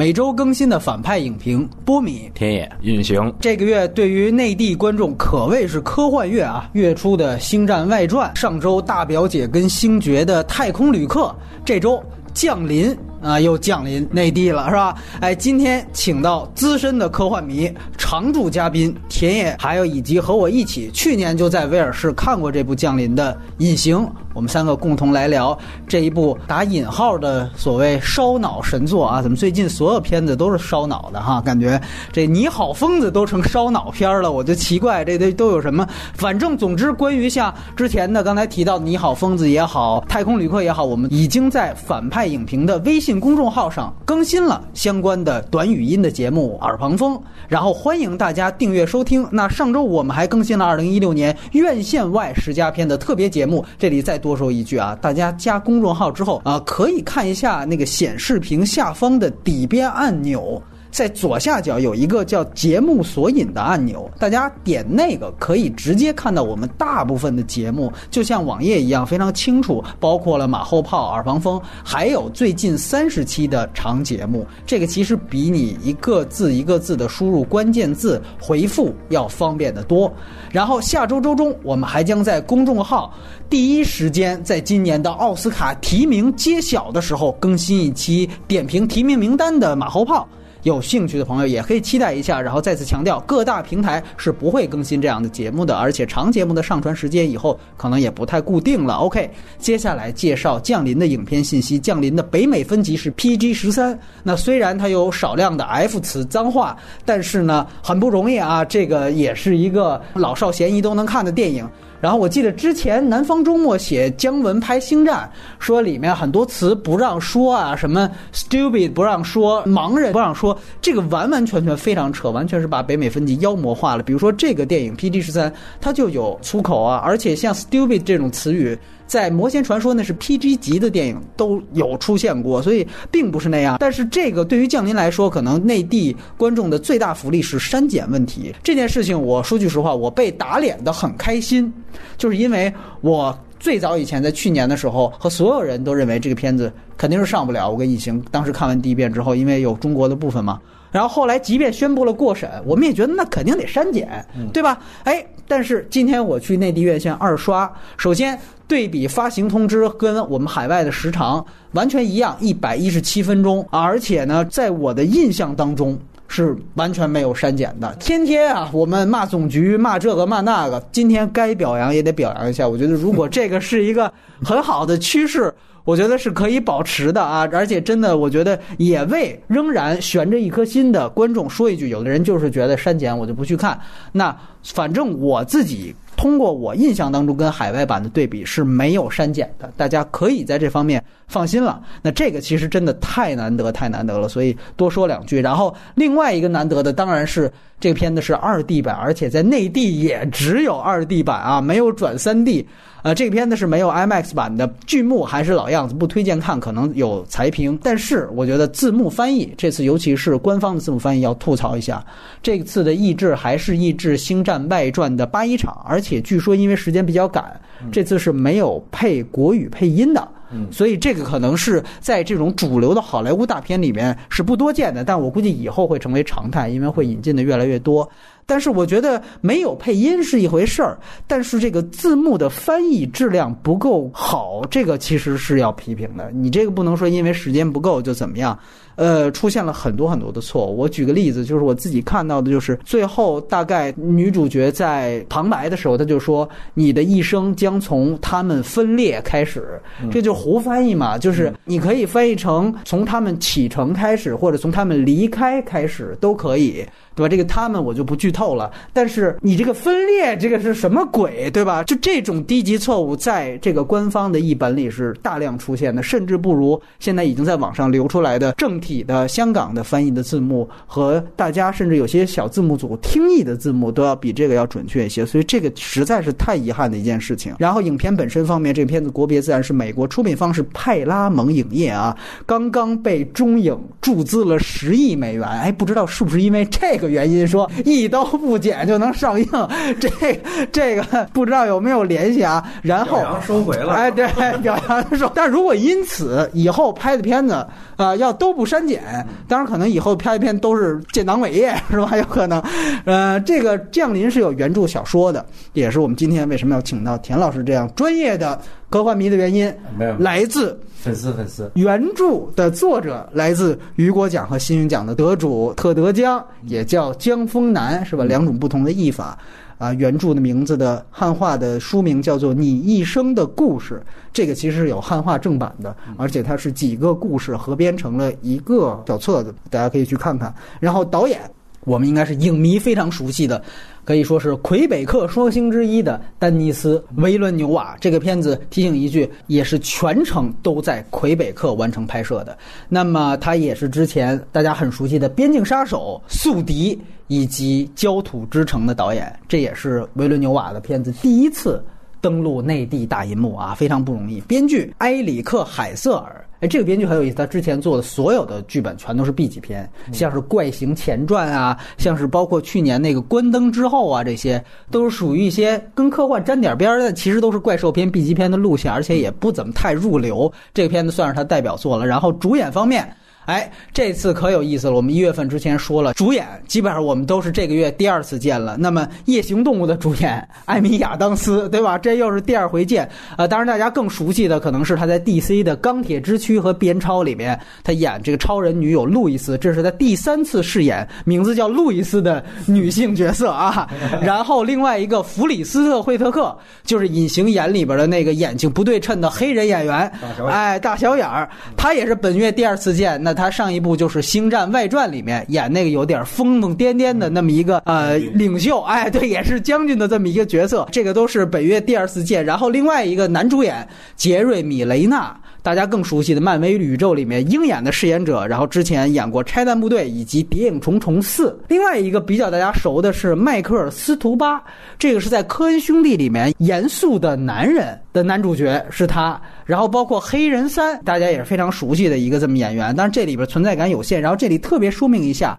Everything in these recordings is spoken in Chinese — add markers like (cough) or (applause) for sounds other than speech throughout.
每周更新的反派影评波米。田野运行，这个月对于内地观众可谓是科幻月啊！月初的《星战外传》，上周大表姐跟星爵的《太空旅客》，这周降临啊，又降临内地了，是吧？哎，今天请到资深的科幻迷、常驻嘉宾田野，还有以及和我一起去年就在威尔士看过这部《降临》的隐形，我们三个共同来聊这一部打引号的所谓烧脑神作啊！怎么最近所有片子都是烧脑的哈？感觉这你好疯子都成烧脑片了，我就奇怪这都都有什么？反正总之，关于像之前的刚才提到你好疯子也好，太空旅客也好，我们已经在反派影评的微信公众号上更新了相关的短语音的节目《耳旁风》，然后欢迎大家订阅收听。那上周我们还更新了2016年院线外十佳片的特别节目，这里再多说一句啊，大家加公众号之后啊，可以看一下那个显示屏下方的底边按钮。在左下角有一个叫“节目索引”的按钮，大家点那个可以直接看到我们大部分的节目，就像网页一样非常清楚，包括了马后炮、耳旁风，还有最近三十期的长节目。这个其实比你一个字一个字的输入关键字回复要方便得多。然后下周周中，我们还将在公众号第一时间，在今年的奥斯卡提名揭晓的时候更新一期点评提名名单的马后炮。有兴趣的朋友也可以期待一下，然后再次强调，各大平台是不会更新这样的节目的，而且长节目的上传时间以后可能也不太固定了。OK，接下来介绍《降临》的影片信息，《降临》的北美分级是 PG 十三。那虽然它有少量的 F 词脏话，但是呢，很不容易啊，这个也是一个老少咸宜都能看的电影。然后我记得之前南方周末写姜文拍《星战》，说里面很多词不让说啊，什么 stupid 不让说，盲人不让说，这个完完全全非常扯，完全是把北美分级妖魔化了。比如说这个电影 P D 十三，它就有粗口啊，而且像 stupid 这种词语。在《魔仙传说》那是 PG 级的电影都有出现过，所以并不是那样。但是这个对于降临来说，可能内地观众的最大福利是删减问题。这件事情，我说句实话，我被打脸的很开心，就是因为我最早以前在去年的时候，和所有人都认为这个片子肯定是上不了。我跟异形当时看完第一遍之后，因为有中国的部分嘛，然后后来即便宣布了过审，我们也觉得那肯定得删减，对吧？哎，但是今天我去内地院线二刷，首先。对比发行通知跟我们海外的时长完全一样，一百一十七分钟，而且呢，在我的印象当中是完全没有删减的。天天啊，我们骂总局，骂这个骂那个，今天该表扬也得表扬一下。我觉得如果这个是一个很好的趋势。(laughs) 我觉得是可以保持的啊，而且真的，我觉得也为仍然悬着一颗心的观众说一句：有的人就是觉得删减我就不去看。那反正我自己通过我印象当中跟海外版的对比是没有删减的，大家可以在这方面放心了。那这个其实真的太难得太难得了，所以多说两句。然后另外一个难得的当然是这个片子是二 D 版，而且在内地也只有二 D 版啊，没有转三 D。呃，这个片子是没有 IMAX 版的，剧目还是老样子，不推荐看，可能有裁评。但是我觉得字幕翻译这次，尤其是官方的字幕翻译，要吐槽一下。这次的译制还是译制《星战外传》的八一场，而且据说因为时间比较赶，这次是没有配国语配音的。所以这个可能是在这种主流的好莱坞大片里面是不多见的，但我估计以后会成为常态，因为会引进的越来越多。但是我觉得没有配音是一回事儿，但是这个字幕的翻译质量不够好，这个其实是要批评的。你这个不能说因为时间不够就怎么样。呃，出现了很多很多的错误。我举个例子，就是我自己看到的，就是最后大概女主角在旁白的时候，她就说：“你的一生将从他们分裂开始。”这就胡翻译嘛，就是你可以翻译成从他们启程开始，或者从他们离开开始都可以。对吧？这个他们我就不剧透了。但是你这个分裂，这个是什么鬼？对吧？就这种低级错误，在这个官方的译本里是大量出现的，甚至不如现在已经在网上流出来的正体的香港的翻译的字幕和大家甚至有些小字幕组听译的字幕都要比这个要准确一些。所以这个实在是太遗憾的一件事情。然后影片本身方面，这片子国别自然是美国，出品方是派拉蒙影业啊，刚刚被中影注资了十亿美元。哎，不知道是不是因为这。个原因说一刀不剪就能上映，这这个不知道有没有联系啊？然后表扬收回了哎，对，表扬收。但如果因此以后拍的片子啊、要都不删减，当然可能以后拍一片都是建党伟业，(laughs) 是吧？有可能。呃，这个降临是有原著小说的，也是我们今天为什么要请到田老师这样专业的科幻迷的原因，没有来自粉丝粉丝，原著的作者来自雨果奖和新云奖的得主特德·江，也叫江丰南，是吧？两种不同的译法。啊，原著的名字的汉化的书名叫做《你一生的故事》，这个其实是有汉化正版的，而且它是几个故事合编成了一个小册子，大家可以去看看。然后导演，我们应该是影迷非常熟悉的，可以说是魁北克双星之一的丹尼斯·维伦纽瓦。这个片子提醒一句，也是全程都在魁北克完成拍摄的。那么他也是之前大家很熟悉的《边境杀手》《宿敌》以及《焦土之城》的导演，这也是维伦纽瓦的片子第一次登陆内地大银幕啊，非常不容易。编剧埃里克·海瑟尔。哎，这个编剧很有意思，他之前做的所有的剧本全都是 B 级片，像是《怪形前传》啊，像是包括去年那个《关灯之后》啊，这些都是属于一些跟科幻沾点边儿，但其实都是怪兽片、B 级片的路线，而且也不怎么太入流。这个片子算是他代表作了。然后主演方面。哎，这次可有意思了。我们一月份之前说了，主演基本上我们都是这个月第二次见了。那么《夜行动物》的主演艾米亚当斯，对吧？这又是第二回见。呃，当然大家更熟悉的可能是他在 DC 的《钢铁之躯》和《边超》里面，他演这个超人女友路易斯，这是他第三次饰演名字叫路易斯的女性角色啊。(laughs) 然后另外一个弗里斯特·惠特克，就是《隐形眼》里边的那个眼睛不对称的黑人演员，哎，大小眼儿，他也是本月第二次见。那他上一部就是《星战外传》里面演那个有点疯疯癫癫的那么一个呃领袖，哎，对，也是将军的这么一个角色，这个都是本月第二次见。然后另外一个男主演杰瑞米·雷纳。大家更熟悉的漫威宇宙里面鹰眼的饰演者，然后之前演过《拆弹部队》以及《谍影重重四》。另外一个比较大家熟的是迈克尔·斯图巴，这个是在《科恩兄弟》里面严肃的男人的男主角是他。然后包括《黑人三》，大家也是非常熟悉的一个这么演员，但是这里边存在感有限。然后这里特别说明一下。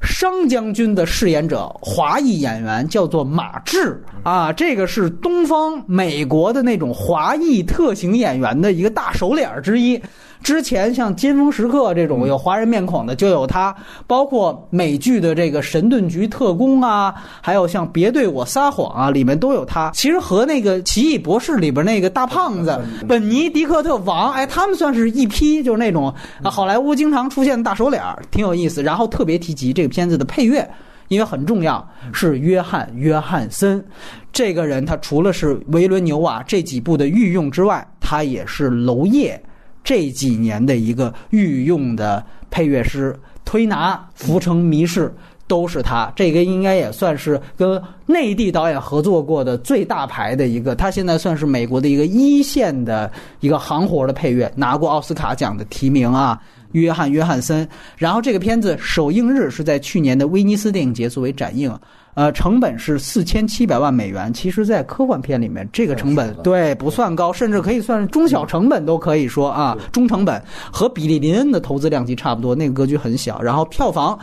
商将军的饰演者，华裔演员叫做马志啊，这个是东方美国的那种华裔特型演员的一个大手脸之一。之前像《尖峰时刻》这种有华人面孔的就有他，包括美剧的这个《神盾局特工》啊，还有像《别对我撒谎》啊，里面都有他。其实和那个《奇异博士》里边那个大胖子本尼迪克特王，哎，他们算是一批，就是那种啊好莱坞经常出现的大手脸，挺有意思。然后特别提及这个片子的配乐。因为很重要，是约翰·约翰森这个人，他除了是维伦纽瓦这几部的御用之外，他也是娄烨这几年的一个御用的配乐师。推拿、浮城谜事都是他，这个应该也算是跟内地导演合作过的最大牌的一个。他现在算是美国的一个一线的一个行活的配乐，拿过奥斯卡奖的提名啊。约翰·约翰森，然后这个片子首映日是在去年的威尼斯电影节作为展映，呃，成本是四千七百万美元。其实，在科幻片里面，这个成本对不算高，甚至可以算是中小成本都可以说啊，中成本和比利林恩的投资量级差不多，那个格局很小。然后票房。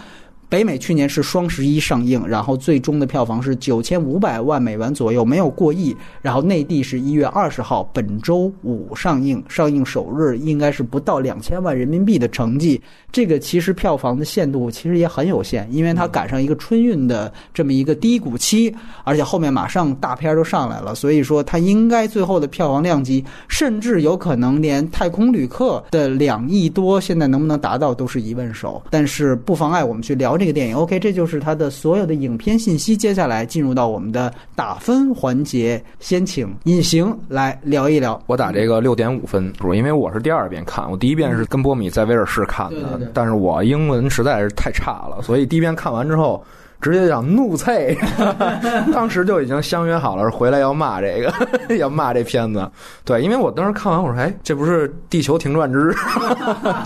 北美去年是双十一上映，然后最终的票房是九千五百万美元左右，没有过亿。然后内地是一月二十号，本周五上映，上映首日应该是不到两千万人民币的成绩。这个其实票房的限度其实也很有限，因为它赶上一个春运的这么一个低谷期，而且后面马上大片都上来了，所以说它应该最后的票房量级，甚至有可能连《太空旅客》的两亿多，现在能不能达到都是疑问手。但是不妨碍我们去聊这个电影。OK，这就是它的所有的影片信息。接下来进入到我们的打分环节，先请隐形来聊一聊。我打这个六点五分，不是因为我是第二遍看，我第一遍是跟波米在威尔士看的，但是我英文实在是太差了，所以第一遍看完之后。直接讲怒啐，(laughs) 当时就已经相约好了，回来要骂这个，(laughs) 要骂这片子。对，因为我当时看完，我说：“哎，这不是《地球停转之日》？”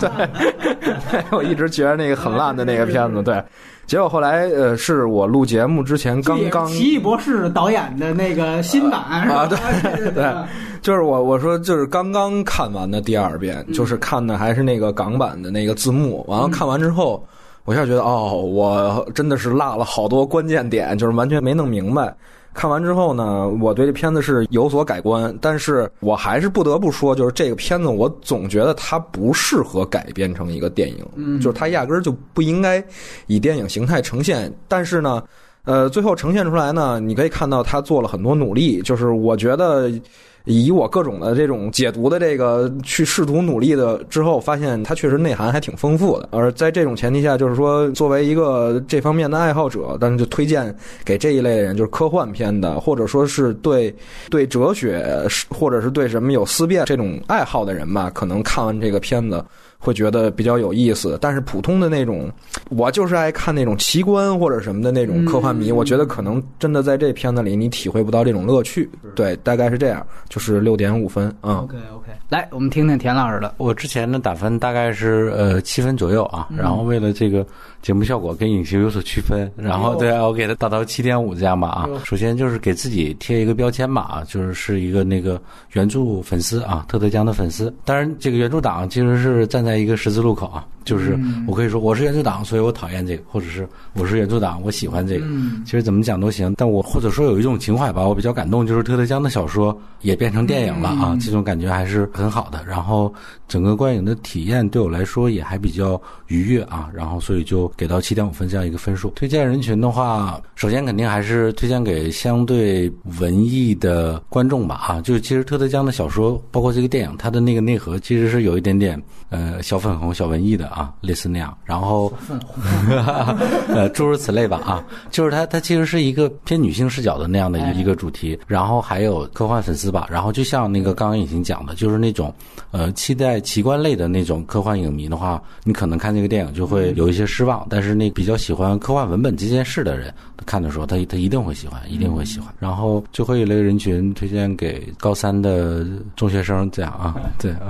(laughs) 对，我一直觉得那个很烂的那个片子。对，结果后来呃，是我录节目之前刚刚奇异博士导演的那个新版啊，对对对，就是我我说就是刚刚看完的第二遍，嗯就是看的还是那个港版的那个字幕，完了看完之后。我我一下觉得哦，我真的是落了好多关键点，就是完全没弄明白。看完之后呢，我对这片子是有所改观，但是我还是不得不说，就是这个片子我总觉得它不适合改编成一个电影，嗯就是它压根儿就不应该以电影形态呈现。但是呢，呃，最后呈现出来呢，你可以看到他做了很多努力，就是我觉得。以我各种的这种解读的这个去试图努力的之后，发现它确实内涵还挺丰富的。而在这种前提下，就是说作为一个这方面的爱好者，但是就推荐给这一类人，就是科幻片的，或者说是对对哲学或者是对什么有思辨这种爱好的人吧，可能看完这个片子。会觉得比较有意思，但是普通的那种，我就是爱看那种奇观或者什么的那种科幻迷，嗯我觉得可能真的在这片子里你体会不到这种乐趣。对，大概是这样，就是六点五分啊。OK OK，来，我们听听田老师的。我之前的打分大概是呃七分左右啊，然后为了这个节目效果跟影评有所区分，然后对我给他打到七点五这样吧啊。首先就是给自己贴一个标签吧啊，就是是一个那个原著粉丝啊，特德·江的粉丝。当然，这个原著党其实是站在一个十字路口啊，就是我可以说我是原著党，所以我讨厌这个，或者是我是原著党，我喜欢这个。嗯其实怎么讲都行，但我或者说有一种情怀吧，我比较感动，就是特德·江的小说也变成电影了啊，这种感觉还是很好的。然后整个观影的体验对我来说也还比较愉悦啊，然后所以就给到七点五分这样一个分数。推荐人群的话，首先肯定还是推荐给相对文艺的观众吧啊，就是其实特德·江的小说，包括这个电影，它的那个内核其实是有一点点呃小粉红、小文艺的啊，类似那样。然后呃，诸如此类吧啊，就是它它其实是一个偏女性视角的那样的一一个主题，然后还有科幻粉丝吧，然后就像那个刚刚已经讲的，就是那种呃期待奇观类的那种科幻影迷的话，你可能看这个电影就会有一些失望，但是那比较喜欢科幻文本这件事的人看的时候，他他一定会喜欢，一定会喜欢。然后最后一类人群推荐给高三的中学生，这样啊，对啊。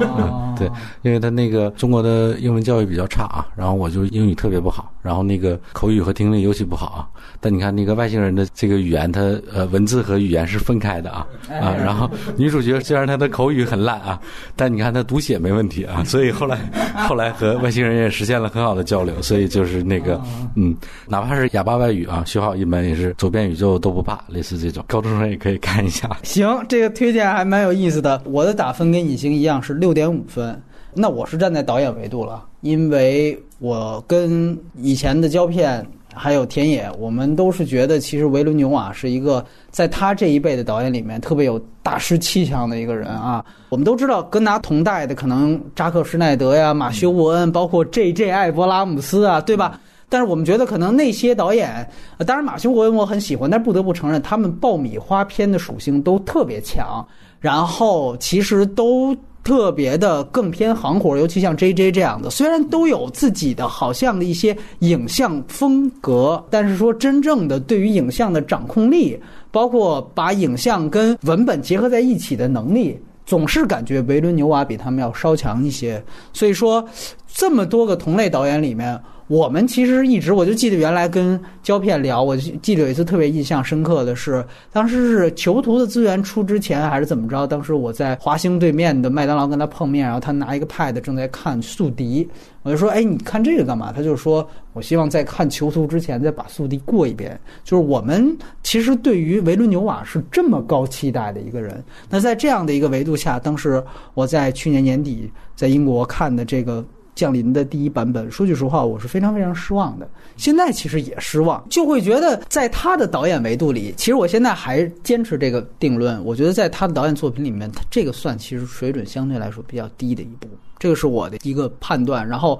哦 (laughs) 对，因为他那个中国的英文教育比较差啊，然后我就英语特别不好，然后那个口语和听力尤其不好啊。但你看那个外星人的这个语言，它呃文字和语言是分开的啊啊。(laughs) 然后女主角虽然她的口语很烂啊，但你看她读写没问题啊，所以后来 (laughs) 后来和外星人也实现了很好的交流，所以就是那个嗯，哪怕是哑巴外语啊，学好一门也是走遍宇宙都不怕，类似这种，高中生也可以看一下。行，这个推荐还蛮有意思的。我的打分跟隐形一样是六点五分，那我是站在导演维度了，因为我跟以前的胶片还有田野，我们都是觉得其实维伦纽瓦是一个在他这一辈的导演里面特别有大师气象的一个人啊。我们都知道跟他同代的可能扎克施耐德呀、马修沃恩，包括 J.J. 艾伯拉姆斯啊，对吧？但是我们觉得可能那些导演，呃当然马修·沃恩我很喜欢，但不得不承认，他们爆米花片的属性都特别强，然后其实都特别的更偏行活，尤其像 J J 这样的，虽然都有自己的好像的一些影像风格，但是说真正的对于影像的掌控力，包括把影像跟文本结合在一起的能力。总是感觉维伦纽瓦比他们要稍强一些，所以说这么多个同类导演里面，我们其实一直我就记得原来跟胶片聊，我就记得有一次特别印象深刻的是，当时是囚徒的资源出之前还是怎么着，当时我在华兴对面的麦当劳跟他碰面，然后他拿一个 pad 正在看宿敌，我就说，哎，你看这个干嘛？他就说我希望在看囚徒之前再把宿敌过一遍。就是我们其实对于维伦纽瓦是这么高期待的一个人，那在这样的一个维度下，当时我在去年年底在英国看的这个。降临的第一版本，说句实话，我是非常非常失望的。现在其实也失望，就会觉得在他的导演维度里，其实我现在还坚持这个定论。我觉得在他的导演作品里面，他这个算其实水准相对来说比较低的一部，这个是我的一个判断。然后。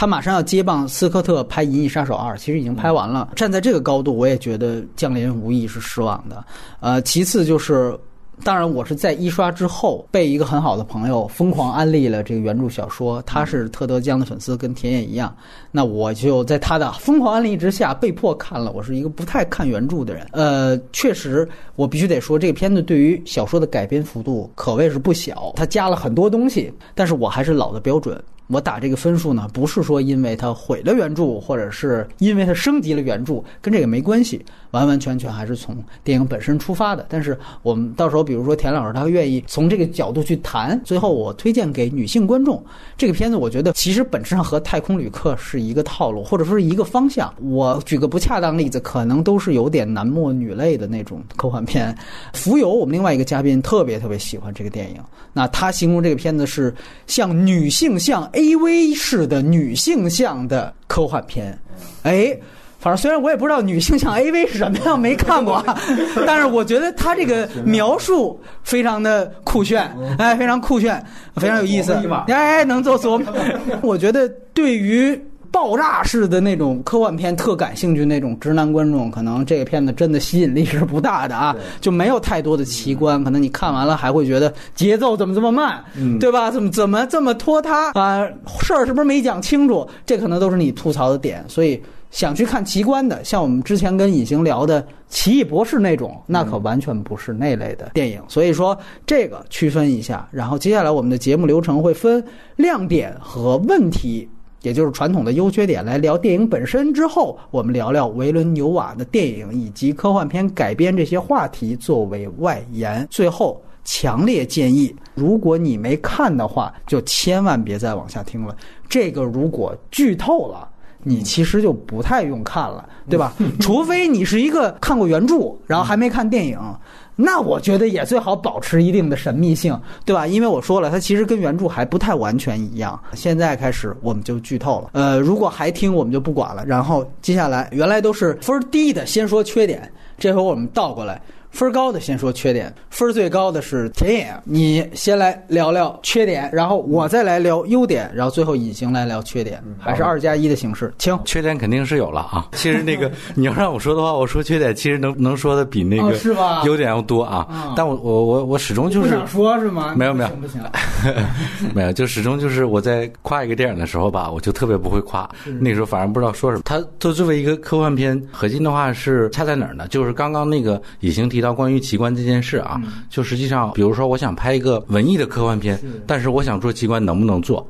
他马上要接棒斯科特拍《银翼杀手二》，其实已经拍完了。站在这个高度，我也觉得《降临》无疑是失望的。呃，其次就是。当然，我是在一刷之后被一个很好的朋友疯狂安利了这个原著小说。他是特德·江的粉丝，跟田野一样。那我就在他的疯狂安利之下被迫看了。我是一个不太看原著的人。呃，确实，我必须得说，这个片子对于小说的改编幅度可谓是不小，它加了很多东西。但是我还是老的标准，我打这个分数呢，不是说因为它毁了原著，或者是因为它升级了原著，跟这个没关系，完完全全还是从电影本身出发的。但是我们到时候，比如说田老师他愿意从这个角度去谈，最后我推荐给女性观众这个片子，我觉得其实本质上和《太空旅客》是一个套路，或者说是一个方向。我举个不恰当例子，可能都是有点男默女泪的那种科幻片。浮游，我们另外一个嘉宾特别特别喜欢这个电影，那他形容这个片子是像女性像 A V 式的女性向的科幻片，哎。反正虽然我也不知道女性向 A V 是什么样，没看过，(laughs) 但是我觉得他这个描述非常的酷炫，哎，非常酷炫，非常有意思，哎，能做琢磨。(laughs) 我觉得对于爆炸式的那种科幻片特感兴趣那种直男观众，可能这个片子真的吸引力是不大的啊，就没有太多的奇观，可能你看完了还会觉得节奏怎么这么慢，对吧？怎么怎么这么拖沓啊？事儿是不是没讲清楚？这可能都是你吐槽的点，所以。想去看奇观的，像我们之前跟隐形聊的《奇异博士》那种，那可完全不是那类的电影。所以说，这个区分一下。然后接下来我们的节目流程会分亮点和问题，也就是传统的优缺点来聊电影本身。之后我们聊聊维伦纽瓦的电影以及科幻片改编这些话题作为外延。最后，强烈建议，如果你没看的话，就千万别再往下听了。这个如果剧透了。你其实就不太用看了，对吧？(laughs) 除非你是一个看过原著，然后还没看电影，那我觉得也最好保持一定的神秘性，对吧？因为我说了，它其实跟原著还不太完全一样。现在开始我们就剧透了，呃，如果还听我们就不管了。然后接下来原来都是分低的，先说缺点，这回我们倒过来。分高的先说缺点，分最高的是田野，你先来聊聊缺点，然后我再来聊优点，然后最后隐形来聊缺点，还是二加一的形式。请缺点肯定是有了啊，(laughs) 其实那个你要让我说的话，我说缺点其实能能说的比那个优点要多啊，但我我我我始终就是不想说是吗？没有没有不行，没有 (laughs) 就始终就是我在夸一个电影的时候吧，我就特别不会夸，那时候反而不知道说什么。它就作为一个科幻片，核心的话是差在哪儿呢？就是刚刚那个隐形提到。关于奇观这件事啊，就实际上，比如说，我想拍一个文艺的科幻片，但是我想做奇观，能不能做？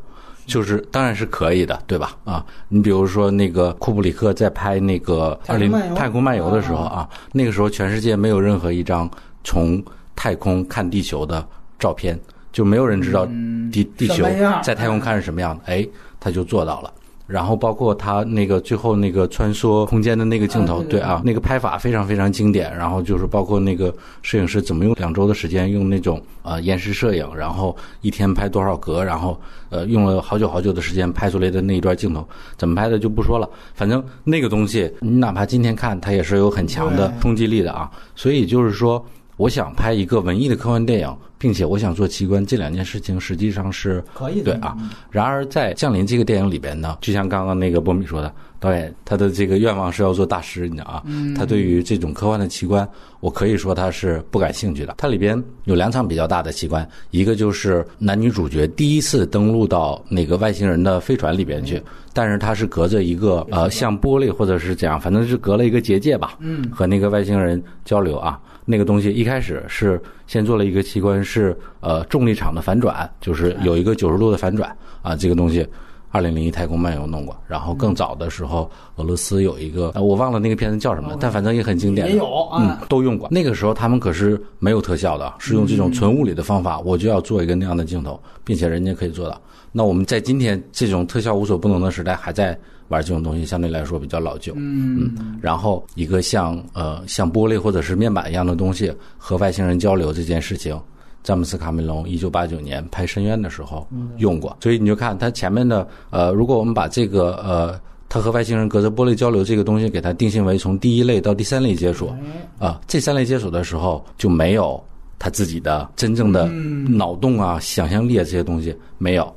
就是当然是可以的，对吧？啊，你比如说那个库布里克在拍那个《二零太空漫游》的时候啊，那个时候全世界没有任何一张从太空看地球的照片，就没有人知道地地球在太空看是什么样的。哎，他就做到了。然后包括他那个最后那个穿梭空间的那个镜头，对啊，那个拍法非常非常经典。然后就是包括那个摄影师怎么用两周的时间用那种呃延时摄影，然后一天拍多少格，然后呃用了好久好久的时间拍出来的那一段镜头，怎么拍的就不说了。反正那个东西你哪怕今天看，它也是有很强的冲击力的啊。所以就是说。我想拍一个文艺的科幻电影，并且我想做奇观，这两件事情实际上是可以的。对啊，然而在《降临》这个电影里边呢，就像刚刚那个波米说的，导演他的这个愿望是要做大师，你知道啊？他对于这种科幻的奇观，我可以说他是不感兴趣的。它里边有两场比较大的奇观，一个就是男女主角第一次登陆到那个外星人的飞船里边去，但是他是隔着一个呃像玻璃或者是怎样，反正是隔了一个结界吧，嗯，和那个外星人交流啊。那个东西一开始是先做了一个器官，是呃重力场的反转，就是有一个九十度的反转啊。这个东西，二零零一太空漫游弄过，然后更早的时候，俄罗斯有一个，我忘了那个片子叫什么，但反正也很经典，也有嗯都用过。那个时候他们可是没有特效的，是用这种纯物理的方法，我就要做一个那样的镜头，并且人家可以做到。那我们在今天这种特效无所不能的时代，还在。玩这种东西相对来说比较老旧，嗯，然后一个像呃像玻璃或者是面板一样的东西和外星人交流这件事情，詹姆斯卡梅隆一九八九年拍《深渊》的时候用过，所以你就看他前面的呃，如果我们把这个呃他和外星人隔着玻璃交流这个东西给它定性为从第一类到第三类接触，啊，这三类接触的时候就没有他自己的真正的脑洞啊、想象力啊这些东西没有。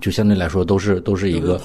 就相对来说都是都是一个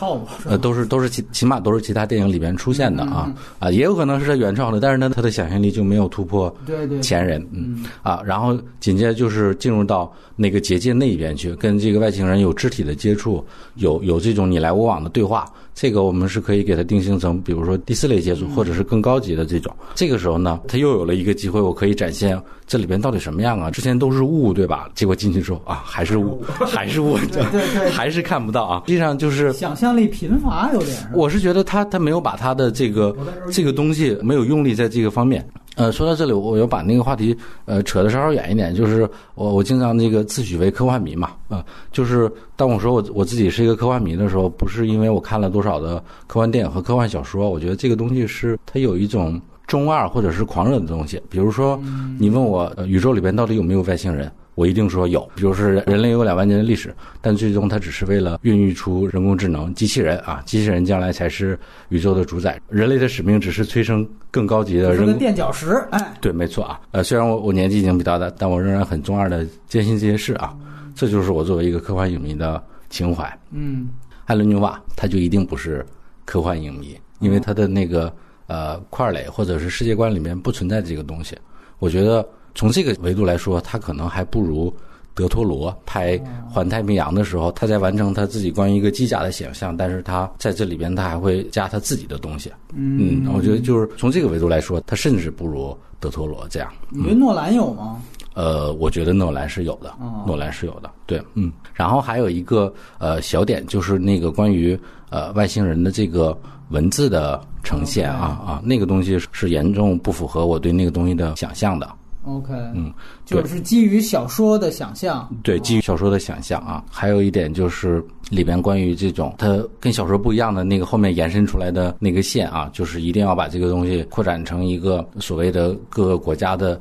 呃都是都是起起码都是其他电影里边出现的啊。啊也有可能是他原创的，但是呢他的想象力就没有突破前人嗯。啊然后紧接着就是进入到那个结界那一边去，跟这个外星人有肢体的接触，有有这种你来我往的对话，这个我们是可以给它定性成比如说第四类接触或者是更高级的这种。这个时候呢，他又有了一个机会，我可以展现这里边到底什么样啊？之前都是雾对吧？结果进去之后啊还是雾还是雾，对对还。还是看不到啊。实际上就是想象力贫乏，有点。我是觉得他他没有把他的这个这个东西没有用力在这个方面。呃，说到这里，我要把那个话题呃扯得稍稍远一点，就是我我经常那个自诩为科幻迷嘛，啊、就是当我说我我自己是一个科幻迷的时候，不是因为我看了多少的科幻电影和科幻小说，我觉得这个东西是它有一种中二或者是狂热的东西。比如说，你问我、呃、宇宙里边到底有没有外星人？我一定说有，比如是人类有两万年的历史，但最终它只是为了孕育出人工智能机器人啊，机器人将来才是宇宙的主宰，人类的使命只是催生更高级的人工。垫脚石，哎，对，没错啊，呃，虽然我我年纪已经比较大，但我仍然很中二的坚信这些事啊，这就是我作为一个科幻影迷的情怀。嗯，艾伦纽瓦他就一定不是科幻影迷，因为他的那个呃块垒或者是世界观里面不存在这个东西。我觉得从这个维度来说，他可能还不如德托罗拍《环太平洋》的时候，他在完成他自己关于一个机甲的想象，但是他在这里边他还会加他自己的东西。嗯，我觉得就是从这个维度来说，他甚至不如德托罗这样。你觉得诺兰有吗？呃，我觉得诺兰是有的，哦诺兰是有的，对，嗯。然后还有一个呃小点，就是那个关于呃外星人的这个文字的呈现啊啊，那个东西是严重不符合我对那个东西的想象的。OK，嗯，对就是基于小说的想象，对，基于小说的想象啊，还有一点就是里边关于这种它跟小说不一样的那个后面延伸出来的那个线啊，就是一定要把这个东西扩展成一个所谓的各个国家的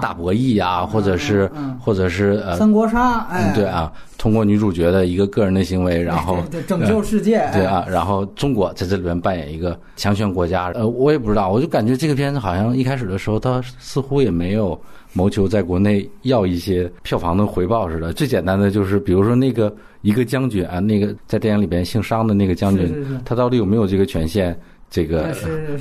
大博弈啊，或者是嗯或者是呃三国杀，哎，嗯，对啊，通过女主角的一个个人的行为，然后 (laughs) 对拯救世界，哎 (laughs) 对啊，然后中国在这里边扮演一个强权国家，呃，我也不知道，我就感觉这个片子好像一开始的时候，它似乎也没有谋求在国内要一些票房的回报似的。最简单的就是，比如说那个一个将军啊，那个在电影里边姓商的那个将军，是是是他到底有没有这个权限？这个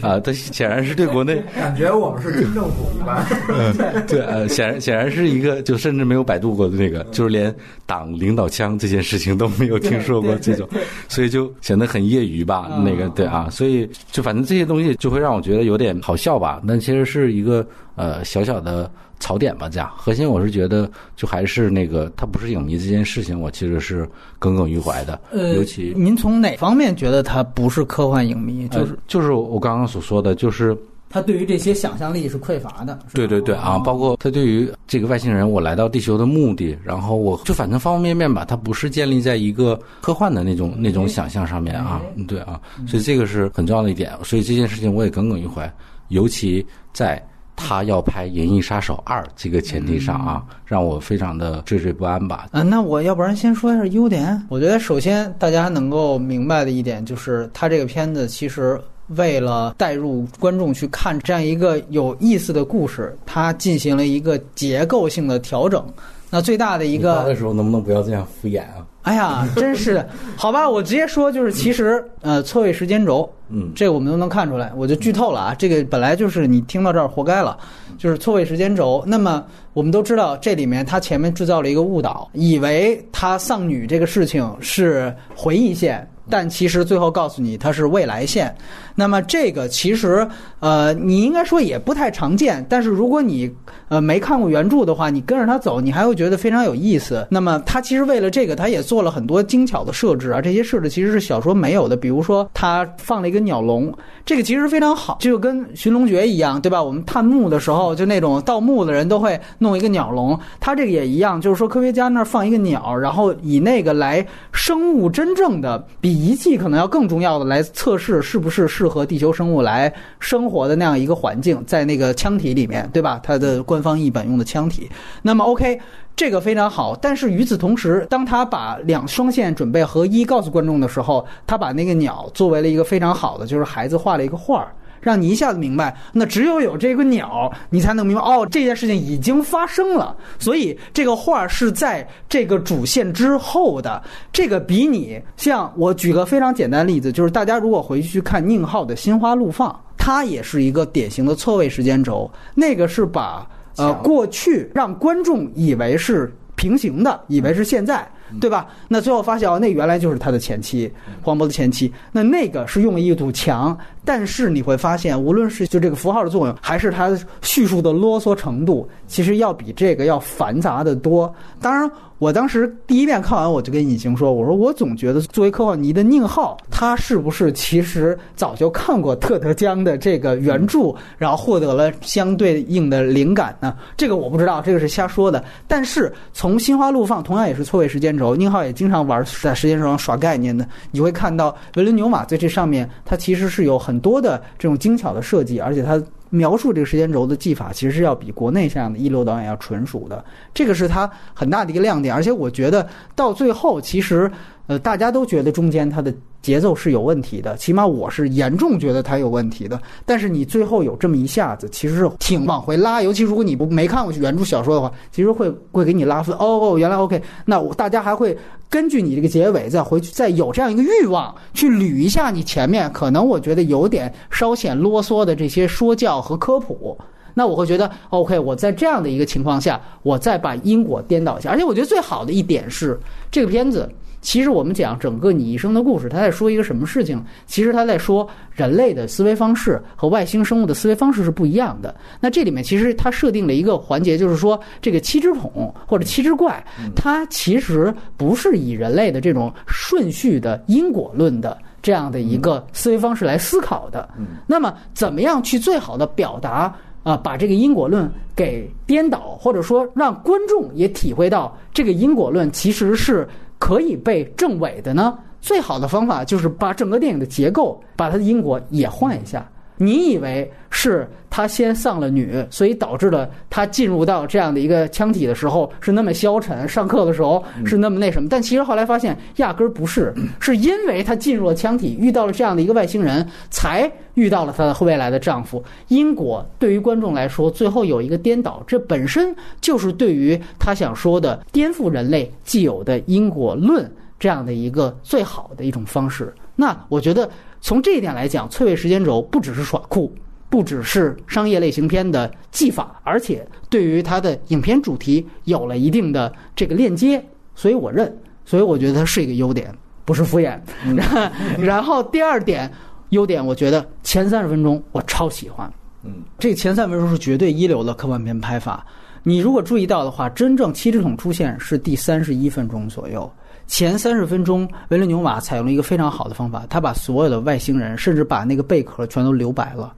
啊，他显然是对国内 (laughs) 感觉我们是军政府一般。(laughs) 对，呃，显然显然是一个，就甚至没有百度过的那个，就是连党领导枪这件事情都没有听说过这种，所以就显得很业余吧。啊那个对啊，所以就反正这些东西就会让我觉得有点好笑吧，但其实是一个呃小小的槽点吧。这样，核心我是觉得就还是那个他不是影迷这件事情，我其实是耿耿于怀的，呃，尤其您从哪方面觉得他不是科幻影迷？就是呃就是我刚刚所说的，就是他对于这些想象力是匮乏的。对对对啊，哦包括他对于这个外星人我来到地球的目的，然后我就反正方方面面吧，他不是建立在一个科幻的那种那种想象上面啊，嗯对啊，所以这个是很重要的一点，所以这件事情我也耿耿于怀，尤其在。他要拍《银翼杀手二》这个前提上啊，让我非常的惴惴不安吧。啊，那我要不然先说一下优点。我觉得首先大家能够明白的一点就是，他这个片子其实为了带入观众去看这样一个有意思的故事，它进行了一个结构性的调整。那最大的一个的时候能不能不要这样敷衍啊？哎呀，真是的，好吧，我直接说，就是其实呃，错位时间轴，嗯这个我们都能看出来，我就剧透了啊，这个本来就是你听到这儿活该了，就是错位时间轴。那么我们都知道，这里面他前面制造了一个误导，以为他丧女这个事情是回忆线。但其实最后告诉你它是未来线，那么这个其实呃你应该说也不太常见，但是如果你呃没看过原著的话，你跟着他走，你还会觉得非常有意思。那么他其实为了这个，他也做了很多精巧的设置啊，这些设置其实是小说没有的，比如说他放了一个 (laughs) 鸟笼，这个其实非常好，就跟寻龙诀一样，对吧？我们探墓的时候，就那种盗墓的人都会弄一个鸟笼，他这个也一样，就是说科学家那儿放一个鸟，然后以那个来生物真正的比仪器可能要更重要的来测试是不是适合地球生物来生活的那样一个环境，在那个腔体里面，对吧？它的官方译本用的腔体。那么 OK，这个非常好，但是与此同时，当他把两双线准备合一告诉观众的时候，他把那个鸟作为了一个非常好的，就是孩子画了一个画儿。让你一下子明白，那只有有这个鸟，你才能明白哦，这件事情已经发生了。所以这个画是在这个主线之后的。这个比你像我举个非常简单的例子，就是大家如果回去去看宁浩的《心花怒放》，它也是一个典型的错位时间轴，那个是把呃过去让观众以为是平行的，以为是现在。对吧？那最后发现哦，那原来就是他的前妻，黄渤的前妻。那那个是用了一堵墙，但是你会发现，无论是就这个符号的作用，还是它叙述的啰嗦程度，其实要比这个要繁杂的多。当然，我当时第一遍看完，我就跟隐形说：“我说我总觉得作为科幻迷的宁浩，他是不是其实早就看过特德·江的这个原著，然后获得了相对应的灵感呢？这个我不知道，这个是瞎说的。但是从心花怒放，同样也是错位时间轴，宁浩也经常玩在时间轴上耍概念的。你会看到维伦纽瓦在这上面，它其实是有很多的这种精巧的设计，而且它。描述这个时间轴的技法，其实是要比国内像的一流导演要纯熟的，这个是他很大的一个亮点。而且我觉得到最后，其实呃，大家都觉得中间他的。节奏是有问题的，起码我是严重觉得它有问题的。但是你最后有这么一下子，其实是挺往回拉。尤其如果你不没看过原著小说的话，其实会会给你拉分。哦，哦原来 OK，那我大家还会根据你这个结尾再回去，再有这样一个欲望去捋一下你前面可能我觉得有点稍显啰嗦的这些说教和科普。那我会觉得 OK，我在这样的一个情况下，我再把因果颠倒一下。而且我觉得最好的一点是这个片子。其实我们讲整个你一生的故事，他在说一个什么事情？其实他在说人类的思维方式和外星生物的思维方式是不一样的。那这里面其实他设定了一个环节，就是说这个七只桶或者七只怪，它其实不是以人类的这种顺序的因果论的这样的一个思维方式来思考的。那么怎么样去最好的表达啊？把这个因果论给颠倒，或者说让观众也体会到这个因果论其实是。可以被证伪的呢？最好的方法就是把整个电影的结构，把它的因果也换一下。你以为是他先丧了女，所以导致了他进入到这样的一个腔体的时候是那么消沉，上课的时候是那么那什么？但其实后来发现压根儿不是，是因为他进入了腔体，遇到了这样的一个外星人，才遇到了他的未来的丈夫。因果对于观众来说，最后有一个颠倒，这本身就是对于他想说的颠覆人类既有的因果论这样的一个最好的一种方式。那我觉得。从这一点来讲，《翠微时间轴》不只是耍酷，不只是商业类型片的技法，而且对于它的影片主题有了一定的这个链接，所以我认，所以我觉得它是一个优点，不是敷衍。(laughs) 然后第二点优点，我觉得前三十分钟我超喜欢。嗯，这前三分钟是绝对一流的科幻片拍法。你如果注意到的话，真正七只桶出现是第三十一分钟左右。前三十分钟，维伦纽瓦采用了一个非常好的方法，他把所有的外星人，甚至把那个贝壳全都留白了。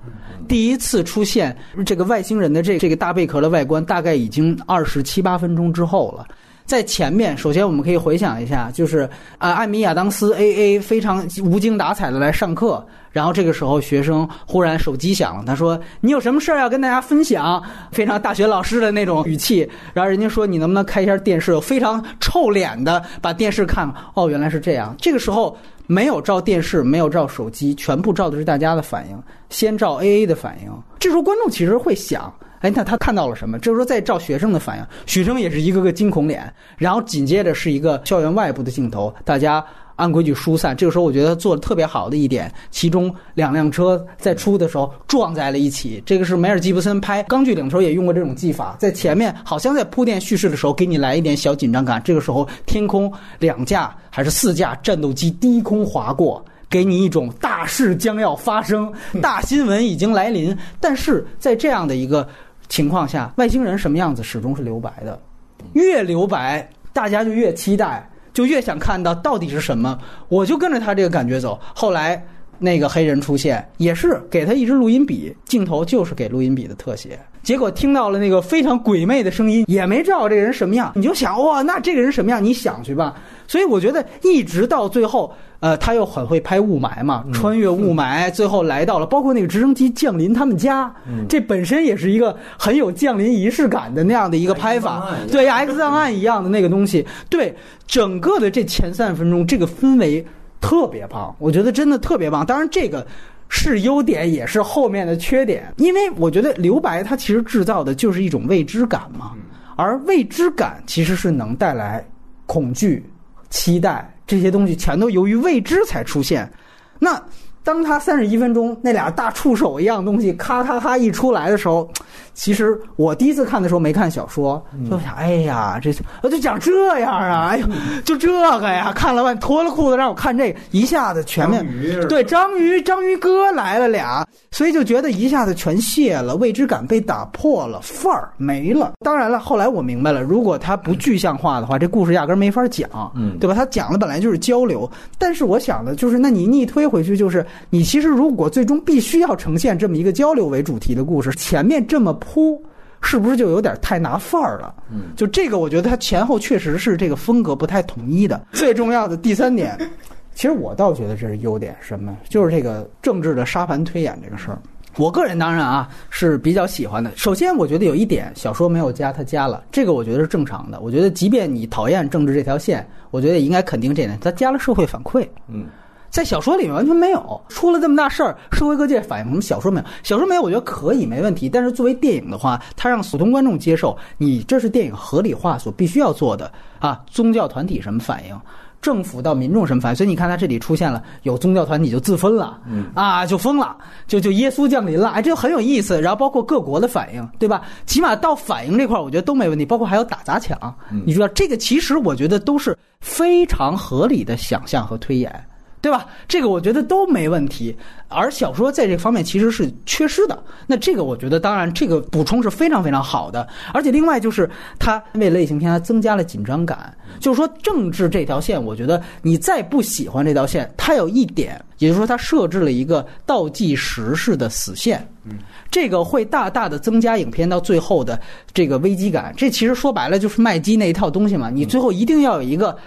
第一次出现这个外星人的这这个大贝壳的外观，大概已经二十七八分钟之后了。在前面，首先我们可以回想一下，就是啊，艾米亚当斯 A A 非常无精打采的来上课，然后这个时候学生忽然手机响了，他说：“你有什么事儿要跟大家分享？”非常大学老师的那种语气，然后人家说：“你能不能开一下电视？”非常臭脸的把电视看，哦，原来是这样。这个时候没有照电视，没有照手机，全部照的是大家的反应，先照 A A 的反应。这时候观众其实会想。哎，那他看到了什么？这时候，再照学生的反应，学生也是一个个惊恐脸，然后紧接着是一个校园外部的镜头，大家按规矩疏散。这个时候，我觉得做的特别好的一点，其中两辆车在出的时候撞在了一起。这个是梅尔吉布森拍《钢锯岭》的时候也用过这种技法，在前面好像在铺垫叙事的时候，给你来一点小紧张感。这个时候，天空两架还是四架战斗机低空划过。给你一种大事将要发生，(laughs) 大新闻已经来临。但是在这样的一个情况下，外星人什么样子始终是留白的，越留白，大家就越期待，就越想看到到底是什么。我就跟着他这个感觉走。后来那个黑人出现，也是给他一支录音笔，镜头就是给录音笔的特写。结果听到了那个非常鬼魅的声音，也没知道这个人什么样，你就想哇，那这个人什么样？你想去吧。所以我觉得一直到最后。呃，他又很会拍雾霾嘛，穿越雾霾，最后来到了，包括那个直升机降临他们家，这本身也是一个很有降临仪式感的那样的一个拍法，对，X 档案一样的那个东西，对，整个的这前三十分钟，这个氛围特别棒，我觉得真的特别棒。当然，这个是优点，也是后面的缺点，因为我觉得留白它其实制造的就是一种未知感嘛，而未知感其实是能带来恐惧、期待。这些东西全都由于未知才出现，那当他三十一分钟那俩大触手一样东西咔咔咔一出来的时候，(tsk) 其实我第一次看的时候没看小说，就想，哎呀，这我就讲这样啊，哎呦，就这个呀，看了完脱了裤子让我看这个，一下子全面对章鱼章鱼哥来了俩，所以就觉得一下子全卸了，未知感被打破了，范儿没了。当然了，后来我明白了，如果他不具象化的话，这故事压根儿没法讲，嗯对吧？他讲的本来就是交流，但是我想的就是，那你逆推回去，就是你其实如果最终必须要呈现这么一个交流为主题的故事，前面这么铺。是不是就有点太拿范儿了？嗯，就这个，我觉得它前后确实是这个风格不太统一的。最重要的第三点，其实我倒觉得这是优点，什么？就是这个政治的沙盘推演这个事儿。我个人当然啊是比较喜欢的。首先，我觉得有一点小说没有加，它加了，这个我觉得是正常的。我觉得即便你讨厌政治这条线，我觉得也应该肯定这点，它加了社会反馈。嗯，在小说里面完全没有，出了这么大事儿，社会各界反应什么？小说没有，小说没有，我觉得可以没问题。但是作为电影的话，它让普通观众接受，你这是电影合理化所必须要做的啊。宗教团体什么反应？政府到民众什么反应？所以你看，它这里出现了有宗教团体就自封了，嗯啊，就疯了，就就耶稣降临了，哎，这就很有意思。然后包括各国的反应，对吧？起码到反应这块，我觉得都没问题。包括还有打砸抢，你知道这个其实我觉得都是非常合理的想象和推演。对吧？这个我觉得都没问题，而小说在这方面其实是缺失的。那这个我觉得，当然这个补充是非常非常好的。而且另外就是，它为类型片它增加了紧张感。就是说，政治这条线，我觉得你再不喜欢这条线，它有一点，也就是说，它设置了一个倒计时式的死线。嗯，这个会大大的增加影片到最后的这个危机感。这其实说白了就是麦基那一套东西嘛。你最后一定要有一个。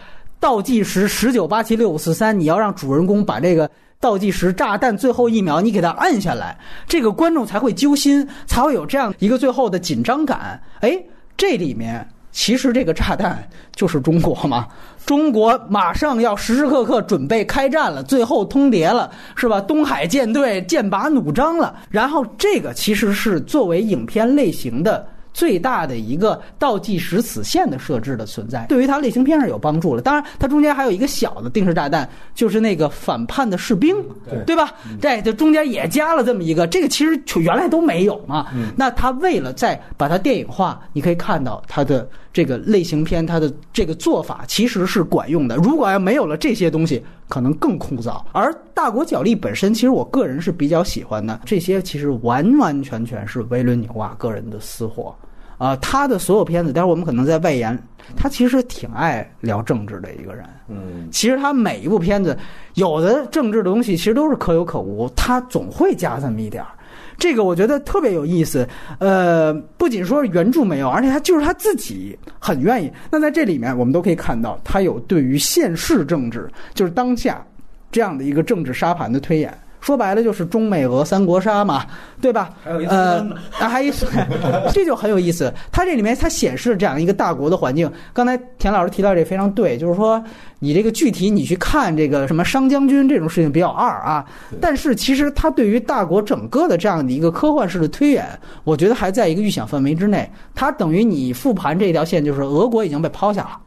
倒计时十九八七六五四三，你要让主人公把这个倒计时炸弹最后一秒你给他按下来，这个观众才会揪心，才会有这样一个最后的紧张感。哎，这里面其实这个炸弹就是中国嘛，中国马上要时时刻刻准备开战了，最后通牒了，是吧？东海舰队剑拔弩张了，然后这个其实是作为影片类型的。最大的一个倒计时死线的设置的存在，对于它类型片上有帮助了。当然，它中间还有一个小的定时炸弹，就是那个反叛的士兵，对对吧？对这中间也加了这么一个，这个其实就原来都没有嘛。那他为了再把它电影化，你可以看到它的这个类型片，它的这个做法其实是管用的。如果要没有了这些东西，可能更枯燥。而大国角力本身，其实我个人是比较喜欢的。这些其实完完全全是维伦纽瓦个人的私货。啊，他的所有片子，待会儿我们可能在外延，他其实挺爱聊政治的一个人。嗯，其实他每一部片子，有的政治的东西其实都是可有可无，他总会加这么一点儿。这个我觉得特别有意思。呃，不仅说原著没有，而且他就是他自己很愿意。那在这里面，我们都可以看到，他有对于现世政治，就是当下这样的一个政治沙盘的推演。说白了就是中美俄三国杀嘛，对吧？还有一呃，啊，还有一 (laughs) 这就很有意思。它这里面它显示这样一个大国的环境。刚才田老师提到这非常对，就是说你这个具体你去看这个什么商将军这种事情比较二啊，但是其实它对于大国整个的这样的一个科幻式的推演，我觉得还在一个预想范围之内。它等于你复盘这条线，就是俄国已经被抛下了，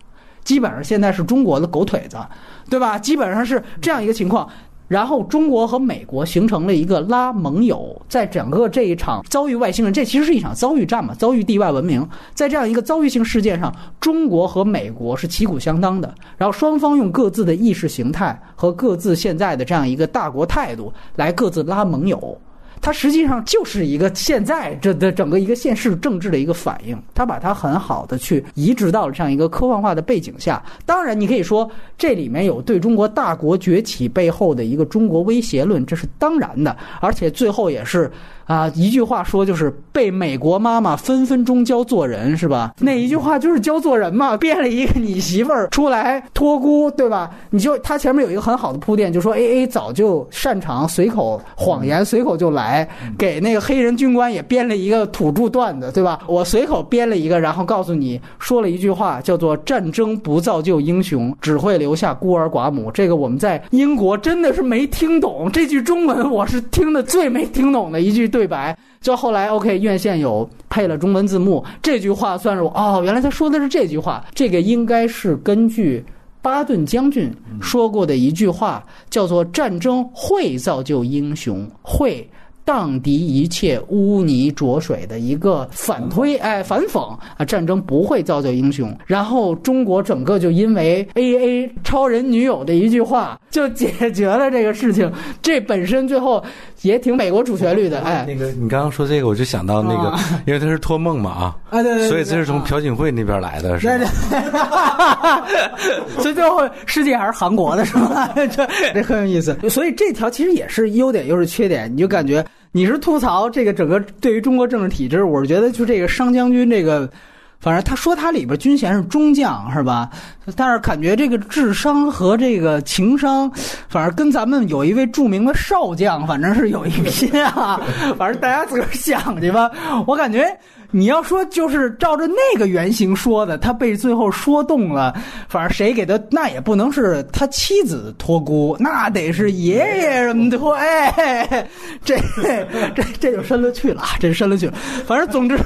基本上现在是中国的狗腿子，对吧？基本上是这样一个情况。然后中国和美国形成了一个拉盟友，在整个这一场遭遇外星人，这其实是一场遭遇战嘛，遭遇地外文明。在这样一个遭遇性事件上，中国和美国是旗鼓相当的，然后双方用各自的意识形态和各自现在的这样一个大国态度来各自拉盟友。它实际上就是一个现在这的整个一个现实政治的一个反应，它把它很好的去移植到了这样一个科幻化的背景下。当然，你可以说这里面有对中国大国崛起背后的一个中国威胁论，这是当然的，而且最后也是。啊，一句话说就是被美国妈妈分分钟教做人，是吧？那一句话就是教做人嘛，变了一个你媳妇儿出来托孤，对吧？你就他前面有一个很好的铺垫，就说 A A 早就擅长随口谎言，随口就来，给那个黑人军官也编了一个土著段子，对吧？我随口编了一个，然后告诉你说了一句话，叫做“战争不造就英雄，只会留下孤儿寡母”。这个我们在英国真的是没听懂这句中文，我是听的最没听懂的一句。对白，就后来 OK 院线有配了中文字幕，这句话算是我哦，原来他说的是这句话，这个应该是根据。巴顿将军说过的一句话，叫做“战争会造就英雄，会”。荡涤一切污泥浊水的一个反推，哎，反讽啊！战争不会造就英雄。然后中国整个就因为 A A 超人女友的一句话就解决了这个事情。这本身最后也挺美国主旋律的，哎。那个你刚刚说这个，我就想到那个，因为他是托梦嘛啊，啊对对，所以这是从朴槿惠那边来的，是吧？所以 (laughs) 最后世界还是韩国的，是吧？(laughs) 这这很有意思。所以这条其实也是优点又是缺点，你就感觉。你是吐槽这个整个对于中国政治体制，我是觉得就这个商将军这个，反正他说他里边军衔是中将是吧？但是感觉这个智商和这个情商，反正跟咱们有一位著名的少将，反正是有一拼啊。(laughs) 反正大家自个儿想去吧，我感觉。你要说就是照着那个原型说的，他被最后说动了，反正谁给他那也不能是他妻子托孤，那得是爷爷什么托。哎，这这这就深了去了，这深了去了。反正总之，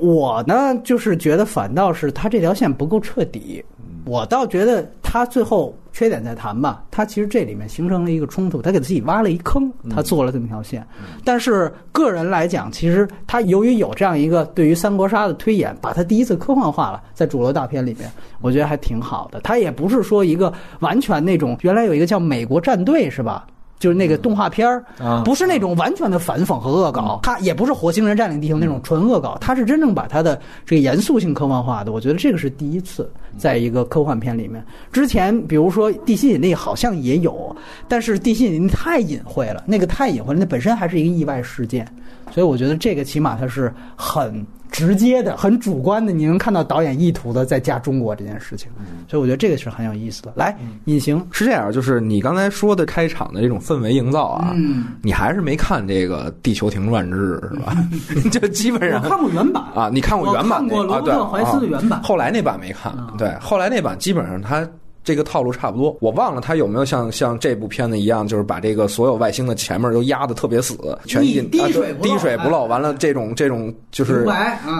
我呢就是觉得反倒是他这条线不够彻底，我倒觉得他最后。缺点在谈吧，他其实这里面形成了一个冲突，他给自己挖了一坑，他做了这么一条线。但是个人来讲，其实他由于有这样一个对于三国杀的推演，把他第一次科幻化了，在主流大片里面，我觉得还挺好的。他也不是说一个完全那种，原来有一个叫《美国战队》是吧？就是那个动画片儿，不是那种完全的反讽和恶搞，它也不是火星人占领地球那种纯恶搞，它是真正把它的这个严肃性科幻化的。我觉得这个是第一次，在一个科幻片里面。之前比如说《地心引力》好像也有，但是《地心引力》太隐晦了，那个太隐晦了，那本身还是一个意外事件，所以我觉得这个起码它是很。直接的、很主观的，你能看到导演意图的在加中国这件事情，所以我觉得这个是很有意思的。来，隐形是这样，就是你刚才说的开场的这种氛围营造啊，你还是没看这个《地球停乱日》是吧？(laughs) 就基本上看过原版啊，你看过原版过罗伯特怀斯的原版，后来那版没看。对，后来那版基本上他。这个套路差不多，我忘了他有没有像像这部片子一样，就是把这个所有外星的前面都压的特别死，全进滴水滴水不漏。完了，这种这种就是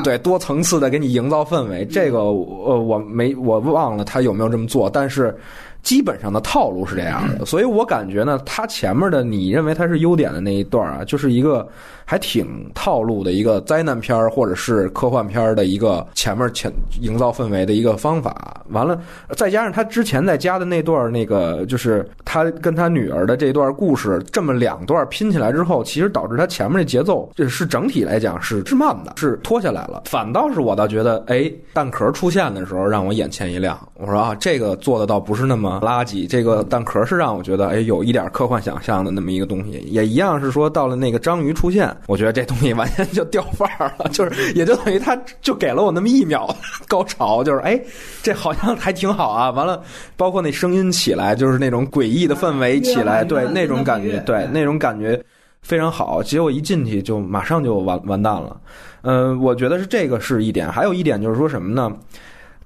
对多层次的给你营造氛围。这个呃，我没我忘了他有没有这么做，但是。基本上的套路是这样的，(clears throat) 所以我感觉呢，他前面的你认为他是优点的那一段啊，就是一个还挺套路的一个灾难片儿或者是科幻片儿的一个前面前营造氛围的一个方法。完了，再加上他之前在家的那段那个，就是他跟他女儿的这段故事，这么两段拼起来之后，其实导致他前面的节奏就是整体来讲是是慢的，是拖下来了。反倒是我倒觉得，哎，蛋壳出现的时候让我眼前一亮，我说啊，这个做的倒不是那么。垃圾，这个蛋壳是让我觉得，哎，有一点科幻想象的那么一个东西，也一样是说到了那个章鱼出现，我觉得这东西完全就掉范儿了，(laughs) 就是也就等于他就给了我那么一秒高潮，就是哎，这好像还挺好啊。完了，包括那声音起来，就是那种诡异的氛围起来，对那种感觉，对那种感觉非常好。结果一进去就马上就完完蛋了。嗯，我觉得是这个是一点，还有一点就是说什么呢？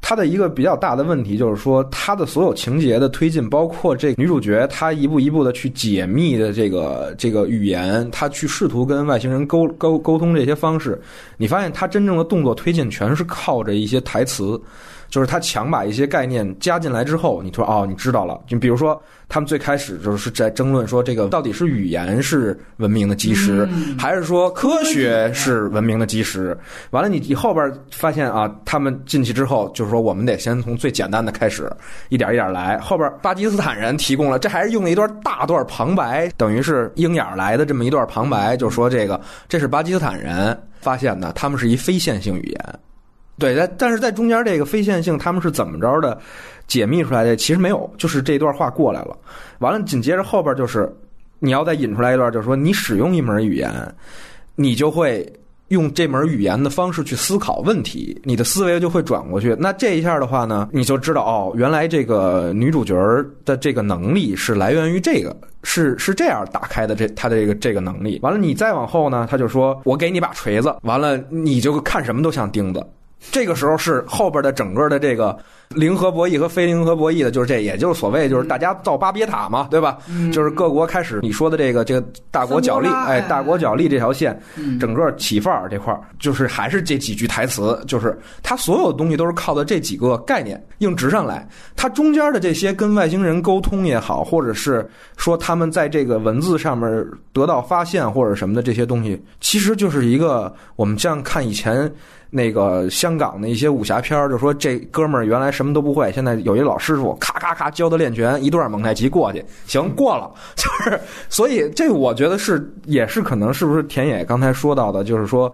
他的一个比较大的问题就是说，他的所有情节的推进，包括这女主角她一步一步的去解密的这个这个语言，她去试图跟外星人沟沟沟通这些方式，你发现她真正的动作推进全是靠着一些台词。就是他强把一些概念加进来之后，你说哦，你知道了。就比如说，他们最开始就是在争论说，这个到底是语言是文明的基石，还是说科学是文明的基石？完了，你你后边发现啊，他们进去之后，就是说我们得先从最简单的开始，一点一点来。后边巴基斯坦人提供了，这还是用了一段大段旁白，等于是鹰眼来的这么一段旁白，就说这个这是巴基斯坦人发现的，他们是一非线性语言。对，在但是在中间这个非线性，他们是怎么着的解密出来的？其实没有，就是这段话过来了。完了，紧接着后边就是你要再引出来一段，就是说你使用一门语言，你就会用这门语言的方式去思考问题，你的思维就会转过去。那这一下的话呢，你就知道哦，原来这个女主角的这个能力是来源于这个，是是这样打开的这她的这个这个能力。完了，你再往后呢，他就说我给你把锤子，完了你就看什么都像钉子。这个时候是后边的整个的这个零和博弈和非零和博弈的，就是这，也就是所谓就是大家造巴别塔嘛，对吧？就是各国开始你说的这个这个大国角力，哎，大国角力这条线，嗯整个起范儿这块儿，就是还是这几句台词，就是它所有的东西都是靠的这几个概念硬直上来。它中间的这些跟外星人沟通也好，或者是说他们在这个文字上面得到发现或者什么的这些东西，其实就是一个我们像看以前。那个香港的一些武侠片儿，就说这哥们儿原来什么都不会，现在有一老师傅，咔咔咔教他练拳，一段蒙太奇过去，行过了，(laughs) 就是所以这我觉得是也是可能是不是田野刚才说到的，就是说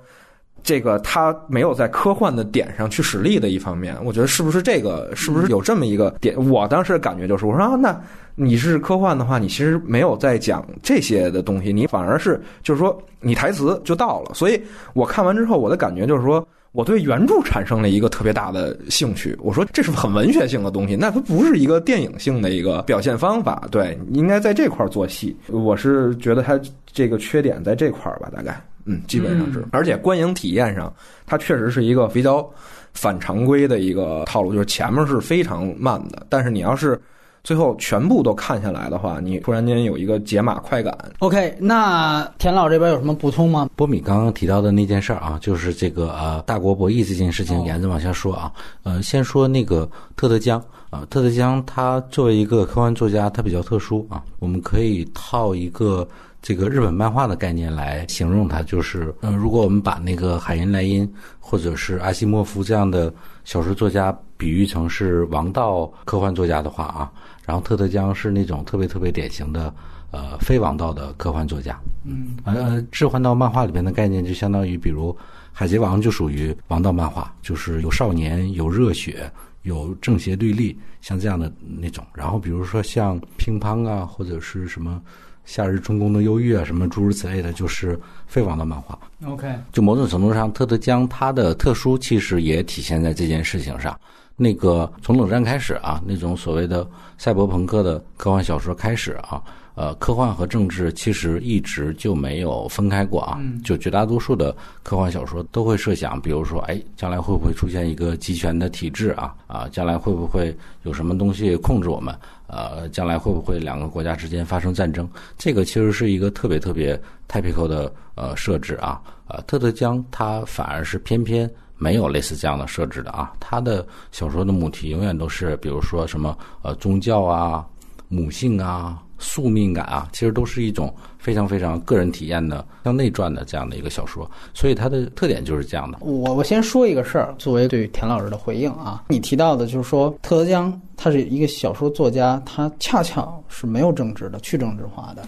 这个他没有在科幻的点上去使力的一方面，我觉得是不是这个是不是有这么一个点？我当时的感觉就是，我说啊，那你是科幻的话，你其实没有在讲这些的东西，你反而是就是说你台词就到了，所以我看完之后，我的感觉就是说。我对原著产生了一个特别大的兴趣。我说这是很文学性的东西，那它不是一个电影性的一个表现方法。对，应该在这块儿做戏。我是觉得它这个缺点在这块儿吧，大概嗯，基本上是。嗯而且观影体验上，它确实是一个比较反常规的一个套路，就是前面是非常慢的，但是你要是最后全部都看下来的话，你突然间有一个解码快感。OK，那田老这边有什么补充吗？波米刚刚提到的那件事儿啊，就是这个呃大国博弈这件事情，哦沿着往下说啊。呃，先说那个特德·江啊，特德·江他作为一个科幻作家，他比较特殊啊，我们可以套一个这个日本漫画的概念来形容他，就是呃，如果我们把那个海因莱因或者是阿西莫夫这样的小说作家比喻成是王道科幻作家的话啊，然后特德·江是那种特别特别典型的。呃，非王道的科幻作家，嗯，呃，置换到漫画里边的概念，就相当于，比如《海贼王》就属于王道漫画，就是有少年、有热血、有正邪对立，像这样的那种。然后比如说像乒乓啊，或者是什么夏日重工的忧郁啊，什么诸如此类的，就是费王的漫画。OK，就某种程度上，特德·江他的特殊气势也体现在这件事情上。那个从冷战开始啊，那种所谓的赛博朋克的科幻小说开始啊，呃，科幻和政治其实一直就没有分开过啊。就绝大多数的科幻小说都会设想，比如说，哎，将来会不会出现一个集权的体制啊？啊，将来会不会有什么东西控制我们？呃，将来会不会两个国家之间发生战争？这个其实是一个特别特别 typical 的呃设置啊。呃，特德·江他反而是偏偏没有类似这样的设置的啊。他的小说的母题永远都是，比如说什么呃宗教啊、母性啊、宿命感啊，其实都是一种非常非常个人体验的、像内传的这样的一个小说。所以它的特点就是这样的。我我先说一个事儿，作为对田老师的回应啊，你提到的就是说特德·江他是一个小说作家，他恰巧是没有政治的、去政治化的，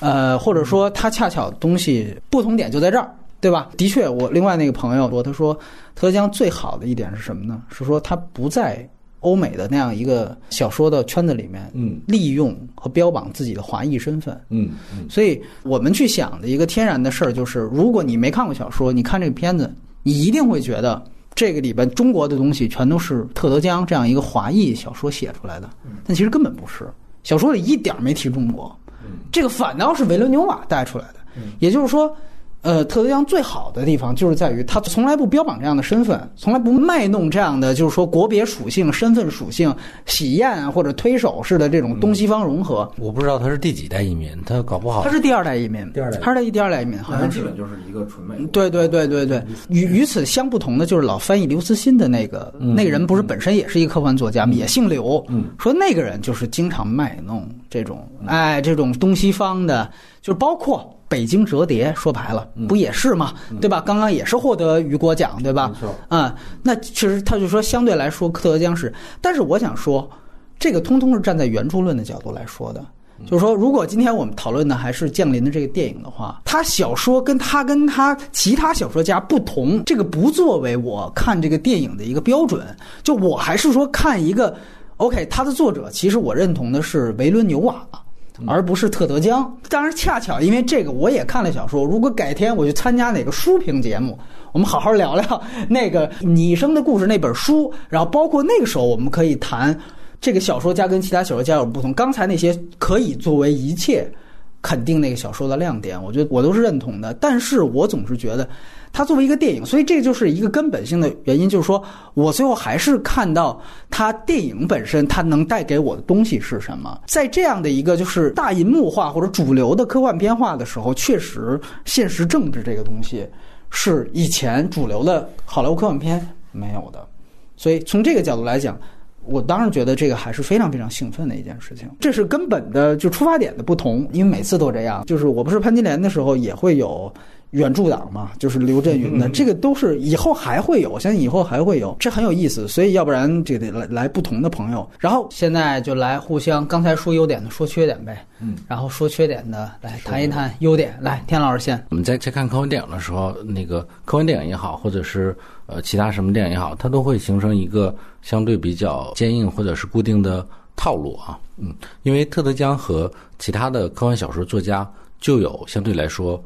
呃，或者说他恰巧东西不同点就在这儿。对吧？的确，我另外那个朋友说，他说特德·江最好的一点是什么呢？是说他不在欧美的那样一个小说的圈子里面，嗯。利用和标榜自己的华裔身份，嗯嗯。所以我们去想的一个天然的事儿就是，如果你没看过小说，你看这个片子，你一定会觉得这个里边中国的东西全都是特德·江这样一个华裔小说写出来的，但其实根本不是，小说里一点没提中国，这个反倒是维伦纽瓦带出来的，也就是说。呃，特德·江最好的地方就是在于他从来不标榜这样的身份，从来不卖弄这样的，就是说国别属性、身份属性、喜宴啊或者推手式的这种东西方融合。我不知道他是第几代移民，他搞不好他是第二代移民，第二代他是第二代移民，好像基本。就是一个纯美对对对对对，与与此相不同的就是老翻译刘慈欣的那个、那个人，不是本身也是一个科幻作家吗？也姓刘。说那个人就是经常卖弄这种，哎，这种东西方的，就是包括北京折叠，说白了，不也是吗？对吧？刚刚也是获得雨果奖，对吧？没错啊、那其实他就说，相对来说，克德·江是，但是我想说，这个通通是站在原著论的角度来说的。就是说，如果今天我们讨论的还是降临的这个电影的话，他小说跟他跟他其他小说家不同，这个不作为我看这个电影的一个标准。就我还是说看一个，OK，他的作者其实我认同的是维伦纽瓦。而不是特德·江。当然，恰巧因为这个，我也看了小说。如果改天我去参加哪个书评节目，我们好好聊聊那个《你生的故事》那本书，然后包括那个时候我们可以谈这个小说家跟其他小说家有不同。刚才那些可以作为一切肯定那个小说的亮点，我觉得我都是认同的。但是我总是觉得，它作为一个电影，所以这就是一个根本性的原因，就是说我最后还是看到它电影本身它能带给我的东西是什么。在这样的一个就是大银幕化或者主流的科幻片化的时候，确实现实政治这个东西是以前主流的好莱坞科幻片没有的。所以从这个角度来讲，我当然觉得这个还是非常非常兴奋的一件事情。这是根本的就出发点的不同，因为每次都这样。就是我不是潘金莲的时候也会有原著党嘛，就是刘震云的，这个都是以后还会有，相信以后还会有，这很有意思。所以要不然这得来来不同的朋友，然后现在就来互相刚才说优点的说缺点呗，嗯，然后说缺点的来谈一谈优点。来，天老师先。我们在在看科幻电影的时候，那个科幻电影也好，或者是呃其他什么电影也好，它都会形成一个相对比较坚硬或者是固定的套路啊。嗯，因为特德·江和其他的科幻小说作家就有相对来说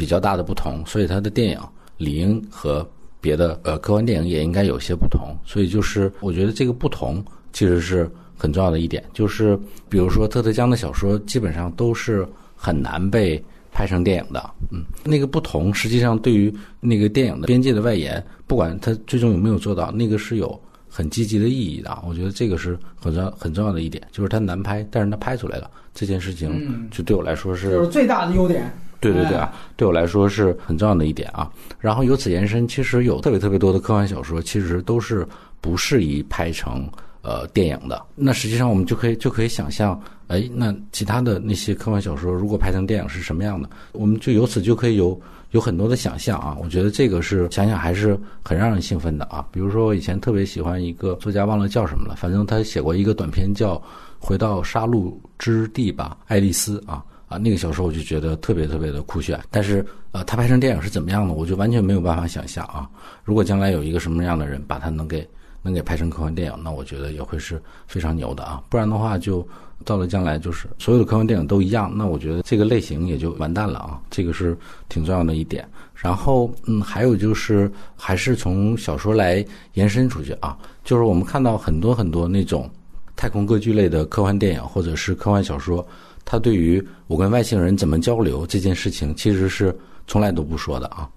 比较大的不同，所以他的电影理应和别的呃科幻电影也应该有些不同。所以就是我觉得这个不同其实是很重要的一点，就是比如说特德·江的小说基本上都是很难被。拍成电影的，嗯，那个不同，实际上对于那个电影的边界的外延，不管它最终有没有做到，那个是有很积极的意义的。我觉得这个是很重要很重要的一点，就是它难拍，但是它拍出来了，这件事情就对我来说是就是最大的优点。对对对啊，对我来说是很重要的一点啊。然后由此延伸，其实有特别特别多的科幻小说，其实都是不适宜拍成呃电影的。那实际上我们就可以就可以想象。哎，那其他的那些科幻小说如果拍成电影是什么样的？我们就由此就可以有有很多的想象啊！我觉得这个是想想还是很让人兴奋的啊。比如说，我以前特别喜欢一个作家，忘了叫什么了，反正他写过一个短篇叫《回到杀戮之地吧》，爱丽丝啊啊，那个小说我就觉得特别特别的酷炫。但是呃，他拍成电影是怎么样的，我就完全没有办法想象啊。如果将来有一个什么样的人把他能给能给拍成科幻电影，那我觉得也会是非常牛的啊。不然的话就。到了将来，就是所有的科幻电影都一样，那我觉得这个类型也就完蛋了啊！这个是挺重要的一点。然后，嗯，还有就是，还是从小说来延伸出去啊，就是我们看到很多很多那种太空歌剧类的科幻电影或者是科幻小说，它对于我跟外星人怎么交流这件事情，其实是从来都不说的啊，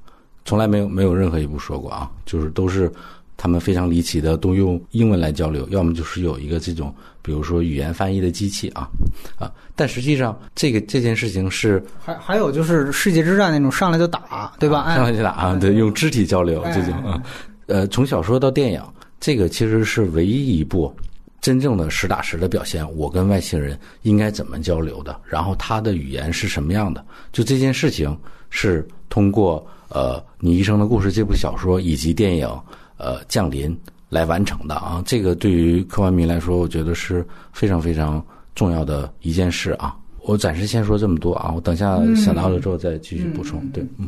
从来没有没有任何一部说过啊，就是都是。他们非常离奇的都用英文来交流，要么就是有一个这种，比如说语言翻译的机器啊，啊，但实际上这个这件事情是还还有就是世界之战那种上来就打，对吧？上来就打啊，对，用肢体交流这种啊，呃，从小说到电影，这个其实是唯一一部真正的实打实的表现，我跟外星人应该怎么交流的，然后他的语言是什么样的，就这件事情是通过呃《你一生的故事》这部小说以及电影。呃，降临来完成的啊，这个对于科幻迷来说，我觉得是非常非常重要的一件事啊。我暂时先说这么多啊，我等下想到了之后再继续补充。对，嗯，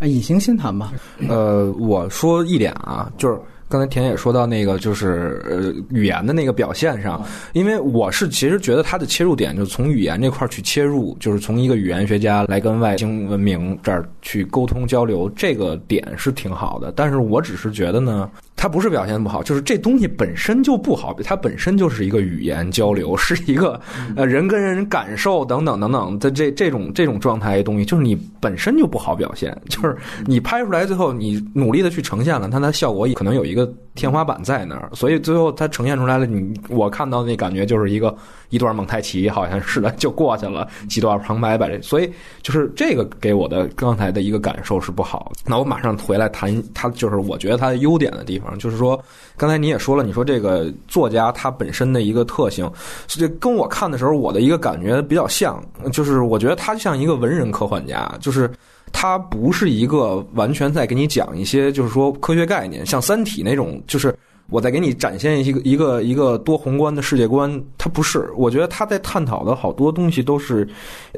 啊，隐形先谈吧。呃，我说一点啊，就是。刚才田野说到那个就是呃语言的那个表现上，因为我是其实觉得他的切入点就是从语言这块去切入，就是从一个语言学家来跟外星文明这儿去沟通交流，这个点是挺好的。但是我只是觉得呢。它不是表现不好，就是这东西本身就不好，它本身就是一个语言交流，是一个呃人跟人感受等等等等的这这种这种状态的东西，就是你本身就不好表现，就是你拍出来最后你努力的去呈现了，它的效果可能有一个天花板在那儿，所以最后它呈现出来了，你我看到那感觉就是一个一段蒙太奇，好像是的就过去了，几段旁白吧，所以就是这个给我的刚才的一个感受是不好。那我马上回来谈它，就是我觉得它的优点的地方。就是说，刚才你也说了，你说这个作家他本身的一个特性，这跟我看的时候我的一个感觉比较像，就是我觉得他像一个文人科幻家，就是他不是一个完全在给你讲一些就是说科学概念，像《三体》那种，就是。我再给你展现一个一个一个多宏观的世界观，它不是。我觉得他在探讨的好多东西都是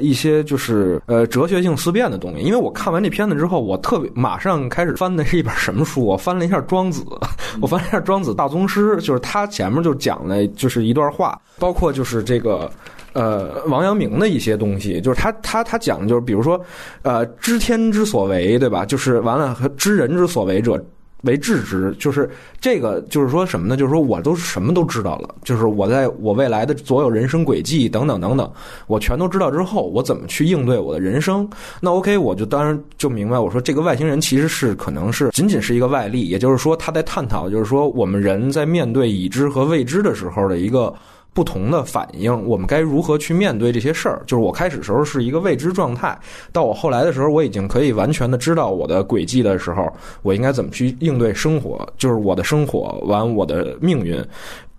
一些就是呃哲学性思辨的东西。因为我看完这片子之后，我特别马上开始翻的是一本什么书？我翻了一下《庄子》，(laughs) 我翻了一下《庄子大宗师》，就是他前面就讲了就是一段话，包括就是这个呃王阳明的一些东西，就是他他他讲的就是比如说呃知天之所为，对吧？就是完了和知人之所为者。为治之，就是这个，就是说什么呢？就是说我都什么都知道了，就是我在我未来的所有人生轨迹等等等等，我全都知道之后，我怎么去应对我的人生？那 OK，我就当然就明白，我说这个外星人其实是可能是仅仅是一个外力，也就是说他在探讨，就是说我们人在面对已知和未知的时候的一个。不同的反应，我们该如何去面对这些事儿？就是我开始时候是一个未知状态，到我后来的时候，我已经可以完全的知道我的轨迹的时候，我应该怎么去应对生活，就是我的生活完我的命运。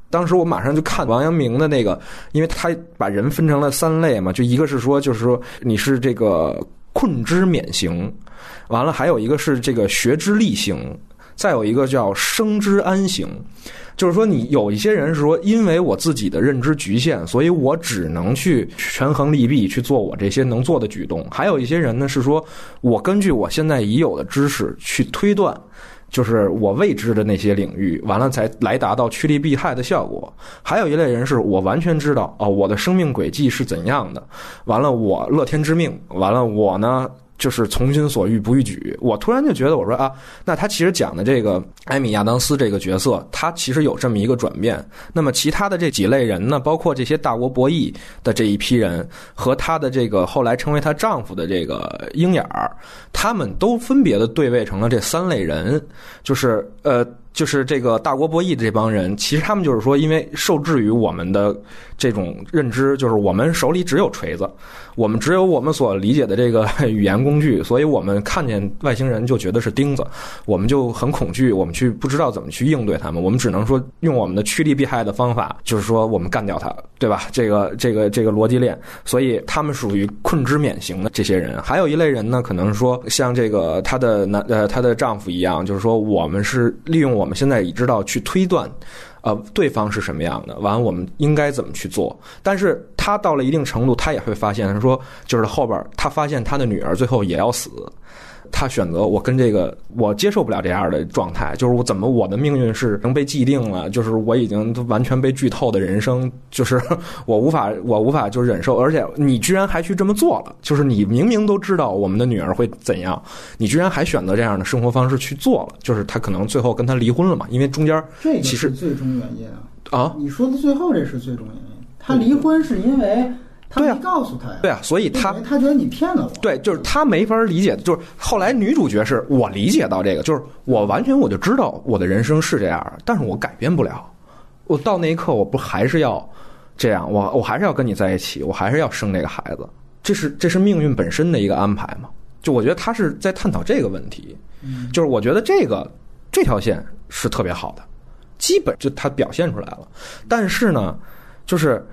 当时我马上就看王阳明的那个，因为他把人分成了三类嘛，就一个是说，就是说你是这个困之免刑，完了还有一个是这个学之力行，再有一个叫生之安行。就是说，你有一些人是说，因为我自己的认知局限，所以我只能去权衡利弊，去做我这些能做的举动。还有一些人呢，是说我根据我现在已有的知识去推断，就是我未知的那些领域，完了才来达到趋利避害的效果。还有一类人是我完全知道，哦，我的生命轨迹是怎样的，完了我乐天知命，完了我呢。就是从心所欲不逾矩。我突然就觉得，我说啊，那他其实讲的这个艾米亚当斯这个角色，他其实有这么一个转变。那么其他的这几类人呢，包括这些大国博弈的这一批人，和他的这个后来成为她丈夫的这个鹰眼儿，他们都分别的对位成了这三类人，就是呃。就是这个大国博弈这帮人，其实他们就是说，因为受制于我们的这种认知，就是我们手里只有锤子，我们只有我们所理解的这个 (laughs) 语言工具，所以我们看见外星人就觉得是钉子，我们就很恐惧，我们去不知道怎么去应对他们，我们只能说用我们的趋利避害的方法，就是说我们干掉他，对吧？这个这个这个逻辑链，所以他们属于困之免刑的这些人。还有一类人呢，可能说像这个她的男呃她的丈夫一样，就是说我们是利用我。我们现在已知道去推断，呃，对方是什么样的，完，我们应该怎么去做？但是他到了一定程度，他也会发现，他说，就是后边他发现他的女儿最后也要死。他选择我跟这个我接受不了这样的状态，就是我怎么我的命运是能被既定了，就是我已经完全被剧透的人生，就是我无法 (laughs) 我无法就忍受，而且你居然还去这么做了，就是你明明都知道我们的女儿会怎样，你居然还选择这样的生活方式去做了，就是他可能最后跟他离婚了嘛，因为中间这其实最终原因啊啊，你说的最后这是最终原因，他离婚是因为。他没告诉他呀，对啊，所以他他觉得你骗了我，对，就是他没法理解，就是后来女主角是我理解到这个，就是我完全我就知道我的人生是这样，但是我改变不了，我到那一刻我不还是要这样，我我还是要跟你在一起，我还是要生这个孩子，这是这是命运本身的一个安排嘛？就我觉得他是在探讨这个问题，就是我觉得这个这条线是特别好的，基本就他表现出来了，但是呢，就是。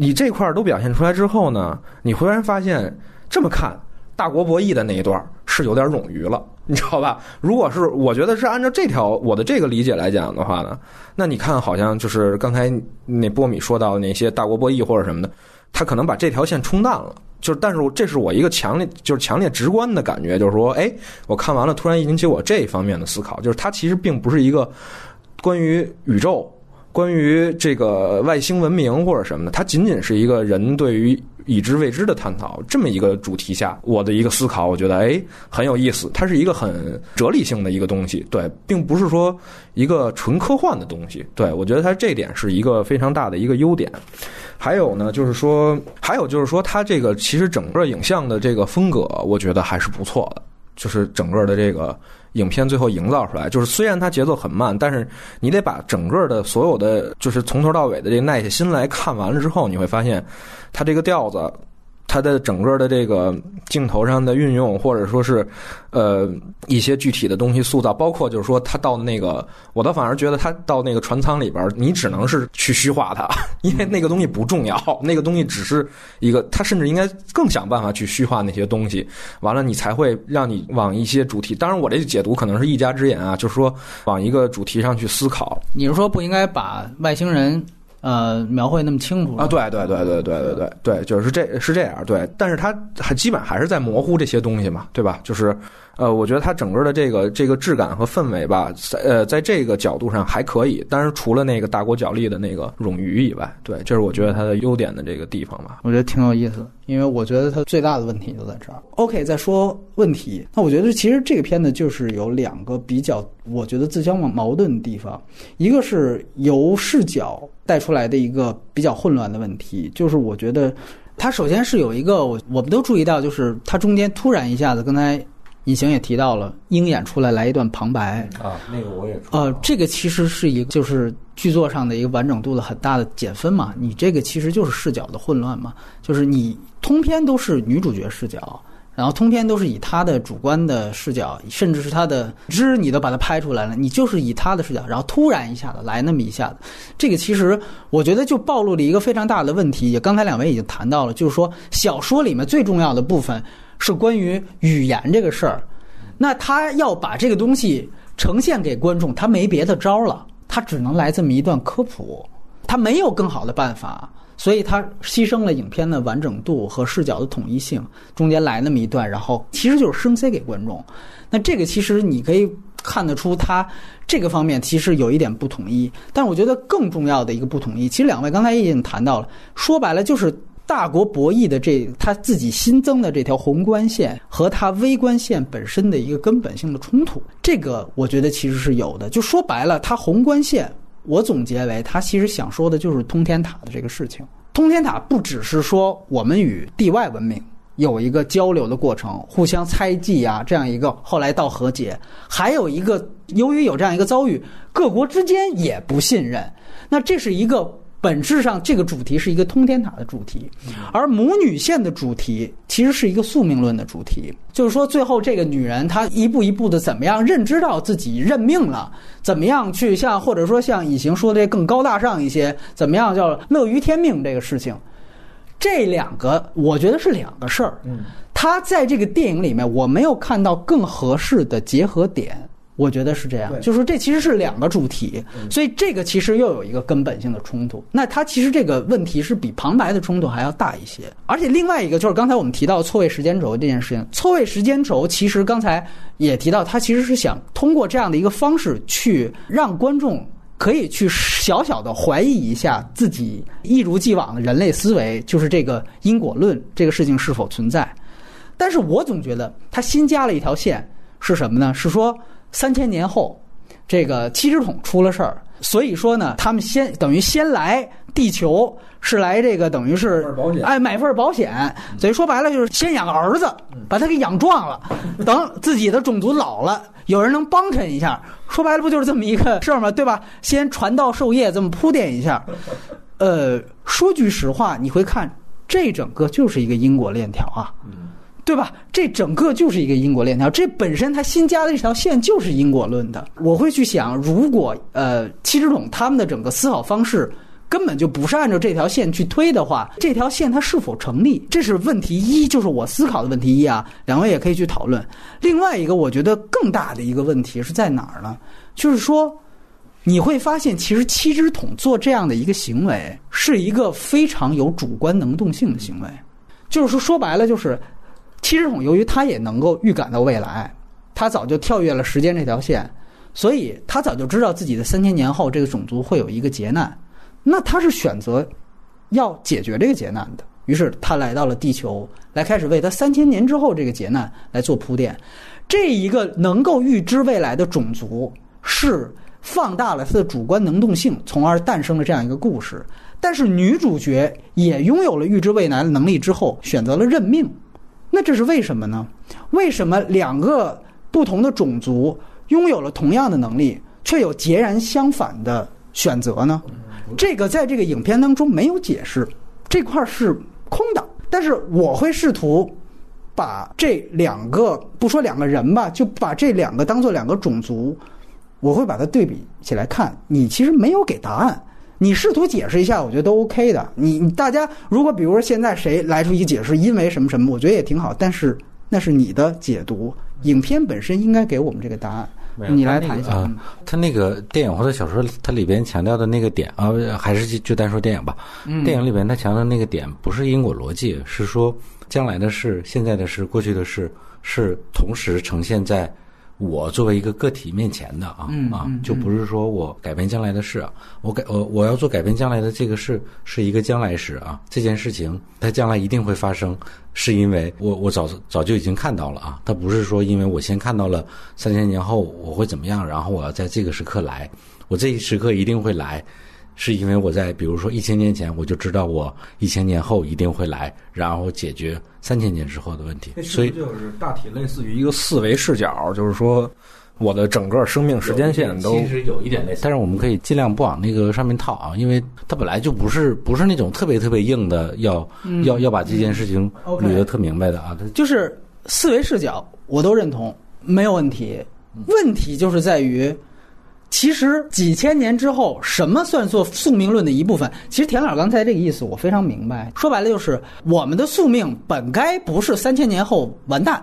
你这块儿都表现出来之后呢，你忽然发现这么看大国博弈的那一段是有点冗余了，(laughs) 你知道吧？如果是我觉得是按照这条我的这个理解来讲的话呢，那你看好像就是刚才那波米说到的那些大国博弈或者什么的，他可能把这条线冲淡了。就是，但是这是我一个强烈就是强烈直观的感觉，就是说，哎，我看完了，突然引起我这一方面的思考，就是它其实并不是一个关于宇宙。关于这个外星文明或者什么的，它仅仅是一个人对于已知未知的探讨，这么一个主题下，我的一个思考，我觉得哎很有意思。它是一个很哲理性的一个东西，对，并不是说一个纯科幻的东西。对我觉得它这点是一个非常大的一个优点。还有呢，就是说，还有就是说，它这个其实整个影像的这个风格，我觉得还是不错的，就是整个的这个。影片最后营造出来，就是虽然它节奏很慢，但是你得把整个的所有的，就是从头到尾的这个耐下心来看完了之后，你会发现，它这个调子。它的整个的这个镜头上的运用，或者说是，呃，一些具体的东西塑造，包括就是说，他到那个，我倒反而觉得他到那个船舱里边，你只能是去虚化它，(laughs) 因为那个东西不重要，那个东西只是一个，他甚至应该更想办法去虚化那些东西，完了你才会让你往一些主题。当然，我这解读可能是一家之言啊，就是说往一个主题上去思考。你是说不应该把外星人？呃，描绘那么清楚啊？对对对对对对对对，就是这是这样。对，但是它还基本还是在模糊这些东西嘛，对吧？就是呃，我觉得它整个的这个这个质感和氛围吧，在呃在这个角度上还可以。但是除了那个大国角力的那个冗余以外，对，这是我觉得它的优点的这个地方吧。我觉得挺有意思的，因为我觉得它最大的问题就在这儿。OK，再说问题，那我觉得其实这个片子就是有两个比较，我觉得自相矛盾的地方，一个是由视角带出来的一个比较混乱的问题，就是我觉得它首先是有一个我我们都注意到，就是它中间突然一下子，刚才隐形也提到了，鹰眼出来来一段旁白，啊，那个我也呃，这个其实是一个就是剧作上的一个完整度的很大的减分嘛。你这个其实就是视角的混乱嘛，就是你通篇都是女主角视角，然后通篇都是以她的主观的视角，甚至是她的知你都把它拍出来了，你就是以她的视角，然后突然一下子来那么一下子，这个其实我觉得就暴露了一个非常大的问题。也刚才两位已经谈到了，就是说小说里面最重要的部分是关于语言这个事儿。那他要把这个东西呈现给观众，他没别的招儿了，他只能来这么一段科普，他没有更好的办法，所以他牺牲了影片的完整度和视角的统一性，中间来那么一段，然后其实就是生塞给观众。那这个其实你可以看得出，他这个方面其实有一点不统一。但我觉得更重要的一个不统一，其实两位刚才已经谈到了，说白了就是。大国博弈的这他自己新增的这条宏观线和他微观线本身的一个根本性的冲突，这个我觉得其实是有的。就说白了，他宏观线，我总结为他其实想说的就是通天塔的这个事情。通天塔不只是说我们与地外文明有一个交流的过程，互相猜忌啊，这样一个后来到和解，还有一个由于有这样一个遭遇，各国之间也不信任。那这是一个。本质上，这个主题是一个通天塔的主题，而母女线的主题其实是一个宿命论的主题。就是说，最后这个女人她一步一步的怎么样认知到自己认命了，怎么样去像或者说像以行说的更高大上一些，怎么样叫乐于天命这个事情，这两个我觉得是两个事儿。嗯，他在这个电影里面，我没有看到更合适的结合点。我觉得是这样，就是说这其实是两个主题，所以这个其实又有一个根本性的冲突。那它其实这个问题是比旁白的冲突还要大一些。而且另外一个就是刚才我们提到错位时间轴这件事情，错位时间轴其实刚才也提到，它其实是想通过这样的一个方式去让观众可以去小小的怀疑一下自己一如既往的人类思维，就是这个因果论这个事情是否存在。但是我总觉得它新加了一条线是什么呢？是说。三千年后，这个七只桶出了事儿，所以说呢，他们先等于先来地球，是来这个等于是哎买份保险，所以说白了就是先养个儿子，把他给养壮了，(laughs) 等自己的种族老了，有人能帮衬一下，说白了不就是这么一个事儿吗？对吧？先传道授业，这么铺垫一下。呃，说句实话，你会看这整个就是一个因果链条啊。对吧？这整个就是一个因果链条，这本身它新加的这条线就是因果论的。我会去想，如果呃七只桶他们的整个思考方式根本就不是按照这条线去推的话，这条线它是否成立？这是问题一，就是我思考的问题一啊。两位也可以去讨论。另外一个，我觉得更大的一个问题是在哪儿呢？就是说，你会发现，其实七只桶做这样的一个行为，是一个非常有主观能动性的行为。就是说，说白了就是。七只桶由于他也能够预感到未来，他早就跳跃了时间这条线，所以他早就知道自己的三千年后这个种族会有一个劫难，那他是选择要解决这个劫难的。于是他来到了地球，来开始为他三千年之后这个劫难来做铺垫。这一个能够预知未来的种族，是放大了他的主观能动性，从而诞生了这样一个故事。但是女主角也拥有了预知未来的能力之后，选择了认命。那这是为什么呢？为什么两个不同的种族拥有了同样的能力，却有截然相反的选择呢？这个在这个影片当中没有解释，这块是空的。但是我会试图把这两个不说两个人吧，就把这两个当做两个种族，我会把它对比起来看。你其实没有给答案。你试图解释一下，我觉得都 OK 的。你你大家如果比如说现在谁来出一个解释，因为什么什么，我觉得也挺好。但是那是你的解读，影片本身应该给我们这个答案。你来谈一下。啊，他那个电影或者小说，它里边强调的那个点啊，还是就就单说电影吧。嗯电影里边他强调的那个点不是因果逻辑，是说将来的事、现在的事、过去的事是同时呈现在我作为一个个体面前的啊嗯啊嗯，就不是说我改变将来的事啊，我改我我要做改变将来的这个事是一个将来时啊，这件事情它将来一定会发生，是因为我我早早就已经看到了啊，它不是说因为我先看到了三千年后我会怎么样，然后我要在这个时刻来，我这一时刻一定会来。是因为我在比如说一千年前我就知道我一千年后一定会来，然后解决三千年之后的问题，所以就是大体类似于一个四维视角，就是说我的整个生命时间线都其实有一点类似，但是我们可以尽量不往那个上面套啊，因为它本来就不是不是那种特别特别硬的，要、要要把这件事情捋得特明白的啊。它就是四维视角，我都认同，没有问题。问题就是在于，其实几千年之后，什么算作宿命论的一部分？其实田老刚才这个意思我非常明白。说白了就是，我们的宿命本该不是三千年后完蛋，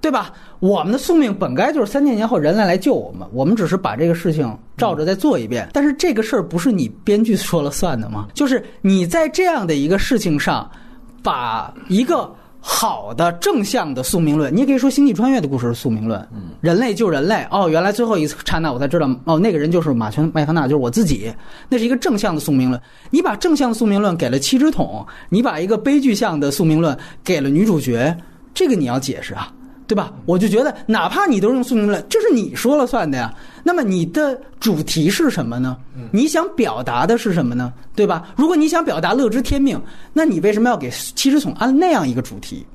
对吧？我们的宿命本该就是三千年后人类来救我们，我们只是把这个事情照着再做一遍。但是这个事儿不是你编剧说了算的吗？就是你在这样的一个事情上，把一个好的正向的宿命论，你也可以说星际穿越的故事是宿命论，人类救人类。哦，原来最后一刹那我才知道，哦，那个人就是马群麦康纳，就是我自己，那是一个正向的宿命论。你把正向的宿命论给了七只桶，你把一个悲剧向的宿命论给了女主角，这个你要解释啊。对吧？我就觉得，哪怕你都是用宿命论，这是你说了算的呀。那么你的主题是什么呢？你想表达的是什么呢？对吧？如果你想表达乐知天命，那你为什么要给七只桶安那样一个主题？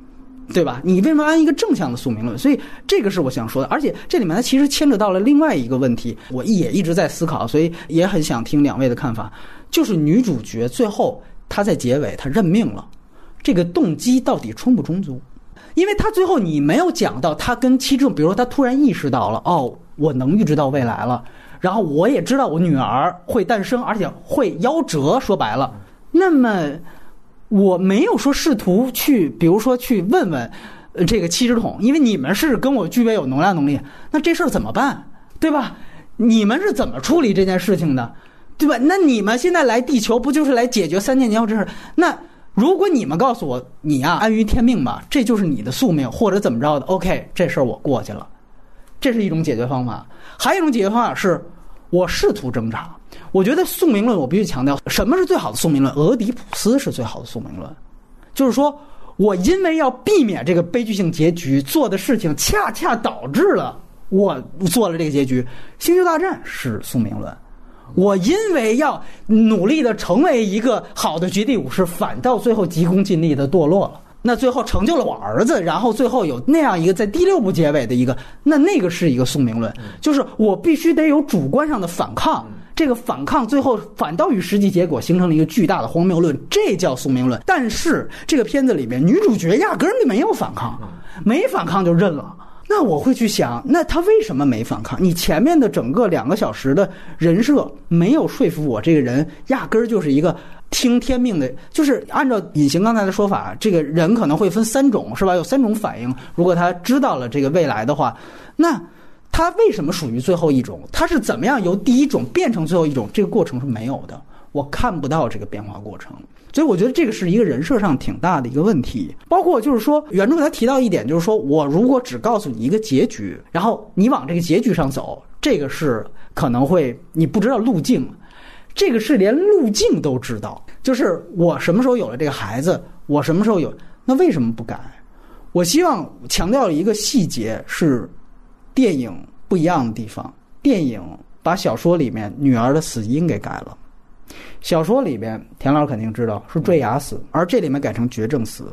对吧？你为什么安一个正向的宿命论？所以这个是我想说的，而且这里面它其实牵扯到了另外一个问题，我也一直在思考，所以也很想听两位的看法。就是女主角最后她在结尾她认命了，这个动机到底充不充足？因为他最后你没有讲到他跟七正，比如说他突然意识到了，哦，我能预知到未来了，然后我也知道我女儿会诞生，而且会夭折。说白了，那么我没有说试图去，比如说去问问这个七只桶，因为你们是跟我具备有能量能力，那这事儿怎么办？对吧？你们是怎么处理这件事情的？对吧？那你们现在来地球不就是来解决三千年后这事？那如果你们告诉我你呀、安于天命吧，这就是你的宿命，或者怎么着的，OK，这事儿我过去了，这是一种解决方法。还有一种解决方法是，我试图挣扎。我觉得宿命论，我必须强调，什么是最好的宿命论？俄狄浦斯是最好的宿命论，就是说我因为要避免这个悲剧性结局，做的事情恰恰导致了我做了这个结局。星球大战是宿命论。我因为要努力的成为一个好的绝地武士，反倒最后急功近利的堕落了。那最后成就了我儿子，然后最后有那样一个在第六部结尾的一个，那那个是一个宿命论，就是我必须得有主观上的反抗，这个反抗最后反倒与实际结果形成了一个巨大的荒谬论，这叫宿命论。但是这个片子里面女主角压根儿就没有反抗，没反抗就认了。那我会去想，那他为什么没反抗？你前面的整个两个小时的人设没有说服我，这个人压根儿就是一个听天命的，就是按照隐形刚才的说法，这个人可能会分三种，是吧？有三种反应。如果他知道了这个未来的话，那他为什么属于最后一种？他是怎么样由第一种变成最后一种？这个过程是没有的，我看不到这个变化过程。所以我觉得这个是一个人设上挺大的一个问题，包括就是说原著他提到一点，就是说我如果只告诉你一个结局，然后你往这个结局上走，这个是可能会你不知道路径，这个是连路径都知道，就是我什么时候有了这个孩子，我什么时候有，那为什么不改？我希望强调一个细节是电影不一样的地方，电影把小说里面女儿的死因给改了。小说里边，田老师肯定知道是坠崖死，而这里面改成绝症死。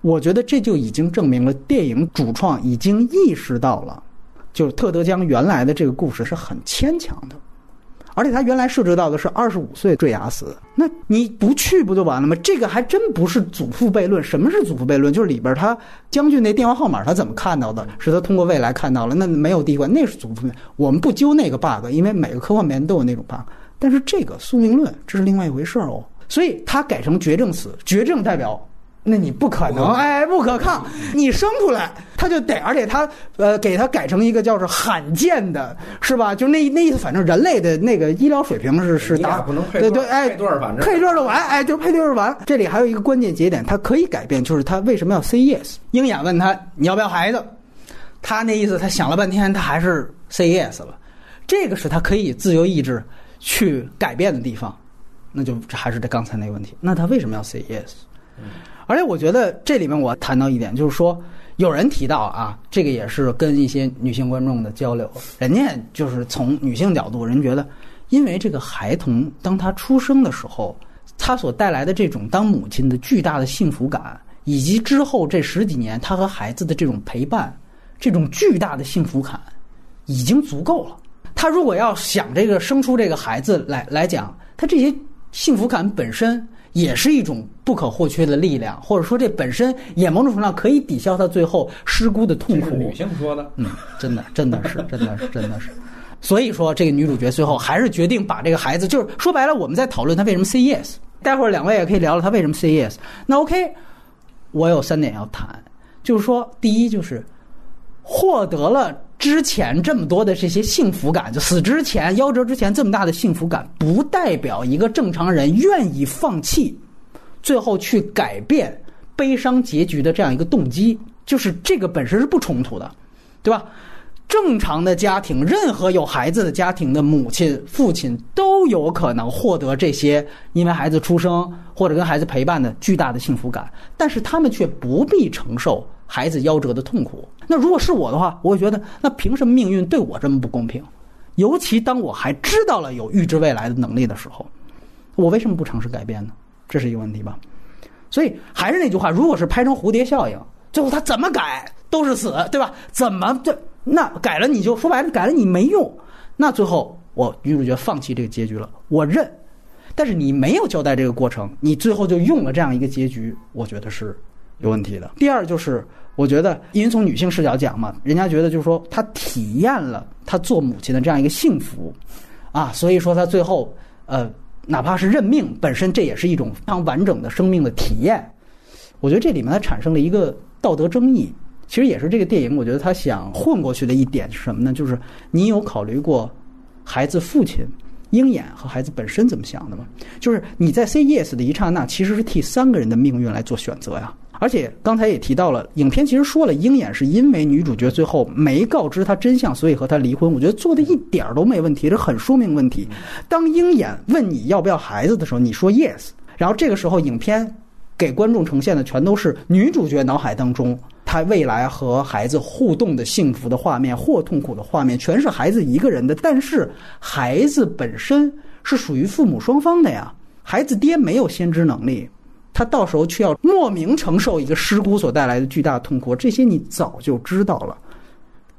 我觉得这就已经证明了电影主创已经意识到了，就是特德·江原来的这个故事是很牵强的，而且他原来设置到的是二十五岁坠崖死。那你不去不就完了吗？这个还真不是祖父悖论。什么是祖父悖论？就是里边他将军那电话号码他怎么看到的？是他通过未来看到了，那没有地关，那是祖父悖论。我们不揪那个 bug，因为每个科幻片都有那种 bug。但是这个宿命论这是另外一回事儿哦，所以他改成绝症死，绝症代表，那你不可能，哎，不可抗，你生出来，他就得，而且他呃给他改成一个叫是罕见的，是吧？就那那意思，反正人类的那个医疗水平是是达你俩不能配对对对，哎配对儿反正配对儿的完，哎，就配对儿的完。这里还有一个关键节点，它可以改变，就是他为什么要 say yes？鹰眼问他你要不要孩子，他那意思他想了半天，他还是 say yes 了。这个是他可以自由意志去改变的地方，那就还是这刚才那个问题。那他为什么要 say yes？而且我觉得这里面我谈到一点，就是说有人提到啊，这个也是跟一些女性观众的交流，人家就是从女性角度，人觉得，因为这个孩童当他出生的时候，他所带来的这种当母亲的巨大的幸福感，以及之后这十几年他和孩子的这种陪伴，这种巨大的幸福感，已经足够了。他如果要想这个生出这个孩子来来讲，他这些幸福感本身也是一种不可或缺的力量，或者说这本身也某种程度上可以抵消他最后失孤的痛苦。女性说的，嗯，真的，真的是，真的是，真的是。所以说，这个女主角最后还是决定把这个孩子，就是说白了，我们在讨论她为什么 say yes。待会儿两位也可以聊聊她为什么 say yes。那 OK，我有三点要谈，就是说，第一就是获得了之前这么多的这些幸福感，就死之前夭折之前这么大的幸福感，不代表一个正常人愿意放弃，最后去改变悲伤结局的这样一个动机，就是这个本身是不冲突的，对吧？正常的家庭，任何有孩子的家庭的母亲、父亲都有可能获得这些因为孩子出生或者跟孩子陪伴的巨大的幸福感，但是他们却不必承受孩子夭折的痛苦。那如果是我的话，我会觉得，那凭什么命运对我这么不公平？尤其当我还知道了有预知未来的能力的时候，我为什么不尝试改变呢？这是一个问题吧。所以还是那句话，如果是拍成蝴蝶效应，最后他怎么改都是死，对吧？怎么这那改了你就说白了改了你没用，那最后我女主角放弃这个结局了，我认。但是你没有交代这个过程，你最后就用了这样一个结局，我觉得是有问题的。第二就是，我觉得因为从女性视角讲嘛，人家觉得就是说她体验了她做母亲的这样一个幸福，啊，所以说她最后呃，哪怕是认命，本身这也是一种非常完整的生命的体验。我觉得这里面它产生了一个道德争议，其实也是这个电影我觉得他想混过去的一点是什么呢？就是你有考虑过孩子父亲鹰眼和孩子本身怎么想的吗？就是你在 say yes 的一刹那，其实是替三个人的命运来做选择呀。而且刚才也提到了，影片其实说了，鹰眼是因为女主角最后没告知他真相，所以和他离婚。我觉得做的一点儿都没问题，这很说明问题。当鹰眼问你要不要孩子的时候，你说 yes，然后这个时候影片给观众呈现的全都是女主角脑海当中她未来和孩子互动的幸福的画面或痛苦的画面，全是孩子一个人的。但是孩子本身是属于父母双方的呀，孩子爹没有先知能力。他到时候却要莫名承受一个失孤所带来的巨大痛苦，这些你早就知道了。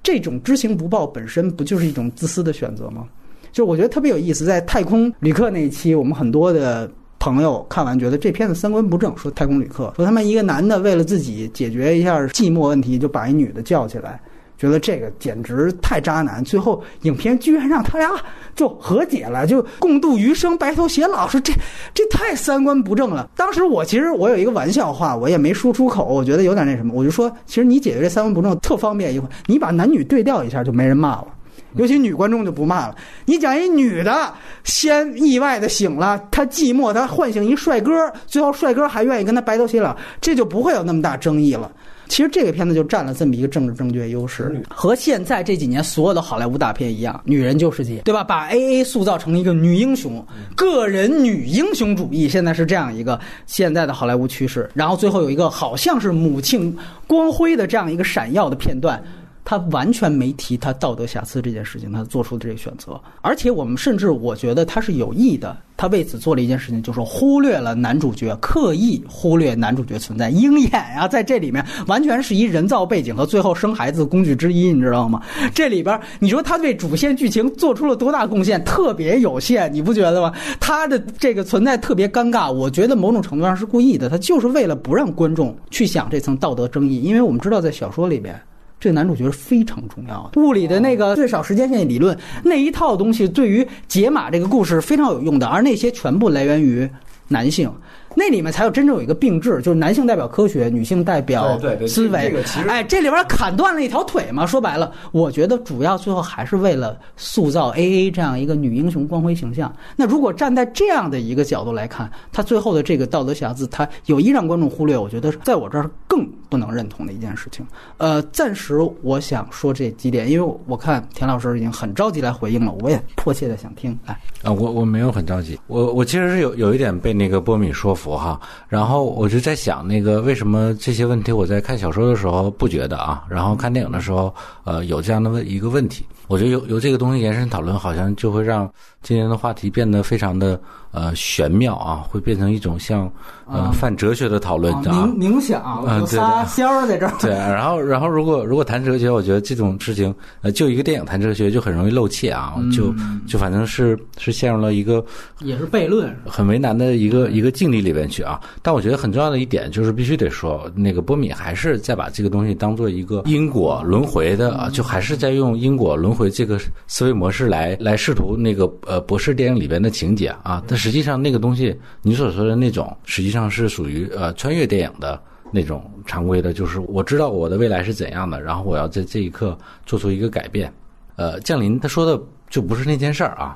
这种知情不报本身不就是一种自私的选择吗？就我觉得特别有意思，在太空旅客那一期，我们很多的朋友看完觉得这片子三观不正，说太空旅客说他们一个男的为了自己解决一下寂寞问题，就把一女的叫起来。觉得这个简直太渣男，最后影片居然让他俩就和解了，就共度余生，白头偕老。说这这太三观不正了。当时我其实我有一个玩笑话，我也没说出口，我觉得有点那什么，我就说，其实你解决这三观不正特方便，一会你把男女对调一下，就没人骂了。尤其女观众就不骂了。你讲一女的先意外的醒了，她寂寞，她唤醒一帅哥，最后帅哥还愿意跟她白头偕老，这就不会有那么大争议了。其实这个片子就占了这么一个政治正确优势，和现在这几年所有的好莱坞大片一样，女人就是姐，对吧？把 A A 塑造成一个女英雄，个人女英雄主义，现在是这样一个现在的好莱坞趋势。然后最后有一个好像是母亲光辉的这样一个闪耀的片段。他完全没提他道德瑕疵这件事情，他做出的这个选择，而且我们甚至我觉得他是有意的，他为此做了一件事情，就是忽略了男主角，刻意忽略男主角存在。鹰眼啊，在这里面完全是一人造背景和最后生孩子的工具之一，你知道吗？(laughs) 这里边你说他对主线剧情做出了多大贡献？特别有限，你不觉得吗？他的这个存在特别尴尬，我觉得某种程度上是故意的，他就是为了不让观众去想这层道德争议，因为我们知道在小说里边。这个男主角是非常重要的。物理的那个最少时间线理论那一套东西，对于解码这个故事非常有用的。而那些全部来源于男性，那里面才有真正有一个并置，就是男性代表科学，女性代表对对对思维。哎，这里边砍断了一条腿嘛。说白了，我觉得主要最后还是为了塑造 A A 这样一个女英雄光辉形象。那如果站在这样的一个角度来看，他最后的这个道德瑕疵，他有意让观众忽略，我觉得在我这儿更不能认同的一件事情。呃，暂时我想说这几点，因为我看田老师已经很着急来回应了，我也迫切的想听。哎，啊，我我没有很着急，我我其实是有有一点被那个波米说服哈，然后我就在想那个为什么这些问题我在看小说的时候不觉得啊，然后看电影的时候呃有这样的问一个问题，我觉得由由这个东西延伸讨论，好像就会让今天的话题变得非常的呃玄妙啊，会变成一种像呃泛哲学的讨论啊。冥冥想有嗯对对仨仙儿在这儿。对，然后然后如果如果谈哲学，我觉得这种事情，呃，就一个电影谈哲学就很容易露怯啊，就就反正是是陷入了一个也是悖论，很为难的一个一个境地里边去啊。但我觉得很重要的一点就是必须得说，那个波米还是在把这个东西当做一个因果轮回的啊，就还是在用因果轮回这个思维模式来来试图那个呃博士电影里边的情节啊。但实际上那个东西，你所说的那种，实际上是属于呃穿越电影的。那种常规的，就是我知道我的未来是怎样的，然后我要在这一刻做出一个改变。呃，降临他说的就不是那件事儿啊，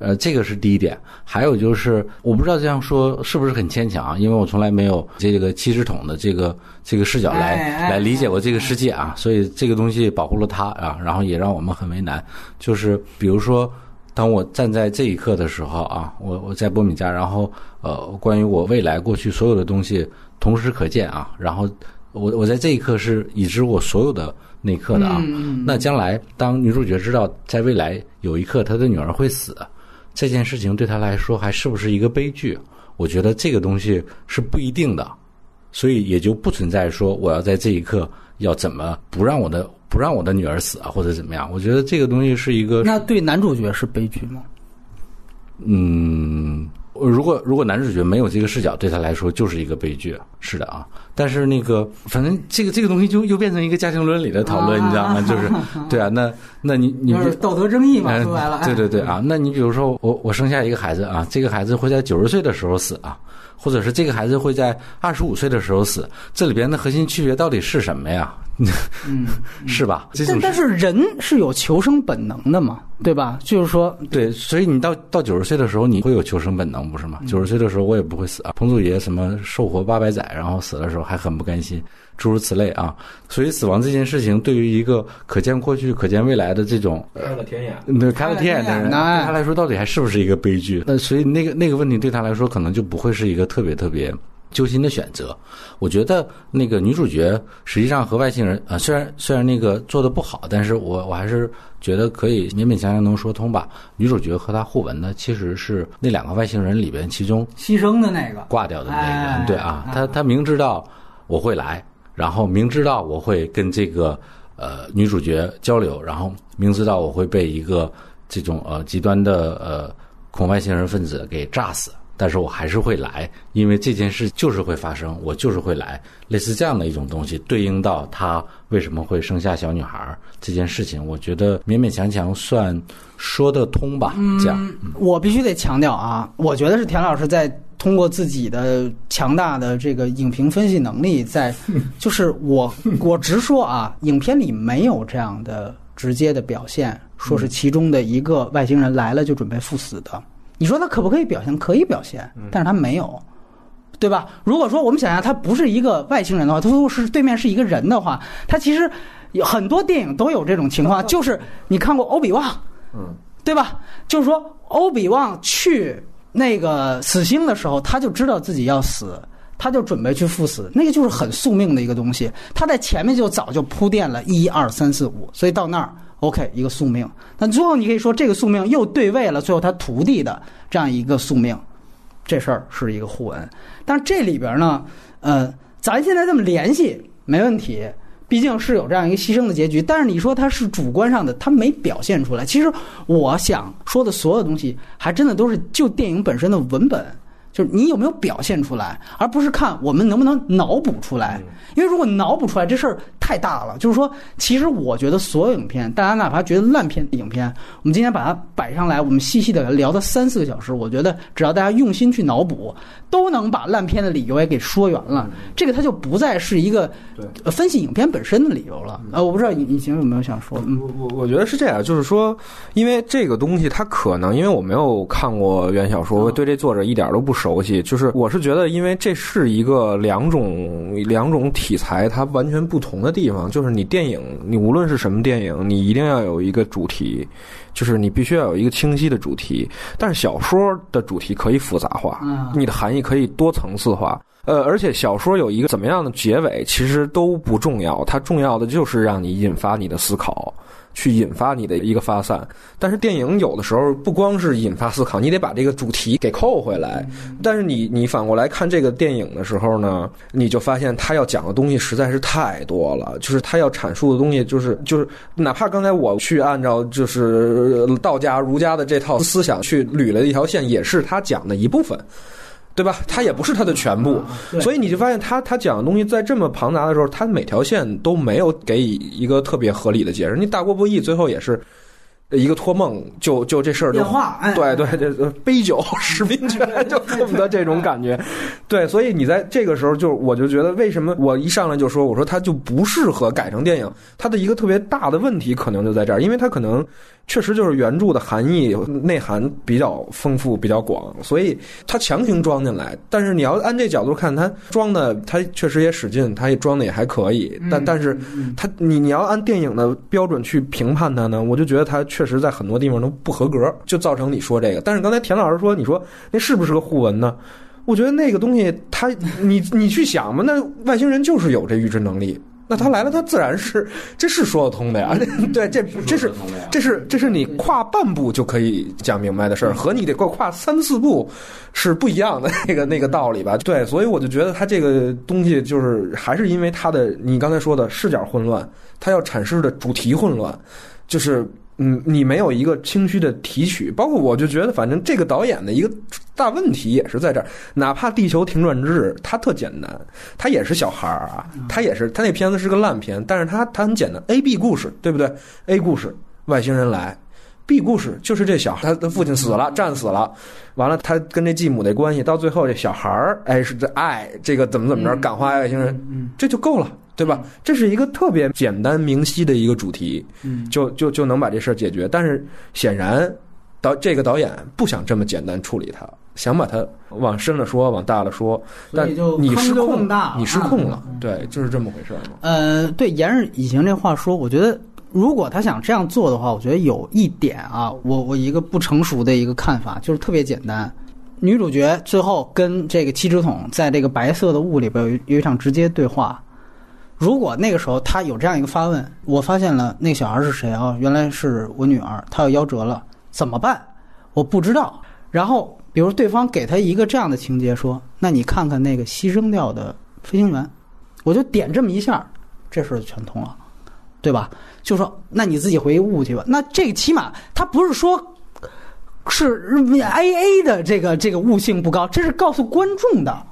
呃，这个是第一点。还有就是，我不知道这样说是不是很牵强啊，因为我从来没有这个七十桶的这个这个视角来来理解过这个世界啊，所以这个东西保护了他啊，然后也让我们很为难。就是比如说。当我站在这一刻的时候啊，我我在波米家，然后呃，关于我未来、过去所有的东西同时可见啊，然后我我在这一刻是已知我所有的那一刻的啊。那将来当女主角知道在未来有一刻她的女儿会死，这件事情对她来说还是不是一个悲剧？我觉得这个东西是不一定的，所以也就不存在说我要在这一刻要怎么不让我的不让我的女儿死啊，或者怎么样。我觉得这个东西是一个那对男主角是悲剧吗？嗯，如果如果男主角没有这个视角，对他来说就是一个悲剧。是的啊，但是那个反正这个这个东西就又变成一个家庭伦理的讨论，啊你知道吗？就是对啊，那那你你就是道德争议嘛，哎说白了。对对对哎啊，那你比如说我我生下一个孩子啊，这个孩子会在九十岁的时候死啊，或者是这个孩子会在二十五岁的时候死，这里边的核心区别到底是什么呀？嗯，(laughs) 是吧？但但是人是有求生本能的嘛，对吧？就是说，对，所以你到到九十岁的时候，你会有求生本能，不是吗？九十岁的时候，我也不会死啊。彭祖爷什么寿活八百载，然后死的时候还很不甘心，诸如此类啊。所以死亡这件事情，对于一个可见过去、可见未来的这种开了天眼。那开了天眼的人，对他来说，到底还是不是一个悲剧？那所以那个那个问题对他来说，可能就不会是一个特别特别揪心的选择。我觉得那个女主角实际上和外星人啊、呃虽然虽然那个做的不好，但是我我还是觉得可以勉勉强强能说通吧。女主角和她互文呢，其实是那两个外星人里边其中牺牲的那个，挂掉的那个人，哎对啊哎，他他明知道我会来，然后明知道我会跟这个呃女主角交流，然后明知道我会被一个这种呃极端的呃恐外星人分子给炸死，但是我还是会来，因为这件事就是会发生，我就是会来，类似这样的一种东西，对应到他为什么会生下小女孩这件事情，我觉得勉勉强强算说得通吧，这样。我必须得强调啊，我觉得是田老师在通过自己的强大的这个影评分析能力在，(laughs) 就是我我直说啊，影片里没有这样的直接的表现，说是其中的一个外星人来了就准备赴死的。你说他可不可以表现？可以表现，但是他没有。对吧？如果说我们想象他不是一个外星人的话，他如果是对面是一个人的话，他其实有很多电影都有这种情况，(laughs) 就是你看过欧比旺，嗯，对吧？就是说欧比旺去那个死星的时候，他就知道自己要死，他就准备去赴死，那个就是很宿命的一个东西。他在前面就早就铺垫了一二三四五，所以到那儿 OK 一个宿命。那最后你可以说这个宿命又对位了最后他徒弟的这样一个宿命，这事儿是一个互文。但这里边呢，呃，咱现在这么联系没问题。毕竟是有这样一个牺牲的结局，但是你说他是主观上的，他没表现出来。其实我想说的所有东西，还真的都是就电影本身的文本，就是你有没有表现出来，而不是看我们能不能脑补出来。因为如果脑补出来这事儿太太大了。就是说，其实我觉得所有影片，大家哪怕觉得烂片影片，我们今天把它摆上来，我们细细的聊到三四个小时，我觉得只要大家用心去脑补，都能把烂片的理由也给说圆了。这个它就不再是一个呃分析影片本身的理由了。呃，我不知道隐隐形有没有想说，嗯，我我我觉得是这样，就是说，因为这个东西它可能，因为我没有看过原小说，我对这作者一点都不熟悉。就是我是觉得，因为这是一个两种两种题材，它完全不同的地方。就是你电影，你无论是什么电影，你一定要有一个主题，就是你必须要有一个清晰的主题。但是小说的主题可以复杂化，你的含义可以多层次化。呃，而且小说有一个怎么样的结尾，其实都不重要，它重要的就是让你引发你的思考。去引发你的一个发散，但是电影有的时候不光是引发思考，你得把这个主题给扣回来。但是你你反过来看这个电影的时候呢，你就发现他要讲的东西实在是太多了，就是他要阐述的东西，就是就是哪怕刚才我去按照就是道家儒家的这套思想去捋了一条线，也是他讲的一部分。对吧？它也不是它的全部，所以你就发现他他讲的东西在这么庞杂的时候，他每条线都没有给一个特别合理的解释。你大国不易最后也是一个托梦，就就这事儿就对对对，杯酒释兵权，就恨不得这种感觉。(laughs) 对，所以你在这个时候就我就觉得，为什么我一上来就说，我说它就不适合改成电影？它的一个特别大的问题可能就在这儿，因为它可能。确实就是原著的含义内涵比较丰富、比较广，所以它强行装进来。但是你要按这角度看，它装的它确实也使劲，它也装的也还可以。但但是它你你要按电影的标准去评判它呢，我就觉得它确实在很多地方都不合格，就造成你说这个。但是刚才田老师说，你说那是不是个互文呢？我觉得那个东西，它你你去想吧，那外星人就是有这预知能力。那他来了，他自然是，这是说得通的呀。(laughs) 对，这这是这是这是你跨半步就可以讲明白的事儿，和你得跨跨三四步是不一样的那个那个道理吧？对，所以我就觉得他这个东西就是还是因为他的你刚才说的视角混乱，他要阐释的主题混乱，就是。嗯，你没有一个清晰的提取，包括我就觉得，反正这个导演的一个大问题也是在这儿。哪怕《地球停转之日》，它特简单，它也是小孩儿啊，它也是，它那片子是个烂片，但是它它很简单，A B 故事，对不对？A 故事，外星人来；B 故事就是这小孩，他的父亲死了，战死了，完了他跟这继母的关系，到最后这小孩儿，哎，是这爱这个怎么怎么着感化外星人，这就够了。对吧？这是一个特别简单明晰的一个主题，嗯，就就就能把这事儿解决。但是显然导这个导演不想这么简单处理它，想把它往深了说，往大了说。但你失控，你失控了，对，就是这么回事儿嘛。呃，对，沿着以前这话说，我觉得如果他想这样做的话，我觉得有一点啊，我我一个不成熟的一个看法就是特别简单。女主角最后跟这个七只桶在这个白色的雾里边有有一场直接对话。如果那个时候他有这样一个发问，我发现了那个小孩是谁啊？原来是我女儿，她要夭折了，怎么办？我不知道。然后，比如对方给他一个这样的情节，说：“那你看看那个牺牲掉的飞行员。”我就点这么一下，这事就全通了，对吧？就说那你自己回去悟去吧。那这个起码他不是说，是 A A 的这个这个悟性不高，这是告诉观众的。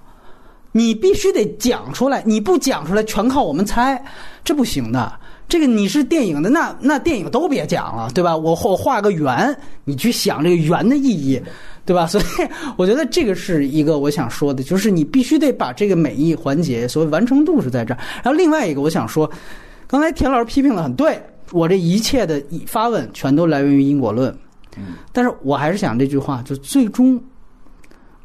你必须得讲出来，你不讲出来，全靠我们猜，这不行的。这个你是电影的，那那电影都别讲了，对吧？我我画个圆，你去想这个圆的意义，对吧？(laughs) 所以我觉得这个是一个我想说的，就是你必须得把这个每一环节，所谓完成度是在这儿。然后另外一个我想说，刚才田老师批评的很对，我这一切的发问全都来源于因果论，但是我还是想这句话，就最终，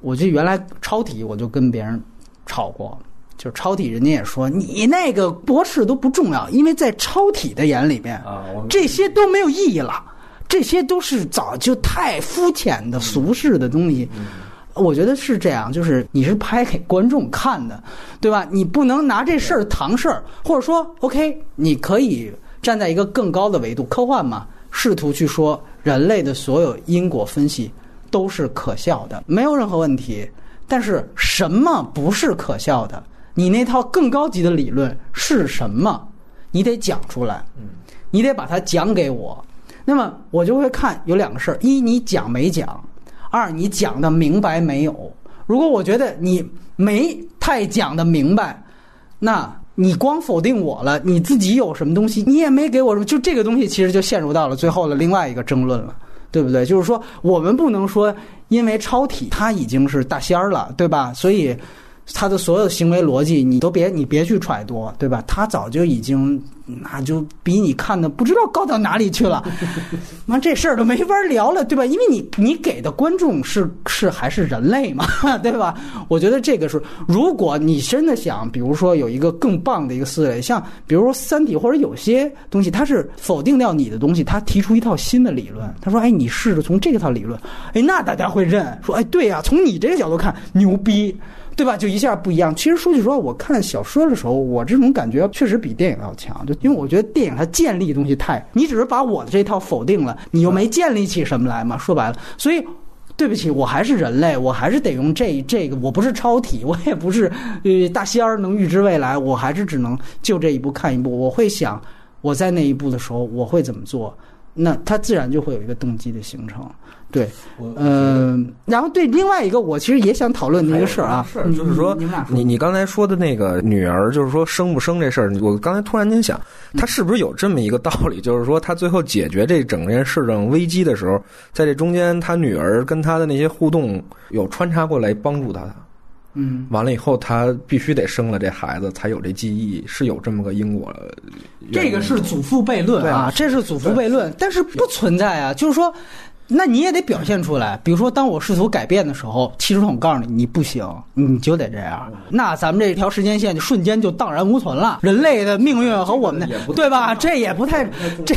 我就原来抄题，我就跟别人。吵过，就是超体，人家也说你那个博士都不重要，因为在超体的眼里面啊，这些都没有意义了，这些都是早就太肤浅的俗世的东西。我觉得是这样，就是你是拍给观众看的，对吧？你不能拿这事儿搪事儿，或者说，OK，你可以站在一个更高的维度，科幻嘛，试图去说人类的所有因果分析都是可笑的，没有任何问题。但是什么不是可笑的？你那套更高级的理论是什么？你得讲出来，你得把它讲给我。那么我就会看有两个事儿：一，你讲没讲；二，你讲的明白没有。如果我觉得你没太讲的明白，那你光否定我了，你自己有什么东西，你也没给我什么，就这个东西其实就陷入到了最后的另外一个争论了。对不对？就是说，我们不能说因为超体它已经是大仙儿了，对吧？所以他的所有行为逻辑，你都别你别去揣度，对吧？他早就已经那就比你看的不知道高到哪里去了。(laughs) 妈，这事儿都没法聊了，对吧？因为你你给的观众是是还是人类嘛，(laughs) 对吧？我觉得这个是，如果你真的想，比如说有一个更棒的一个思维，像比如说《三体》或者有些东西，它是否定掉你的东西，它提出一套新的理论，他说：“哎，你试着从这套理论，哎，那大家会认，说，哎，对呀、从你这个角度看牛逼。”对吧？就一下不一样。其实说句实话，我看小说的时候，我这种感觉确实比电影要强。就因为我觉得电影它建立的东西太，你只是把我的这套否定了，你又没建立起什么来嘛。说白了，所以对不起，我还是人类，我还是得用这这个，我不是超体，我也不是呃大仙儿能预知未来，我还是只能就这一步看一步。我会想我在那一步的时候我会怎么做，那它自然就会有一个动机的形成。对，嗯、然后对另外一个，我其实也想讨论的一个事儿啊，是就是说你你你刚才说的那个女儿，就是说生不生这事儿，我刚才突然间想，他是不是有这么一个道理，就是说他最后解决这整件事情危机的时候，在这中间，他女儿跟他的那些互动有穿插过来帮助他的。嗯。完了以后，他必须得生了这孩子，才有这记忆，是有这么个因果。这个是祖父悖论啊，这是祖父悖论，但是不存在啊。就是说，那你也得表现出来。比如说，当我试图改变的时候，汽车桶告诉你你不行，你就得这样。那咱们这条时间线就瞬间就荡然无存了。人类的命运和我们的，对吧？这也不太，这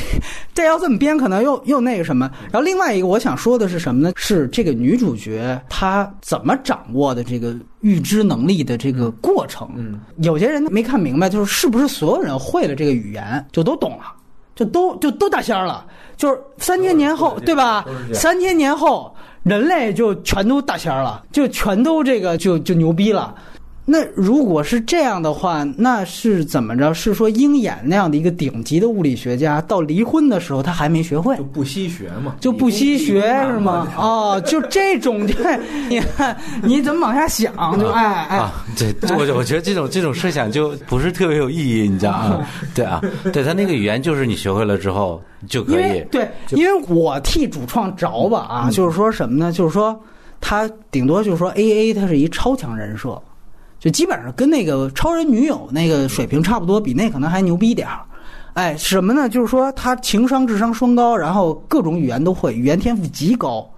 这要这么编，可能又又那个什么。然后另外一个我想说的是什么呢？是这个女主角她怎么掌握的这个预知能力的这个过程。嗯，有些人没看明白，就是是不是所有人会了这个语言就都懂了，就都就都大仙儿了，就是三千年后，对吧？三千年后，人类就全都大仙儿了，就全都这个就就牛逼了。那如果是这样的话，那是怎么着？是说鹰眼那样的一个顶级的物理学家，到离婚的时候他还没学会就，不惜学嘛，就不惜学是吗？哦，就这种，就你看你怎么往下想？就哎哎，啊，对，我我觉得这种这种设想就不是特别有意义，你知道啊？(laughs) 对啊，对他那个语言就是你学会了之后就可以，对，因为我替主创着吧啊，就是说什么呢？就是说他顶多就是说 A A 他是一超强人设，就基本上跟那个超人女友那个水平差不多，比那可能还牛逼点儿。哎，什么呢？就是说他情商、智商双高，然后各种语言都会，语言天赋极高。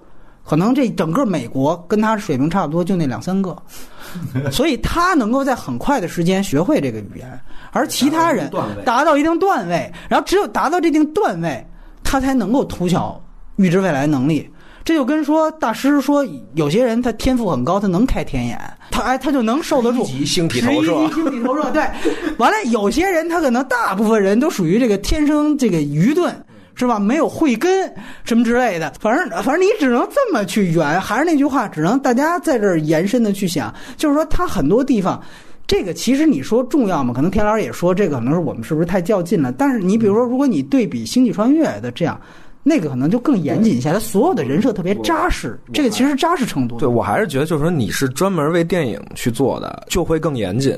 可能这整个美国跟他水平差不多，就那两三个，(laughs) 所以他能够在很快的时间学会这个语言，而其他人达到一定段位，然后只有达到这定段位，他才能够凸显预知未来能力。这就跟说大师说，有些人他天赋很高，他能开天眼，他哎他就能受得住一级星体投射十一级星体投射，对。(laughs) 完了，有些人他可能大部分人都属于这个天生这个愚钝。是吧？没有慧根什么之类的，反正反正你只能这么去圆。还是那句话，只能大家在这儿延伸的去想，就是说他很多地方，这个其实你说重要吗？可能田老师也说这个可能是我们是不是太较劲了？但是你比如说，如果你对比《星际穿越》的这样，那个可能就更严谨一些，他所有的人设特别扎实，这个其实扎实程度对我还是觉得，就是说你是专门为电影去做的，就会更严谨。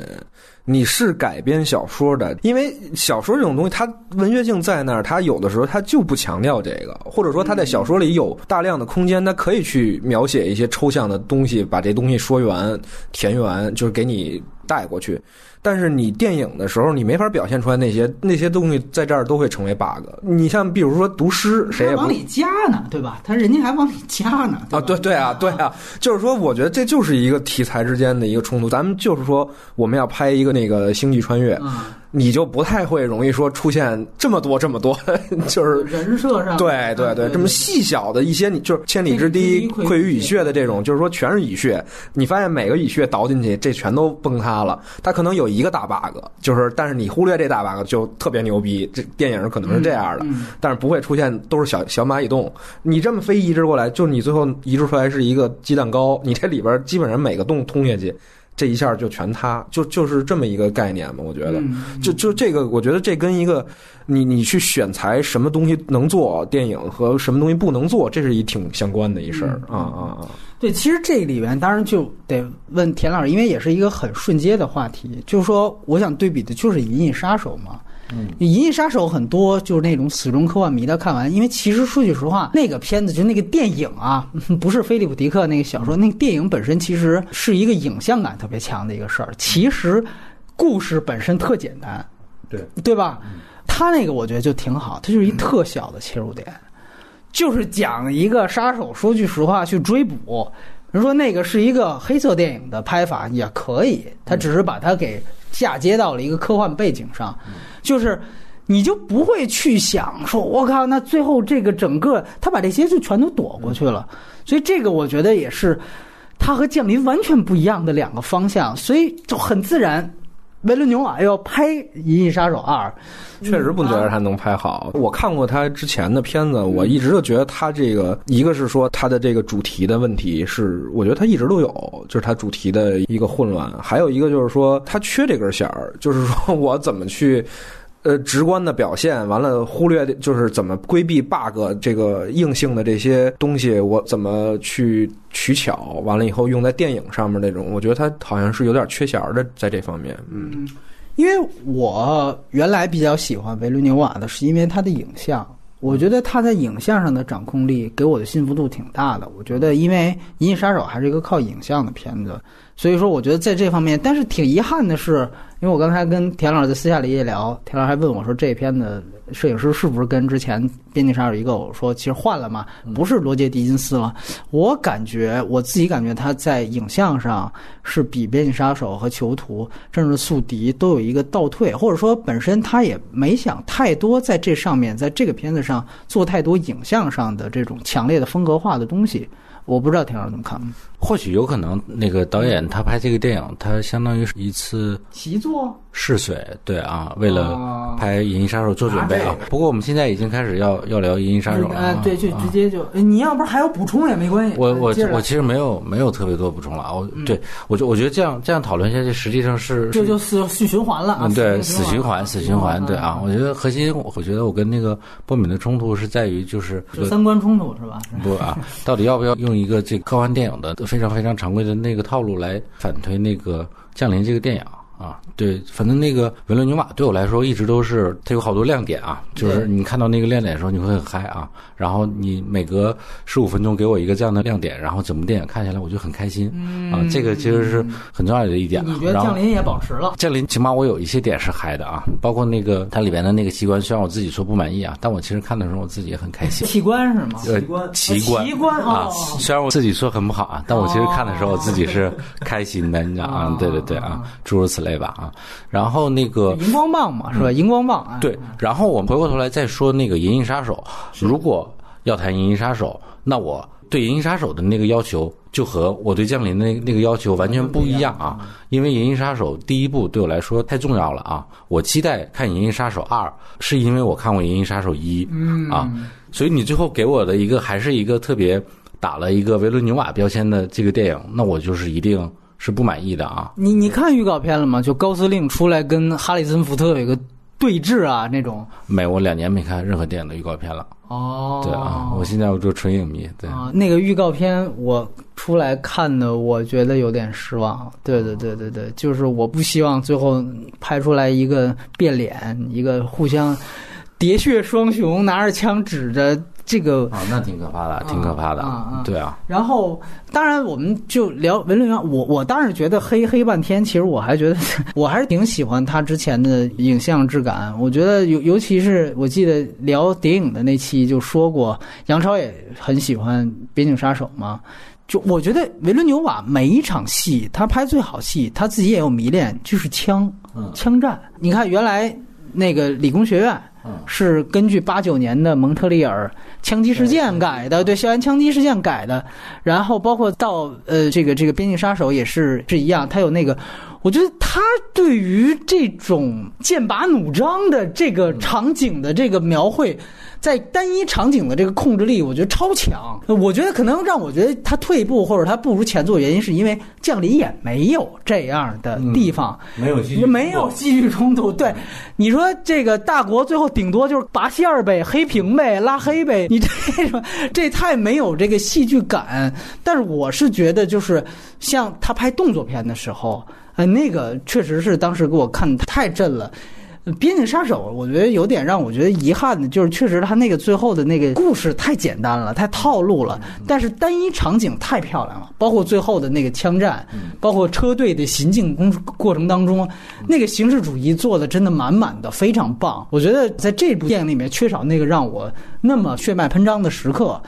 你是改编小说的，因为小说这种东西，它文学性在那儿，它有的时候它就不强调这个，或者说它在小说里有大量的空间，它可以去描写一些抽象的东西，把这东西说圆、填圆，就是给你带过去。但是你电影的时候，你没法表现出来那些那些东西，在这儿都会成为 bug。你像比如说读诗，谁也往里加呢，对吧？他人家还往里加呢啊，对对啊，对啊，就是说，我觉得这就是一个题材之间的一个冲突。咱们就是说，我们要拍一个那个星际穿越，啊，你就不太会容易说出现这么多这么多，(laughs) 就是人设上对对对，这么细小的一些，你就是千里之堤溃于蚁穴的这种，就是说全是蚁穴。你发现每个蚁穴倒进去，这全都崩塌了。它可能有一个大 bug，就是但是你忽略这大 bug 就特别牛逼。这电影可能是这样的，嗯但是不会出现都是小小蚂蚁洞。你这么非移植过来，就你最后移植出来是一个鸡蛋糕，你这里边基本上每个洞通下去。这一下就全塌，就就是这么一个概念嘛。我觉得，嗯就就这个，我觉得这跟一个你你去选材什么东西能做电影和什么东西不能做，这是一挺相关的一事儿啊啊啊！对，其实这里边当然就得问田老师，因为也是一个很瞬间的话题，就是说，我想对比的就是《银翼杀手》嘛。嗯，《银翼杀手》很多就是那种死忠科幻迷的看完，因为其实说句实话，那个片子就那个电影啊，(laughs) 不是菲利普迪克那个小说，那个电影本身其实是一个影像感特别强的一个事儿。其实故事本身特简单，对对吧？他那个我觉得就挺好，它就是一特小的切入点。就是讲一个杀手，说句实话去追捕。人说那个是一个黑色电影的拍法也可以，他只是把它给嫁接到了一个科幻背景上，就是你就不会去想说，我靠，那最后这个整个他把这些就全都躲过去了。所以这个我觉得也是他和降临完全不一样的两个方向，所以就很自然。维伦纽瓦要拍《银翼杀手二》，确实不觉得他能拍好。我看过他之前的片子，我一直就觉得他这个，一个是说他的这个主题的问题是，我觉得他一直都有，就是他主题的一个混乱；还有一个就是说他缺这根弦儿，就是说我怎么去。呃，直观的表现完了，忽略就是怎么规避 bug 这个硬性的这些东西，我怎么去取巧？完了以后用在电影上面那种，我觉得他好像是有点缺弦的，在这方面，嗯。因为我原来比较喜欢维伦纽瓦的，是因为他的影像，我觉得他在影像上的掌控力给我的信服度挺大的。我觉得，因为《银翼杀手》还是一个靠影像的片子，所以说我觉得在这方面，但是挺遗憾的是，因为我刚才跟田老师在私下里也聊，田老师还问我说，这片的摄影师是不是跟之前《边境杀手》一个？我说其实换了嘛，不是罗杰·狄金斯了。我感觉我自己感觉他在影像上是比《边境杀手》和《囚徒》甚至《宿敌》都有一个倒退，或者说本身他也没想太多在这上面，在这个片子上做太多影像上的这种强烈的风格化的东西。我不知道田老师怎么看？或许有可能，那个导演他拍这个电影，他相当于是一次习作？试水，对啊，为了哦拍《银翼杀手》做准备啊。不过我们现在已经开始要要聊《银翼杀手》了对，就啊。直接就，呃你要不是还有补充也没关系。我我我其实没有没有特别多补充了啊，我对我就我觉得这样这样讨论下去，实际上是这就死死循环了对，死死循环，死循环，对啊，我觉得核心，我觉得我跟那个波敏的冲突是在于，就是就三观冲突是吧？不啊，到底要不要用一个这科幻电影的非常非常常规的那个套路来反推那个《降临》这个电影？对，反正那个维伦纽瓦对我来说一直都是它有好多亮点啊，就是你看到那个亮点的时候你会很嗨啊，然后你每隔十五分钟给我一个这样的亮点，然后整部电影看下来我就很开心啊，这个其实是很重要的一点了。你觉得降临也保持了？降临起码我有一些点是嗨的啊，包括那个它里边的那个奇观，虽然我自己说不满意啊，但我其实看的时候我自己也很开心。奇观是吗？呃，奇观，奇观啊哦，虽然我自己说很不好啊，但我其实看的时候我自己是开心的，你知道啊哦？对对对啊，诸如此类吧啊。然后那个荧光棒嘛，是吧？荧光棒啊，对，然后我们回过头来再说那个《银翼杀手》，如果要谈《银翼杀手》，那我对《银翼杀手》的那个要求就和我对《降临》的那那个要求完全不一样啊！因为《银翼杀手》第一部对我来说太重要了啊！我期待看《银翼杀手二》，是因为我看过《银翼杀手一》啊，所以你最后给我的一个还是一个特别打了一个维伦纽瓦标签的这个电影，那我就是一定是不满意的啊！你你看预告片了吗？就高司令出来跟哈里森福特有一个对峙啊，那种。没，我两年没看任何电影的预告片了。哦，对啊，我现在我就纯影迷。对，啊，那个预告片我出来看的，我觉得有点失望。对对对对对，就是我不希望最后拍出来一个变脸，一个互相喋血双雄，拿着枪指着这个。啊，那挺可怕的，挺可怕的。啊啊对啊，然后，当然，我们就聊文论员，我我当时觉得黑黑半天，其实我还觉得 (laughs) 我还是挺喜欢他之前的影像质感。我觉得尤尤其是我记得聊谍影的那期就说过，杨超也很喜欢《边境杀手》嘛。就我觉得维伦纽瓦每一场戏，他拍最好戏，他自己也有迷恋，就是枪，枪战。你看原来那个理工学院。是根据八九年的蒙特利尔枪击事件改的，对校园枪击事件改的。然后包括到呃这个这个边境杀手也是是一样，他有那个，我觉得他对于这种剑拔弩张的这个场景的这个描绘，在单一场景的这个控制力，我觉得超强。我觉得可能让我觉得他退步或者他不如前作，原因是因为降临也没有这样的地方，没有戏剧没有戏剧冲突。对，你说这个大国最后顶多就是拔线儿呗、黑屏呗、拉黑呗，你这种 (laughs) 这太没有这个戏剧感。但是我是觉得，就是像他拍动作片的时候，呃，那个确实是当时给我看太震了。呃边境杀手，我觉得有点让我觉得遗憾的，就是确实他那个最后的那个故事太简单了，太套路了，但是单一场景太漂亮了，包括最后的那个枪战，包括车队的行进工过程当中，那个形式主义做的真的满满的，非常棒。我觉得在这部电影里面缺少那个让我那么血脉喷张的时刻，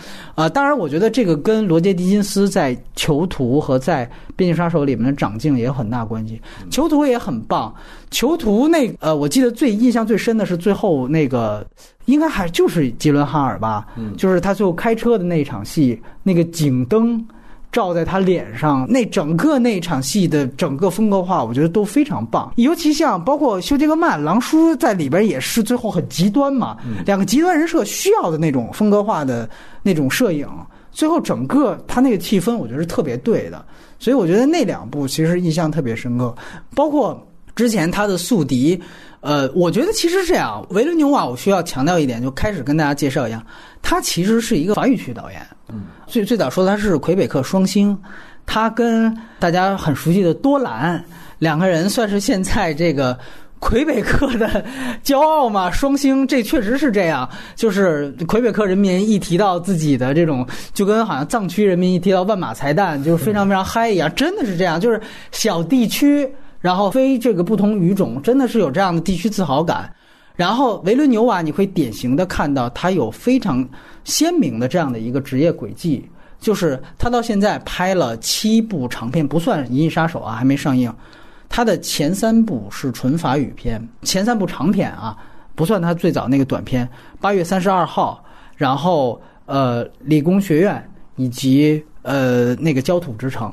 啊、当然我觉得这个跟罗杰·狄金斯在《囚徒》和在《边境杀手》里面的长进也有很大关系。《囚徒》也很棒，《囚徒》那呃，我记得最印象最深的是最后那个，应该还就是杰伦哈尔吧，就是他最后开车的那一场戏，那个警灯。照在他脸上，那整个那场戏的整个风格化，我觉得都非常棒。尤其像包括休杰克曼、狼叔在里边也是最后很极端嘛，两个极端人设需要的那种风格化的那种摄影，最后整个他那个气氛，我觉得是特别对的。所以我觉得那两部其实印象特别深刻，包括之前他的宿敌。呃，我觉得其实是这样，维伦纽瓦，我需要强调一点，就开始跟大家介绍一样，他其实是一个法语区导演。嗯，最最早说他是魁北克双星，他跟大家很熟悉的多兰两个人算是现在这个。魁北克的骄傲嘛，双星，这确实是这样。就是魁北克人民一提到自己的这种，就跟好像藏区人民一提到万马财蛋，就是非常非常嗨一样，真的是这样。就是小地区，然后非这个不同语种，真的是有这样的地区自豪感。然后维伦纽瓦，你会典型的看到他有非常鲜明的这样的一个职业轨迹，就是他到现在拍了七部长片，不算《银翼杀手》啊，还没上映。他的前三部是纯法语片，前三部长片啊，不算他最早那个短片《八月三十二号》，然后呃理工学院以及呃那个焦土之城，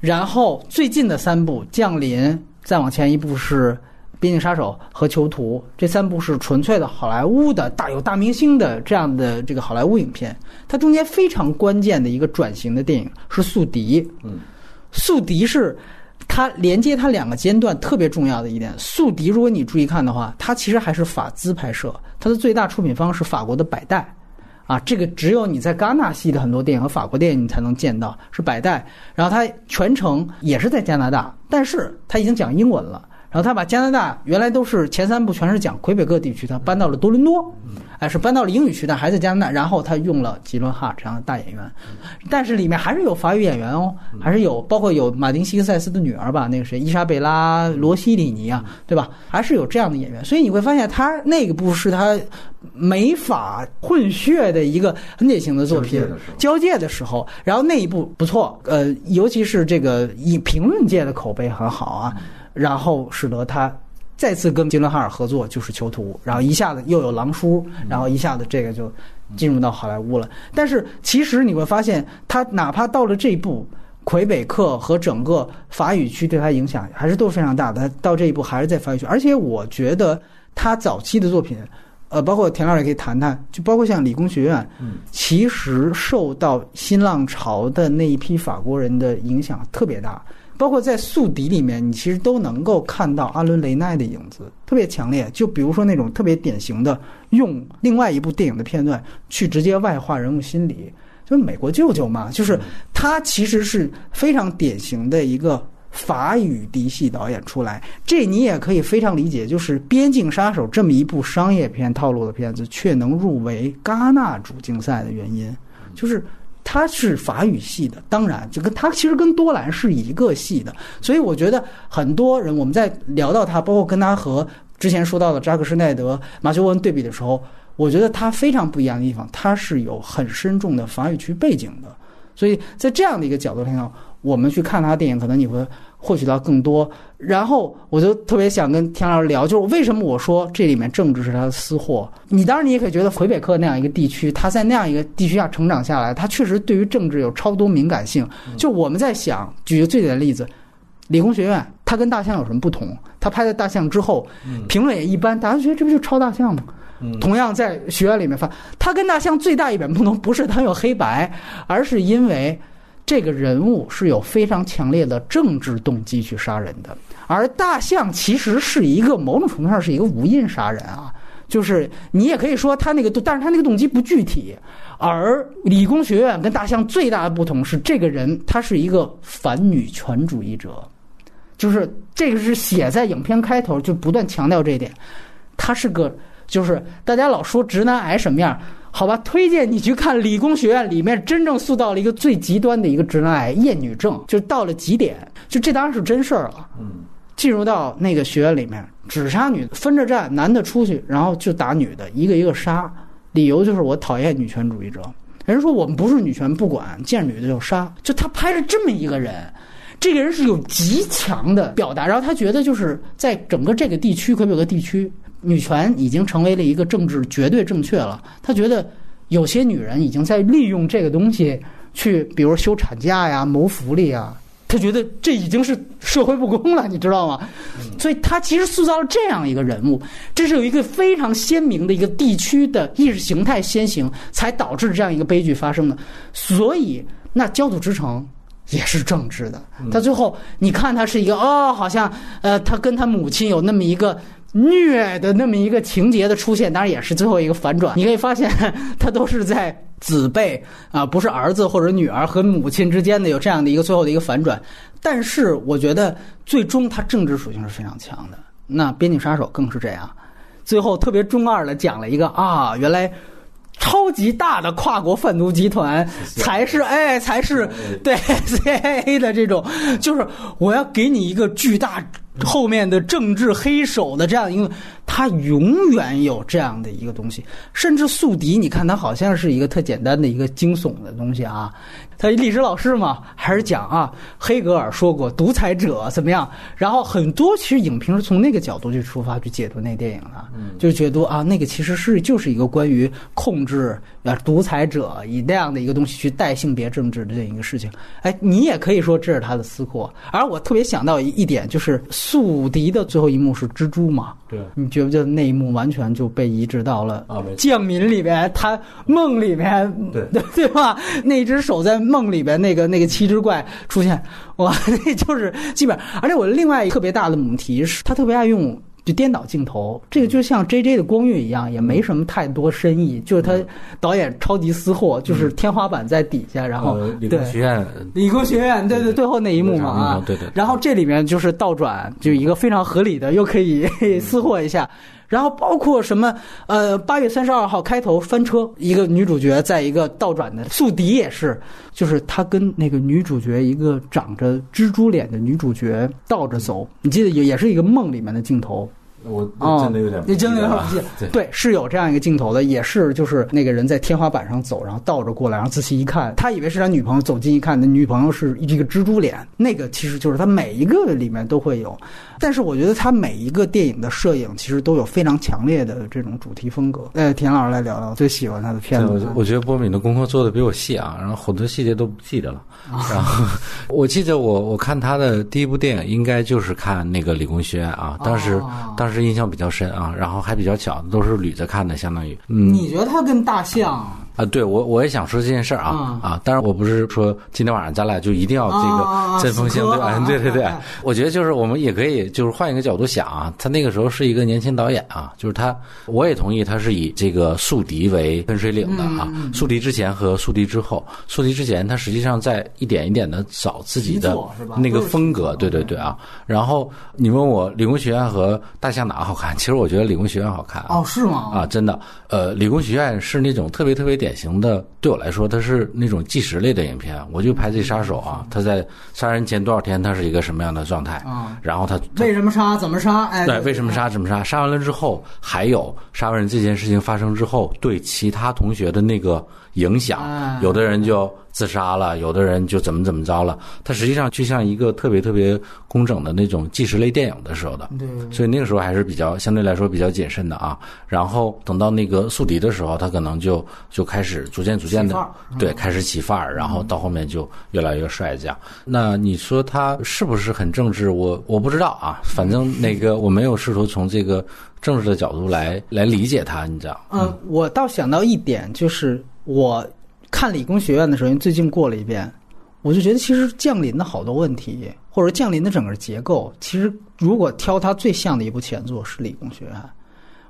然后最近的三部《降临》，再往前一部是《边境杀手》和《囚徒》，这三部是纯粹的好莱坞的大有大明星的这样的这个好莱坞影片。它中间非常关键的一个转型的电影是《宿敌》，嗯，宿敌是。它连接它两个间段特别重要的一点，《宿敌》如果你注意看的话，它其实还是法资拍摄，它的最大出品方是法国的百代，啊，这个只有你在戛纳系的很多电影和法国电影你才能见到，是百代。然后它全程也是在加拿大，但是它已经讲英文了。然后他把加拿大原来都是前三部全是讲魁北克地区，他搬到了多伦多，哎，是搬到了英语区，但还在加拿大。然后他用了吉伦哈尔这样的大演员，但是里面还是有法语演员哦，还是有包括有马丁西克塞斯的女儿吧，那个谁伊莎贝拉罗西里尼啊，对吧？还是有这样的演员，所以你会发现他那个部是他美法混血的一个很典型的作品，交界的时候，然后那一部不错，呃，尤其是这个以评论界的口碑很好啊。然后使得他再次跟杰伦哈尔合作，就是《囚徒》，然后一下子又有《狼叔》，然后一下子这个就进入到好莱坞了。但是其实你会发现，他哪怕到了这一步，魁北克和整个法语区对他影响还是都是非常大的。他到这一步还是在法语区，而且我觉得他早期的作品，呃，包括田老师也可以谈谈，就包括像理工学院，其实受到新浪潮的那一批法国人的影响特别大。包括在《宿敌》里面，你其实都能够看到阿伦·雷奈的影子，特别强烈。就比如说那种特别典型的，用另外一部电影的片段去直接外化人物心理，就是美国舅舅嘛，就是他其实是非常典型的一个法语嫡系导演出来。这你也可以非常理解，就是《边境杀手》这么一部商业片套路的片子，却能入围戛纳主竞赛的原因，就是。他是法语系的，当然，就跟他其实跟多兰是一个系的，所以我觉得很多人我们在聊到他，包括跟他和之前说到的扎克施奈德、马修·文对比的时候，我觉得他非常不一样的地方，他是有很深重的法语区背景的，所以在这样的一个角度上，我们去看他的电影，可能你会获取到更多。然后我就特别想跟田老师聊，就是为什么我说这里面政治是他的私货？你当然你也可以觉得魁北克那样一个地区，他在那样一个地区下成长下来，他确实对于政治有超多敏感性。就我们在想，举个最简单的例子，理工学院，它跟大象有什么不同？他拍的大象之后，评论也一般，大家觉得这不就超大象吗？同样在学院里面发，他跟大象最大一点不同，不是他有黑白，而是因为这个人物是有非常强烈的政治动机去杀人的，而大象其实是一个某种程度上是一个无印杀人啊，就是你也可以说他那个，但是他那个动机不具体。而理工学院跟大象最大的不同是，这个人他是一个反女权主义者，就是这个是写在影片开头就不断强调这一点，他是个就是大家老说直男癌什么样，好吧，推荐你去看理工学院里面真正塑造了一个最极端的一个直男癌厌女症，就到了极点，就这当然是真事儿了。嗯，进入到那个学院里面，只杀女的，分着站，男的出去，然后就打女的，一个一个杀。理由就是我讨厌女权主义者。人说我们不是女权，不管见女的就杀。就他拍了这么一个人，这个人是有极强的表达，然后他觉得就是在整个这个地区，可有个地区，女权已经成为了一个政治绝对正确了。他觉得有些女人已经在利用这个东西去，比如休产假呀、谋福利啊。他觉得这已经是社会不公了，你知道吗？所以他其实塑造了这样一个人物，这是有一个非常鲜明的一个地区的意识形态先行，才导致这样一个悲剧发生的。所以，那焦土之城也是政治的。他最后，你看他是一个哦，好像呃，他跟他母亲有那么一个虐的那么一个情节的出现，当然也是最后一个反转。你可以发现，(laughs) 他都是在。子辈啊，不是儿子或者女儿和母亲之间的有这样的一个最后的一个反转，但是我觉得最终他政治属性是非常强的。那《边境杀手》更是这样，最后特别中二的讲了一个啊，原来超级大的跨国贩毒集团才是哎才是对 CIA 的这种，就是我要给你一个巨大后面的政治黑手的这样一个。他永远有这样的一个东西，甚至宿敌，你看他好像是一个特简单的一个惊悚的东西啊。他历史老师嘛，还是讲啊，黑格尔说过独裁者怎么样？然后很多其实影评是从那个角度去出发去解读那电影的，就解读啊，那个其实是就是一个关于控制啊独裁者以那样的一个东西去带性别政治的这样一个事情。哎，你也可以说这是他的私货。而我特别想到一一点，就是宿敌的最后一幕是蜘蛛嘛？对，你觉。不觉得那一幕完全就被移植到了降民里边，他梦里边，对 (laughs) 对吧？那只手在梦里边，那个那个七只怪出现，哇，(laughs) 那就是基本。而且我另外一个特别大的母题是，他特别爱用。就颠倒镜头，这个就像 J J 的光晕一样，也没什么太多深意。就是他导演超级私货，就是天花板在底下，然后理工学院，理工学院，对对，最后那一幕嘛啊，对对。然后这里面就是倒转，就一个非常合理的，又可以 (laughs) 私货一下。然后包括什么呃，八月三十二号开头翻车，一个女主角在一个倒转的宿敌也是，就是他跟那个女主角一个长着蜘蛛脸的女主角倒着走，你记得也也是一个梦里面的镜头。我真的有点，你真的有点不记得。(laughs) 对，是有这样一个镜头的，也是就是那个人在天花板上走，然后倒着过来，然后仔细一看，他以为是他女朋友，走近一看，那女朋友是一个蜘蛛脸。那个其实就是他每一个里面都会有，但是我觉得他每一个电影的摄影其实都有非常强烈的这种主题风格。哎，田老师来聊聊最喜欢他的片子。我觉得波敏的功课做的比我细啊，然后好多细节都不记得了。然后我记得我我看他的第一部电影应该就是看那个理工学院啊，当时当时印象比较深。啊，然后还比较巧，都是捋着看的，相当于。嗯，你觉得它跟大象？啊，对我我也想说这件事儿啊啊！当然我不是说今天晚上咱俩就一定要这个针锋相对，对对对。(laughs) 我觉得就是我们也可以就是换一个角度想啊，他那个时候是一个年轻导演啊，就是他我也同意他是以这个宿敌为分水岭的啊，宿敌之前和宿敌之后，宿敌之前他实际上在一点一点的找自己的那个风格，对对对啊。然后你问我理工学院和大象哪个好看？其实我觉得理工学院好看哦，是吗？啊，真的，呃，理工学院是那种特别特别点。典型的，对我来说，它是那种纪实类的影片。我就拍这杀手啊，他在杀人前多少天，他是一个什么样的状态啊？然后他为什么杀？怎么杀？哎，对，为什么杀？怎么杀？杀完了之后，还有杀完人这件事情发生之后，对其他同学的那个影响。有的人就。自杀了，有的人就怎么怎么着了。它实际上就像一个特别特别工整的那种纪实类电影的时候的，对，所以那个时候还是比较相对来说比较谨慎的啊。然后等到那个宿敌的时候，他可能就就开始逐渐逐渐的对开始起范儿，然后到后面就越来越帅这样。那你说他是不是很政治？我我不知道啊，反正那个我没有试图从这个政治的角度来来理解他，你知道？嗯，我倒想到一点，就是我看理工学院的时候，最近过了一遍，我就觉得其实降临的好多问题，或者降临的整个结构，其实如果挑它最像的一部前作是理工学院，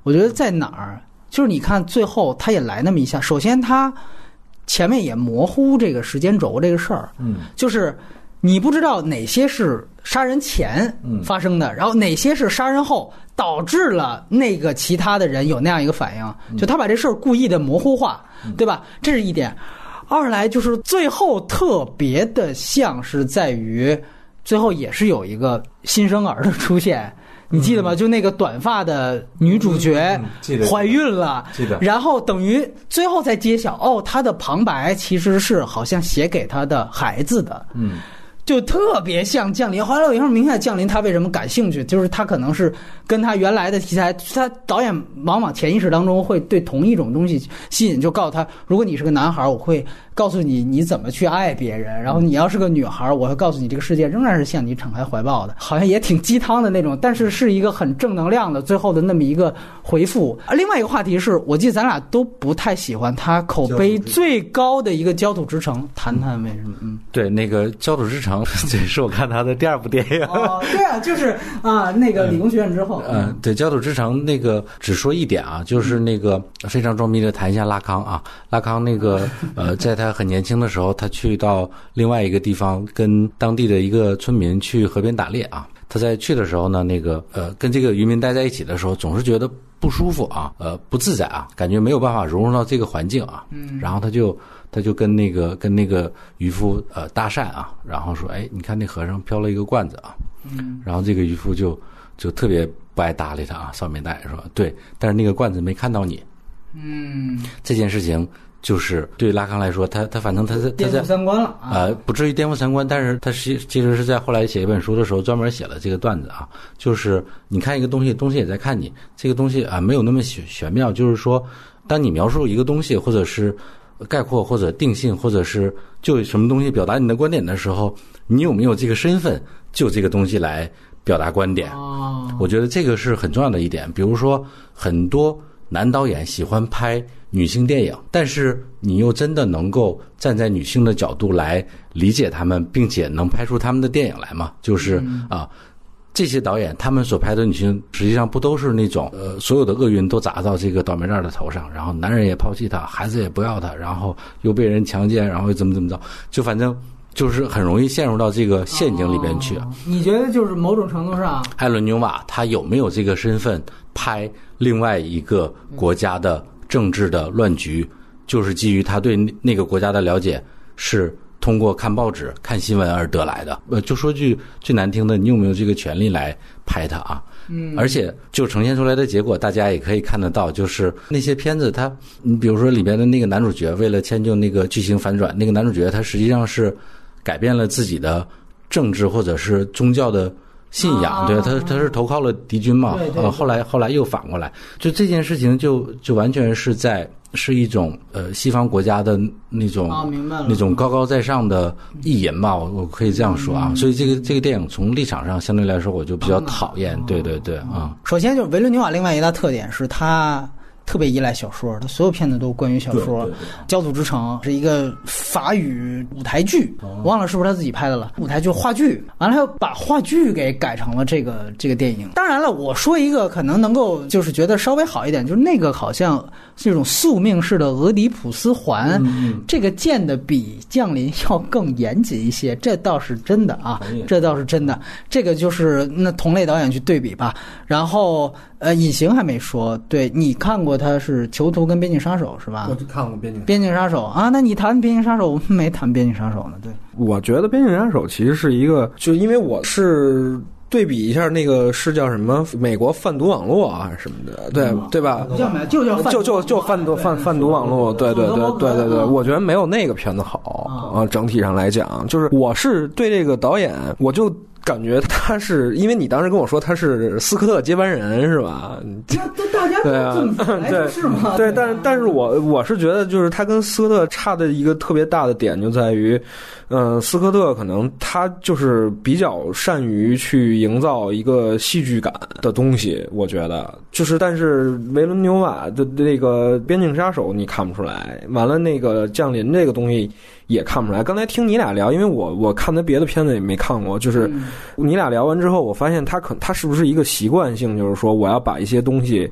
我觉得在哪儿？就是你看最后他也来那么一下，首先他前面也模糊这个时间轴这个事儿，嗯，就是你不知道哪些是杀人前嗯发生的，然后哪些是杀人后导致了那个其他的人有那样一个反应，就他把这事儿故意的模糊化，对吧？这是一点。二来就是最后特别的像是在于，最后也是有一个新生儿的出现。你记得吗？就那个短发的女主角怀孕了，记得然后等于最后才揭晓，哦，她的旁白其实是好像写给她的孩子的，嗯，就特别像降临。后来我一会儿明白降临他为什么感兴趣，就是他可能是跟他原来的题材，他导演往往潜意识当中会对同一种东西吸引，就告诉他，如果你是个男孩，我会告诉你你怎么去爱别人；然后你要是个女孩，我会告诉你这个世界仍然是向你敞开怀抱的。好像也挺鸡汤的那种，但是是一个很正能量的最后的那么一个回复。啊 (laughs) 另外一个话题是我记得咱俩都不太喜欢他口碑最高的一个《焦土之城》，谈谈为什么？嗯。对，那个《焦土之城》这是我看他的第二部电影。(laughs) 哦，对啊，就是啊，那个理工学院之后，嗯，对，《焦土之城》那个只说一点啊，就是那个非常装逼的谈一下拉康啊，拉康那个呃，在他很年轻的时候，他去到另外一个地方，跟当地的一个村民去河边打猎啊。他在去的时候呢，那个呃，跟这个渔民待在一起的时候，总是觉得不舒服啊，呃，不自在啊，感觉没有办法融入到这个环境啊。嗯，然后他就他就跟那个跟那个渔夫呃搭讪啊，然后说，哎，你看那河上漂了一个罐子啊。嗯，然后这个渔夫就就特别不爱搭理他啊，少年大爷说，对，但是那个罐子没看到你。嗯，这件事情就是对拉康来说，他他反正他在他颠覆三观了啊。呃，不至于颠覆三观，但是他其其实是在后来写一本书的时候，专门写了这个段子啊，就是你看一个东西，东西也在看你，这个东西啊没有那么玄玄妙，就是说，当你描述一个东西，或者是概括或者定性，或者是就什么东西表达你的观点的时候，你有没有这个身份就这个东西来表达观点？哦，我觉得这个是很重要的一点。比如说，很多男导演喜欢拍女性电影，但是你又真的能够站在女性的角度来理解她们，并且能拍出他们的电影来吗？就是啊。这些导演他们所拍的女性，实际上不都是那种呃，所有的厄运都砸到这个倒霉蛋的头上，然后男人也抛弃她，孩子也不要她，然后又被人强奸，然后又怎么怎么着，就反正就是很容易陷入到这个陷阱里边去。哦你觉得就是某种程度上，艾伦纽瓦他有没有这个身份拍另外一个国家的政治的乱局？就是基于他对那那个国家的了解，是通过看报纸、看新闻而得来的。呃，就说句最难听的，你有没有这个权利来拍他啊？嗯，而且就呈现出来的结果，大家也可以看得到，就是那些片子它，你比如说里边的那个男主角，为了迁就那个剧情反转，那个男主角他实际上是改变了自己的政治或者是宗教的信仰，啊对他他是投靠了敌军嘛，呃，后来后来又反过来，就这件事情就就完全是在是一种呃西方国家的那种、那种高高在上的意淫吧，我我可以这样说啊，所以这个这个电影从立场上相对来说我就比较讨厌，对对对啊。首先就是维伦纽瓦另外一大特点是他特别依赖小说，他所有片子都关于小说。焦土之城》是一个法语舞台剧，我忘了是不是他自己拍的了。舞台剧话剧，完了他又把话剧给改成了这个这个电影。当然了，我说一个可能能够就是觉得稍微好一点，就是那个好像这种宿命式的俄狄浦斯环，这个建的比降临要更严谨一些，这倒是真的啊，这倒是真的。这个就是那同类导演去对比吧。然后呃，隐形还没说，对你看过他是《囚徒》跟《边境杀手》是吧？我就看过《边境边境杀手啊，那你谈边境杀手，(laughs) 我们没谈边境杀手呢。对，我觉得《边境杀手》其实是一个，就因为我是对比一下那个是叫什么美国贩毒网络啊什么的，对对吧？就叫贩就就就贩毒贩贩毒网络，对对对对对对，我觉得没有那个片子好啊。整体上来讲，就是我是对这个导演，我就感觉他是因为你当时跟我说他是斯科特接班人是吧？那都大家对啊对是吗？对，但是但是我我是觉得，就是他跟斯科特差的一个特别大的点就在于，嗯、斯科特可能他就是比较善于去营造一个戏剧感的东西，我觉得就是，但是维伦纽瓦的那个《边境杀手》你看不出来，完了那个《降临》这个东西也看不出来。刚才听你俩聊，因为我我看他别的片子也没看过，就是嗯你俩聊完之后，我发现他可他是不是一个习惯性，就是说我要把一些东西。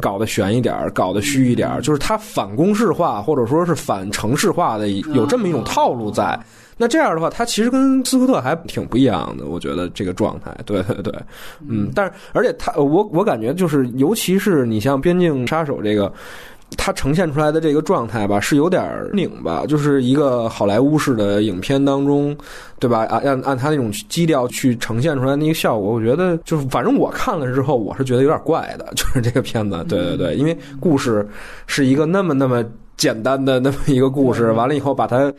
搞得悬一点儿，搞得虚一点儿，就是他反公式化或者说是反城市化的有这么一种套路在。那这样的话，他其实跟斯科特还挺不一样的，我觉得这个状态，对 (laughs) 对对，嗯，但是而且他，我我感觉就是，尤其是你像《边境杀手》这个，它呈现出来的这个状态吧，是有点儿拧巴，就是一个好莱坞式的影片当中，对吧？按按按它那种基调去呈现出来那个效果，我觉得就是，反正我看了之后，我是觉得有点怪的，(laughs) 就是这个片子，对对对，因为故事是一个那么那么简单的那么一个故事，完了以后把它。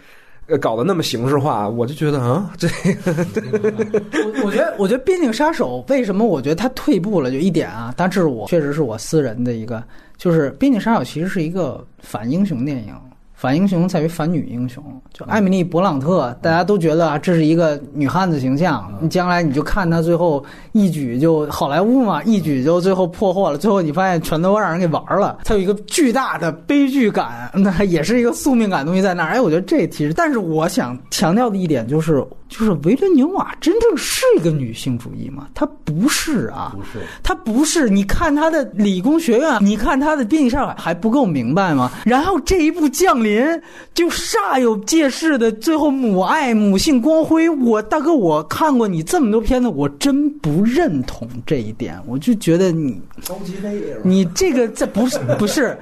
呃，搞得那么形式化，我就觉得啊，(laughs) 这我我觉得，我觉得《边境杀手》为什么我觉得他退步了，就一点啊，但这是我确实是我私人的一个，就是《边境杀手》其实是一个反英雄电影。反英雄在于反女英雄，就艾米丽·勃朗特，大家都觉得啊，这是一个女汉子形象。你将来你就看她最后一举就好莱坞嘛，一举就最后破获了，最后你发现全都让人给玩了。它有一个巨大的悲剧感，(laughs) 那也是一个宿命感东西在那儿。哎，我觉得这其实，但是我想强调的一点就是，就是维伦纽瓦真正是一个女性主义吗？她不是啊，不是，她不是，你看她的理工学院，你看她的边境杀手还不够明白吗？然后这一部降临就煞有介事的，最后母爱、母性光辉，我大哥，我看过你这么多片子，我真不认同这一点，我就觉得你你这个这不是不是，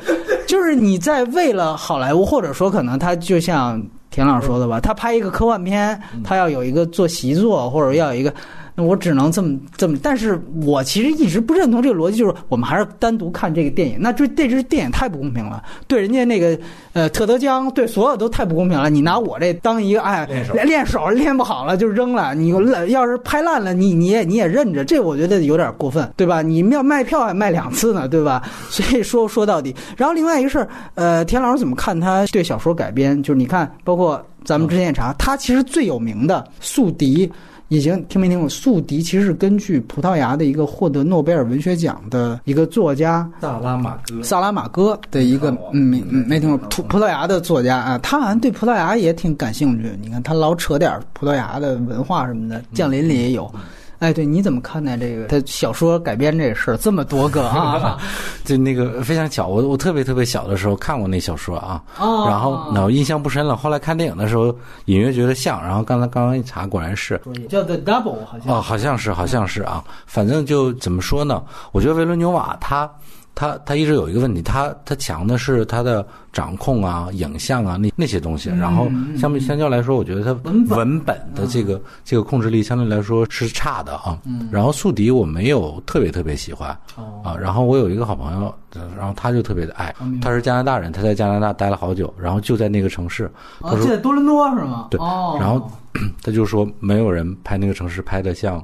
就是你在为了好莱坞，或者说可能他就像田老师说的吧，他拍一个科幻片，他要有一个做习作，或者要有一个。那我只能这么这么，但是我其实一直不认同这个逻辑，就是我们还是单独看这个电影，那这这支电影太不公平了，对人家那个呃特德江，对所有都太不公平了。你拿我这当一个哎练手练练手练不好了就扔了，你要是拍烂了，你你也你也认着，这我觉得有点过分，对吧？你要卖票还卖两次呢，对吧？(laughs) 所以说说到底，然后另外一个事儿，呃，田老师怎么看他对小说改编？就是你看，包括咱们之前也查，他其实最有名的宿敌。已经听没听过？宿敌其实是根据葡萄牙的一个获得诺贝尔文学奖的一个作家萨拉马戈，萨拉马戈的一个嗯没嗯没听过葡葡萄牙的作家啊，他好像对葡萄牙也挺感兴趣。你看他老扯点葡萄牙的文化什么的，《降临》里也有。哎，对，你怎么看待这个他小说改编这事儿？这么多个啊！(laughs) 就那个非常巧，我我特别特别小的时候看过那小说啊，哦然后呢我印象不深了。后来看电影的时候，隐约觉得像，然后刚才刚刚一查，果然是。叫 The Double 好像哦，好像是，好像是啊。反正就怎么说呢？我觉得维伦纽瓦他他他一直有一个问题，他他强的是他的掌控啊、影像啊那那些东西。然后相比相较来说，我觉得他文本的这个这个控制力相对来说是差的啊。然后宿敌我没有特别特别喜欢啊。然后我有一个好朋友，然后他就特别的爱，他是加拿大人，他在加拿大待了好久，然后就在那个城市，他哦，说就在多伦多是吗？对哦，然后 (clears throat) 他就说没有人拍那个城市拍的像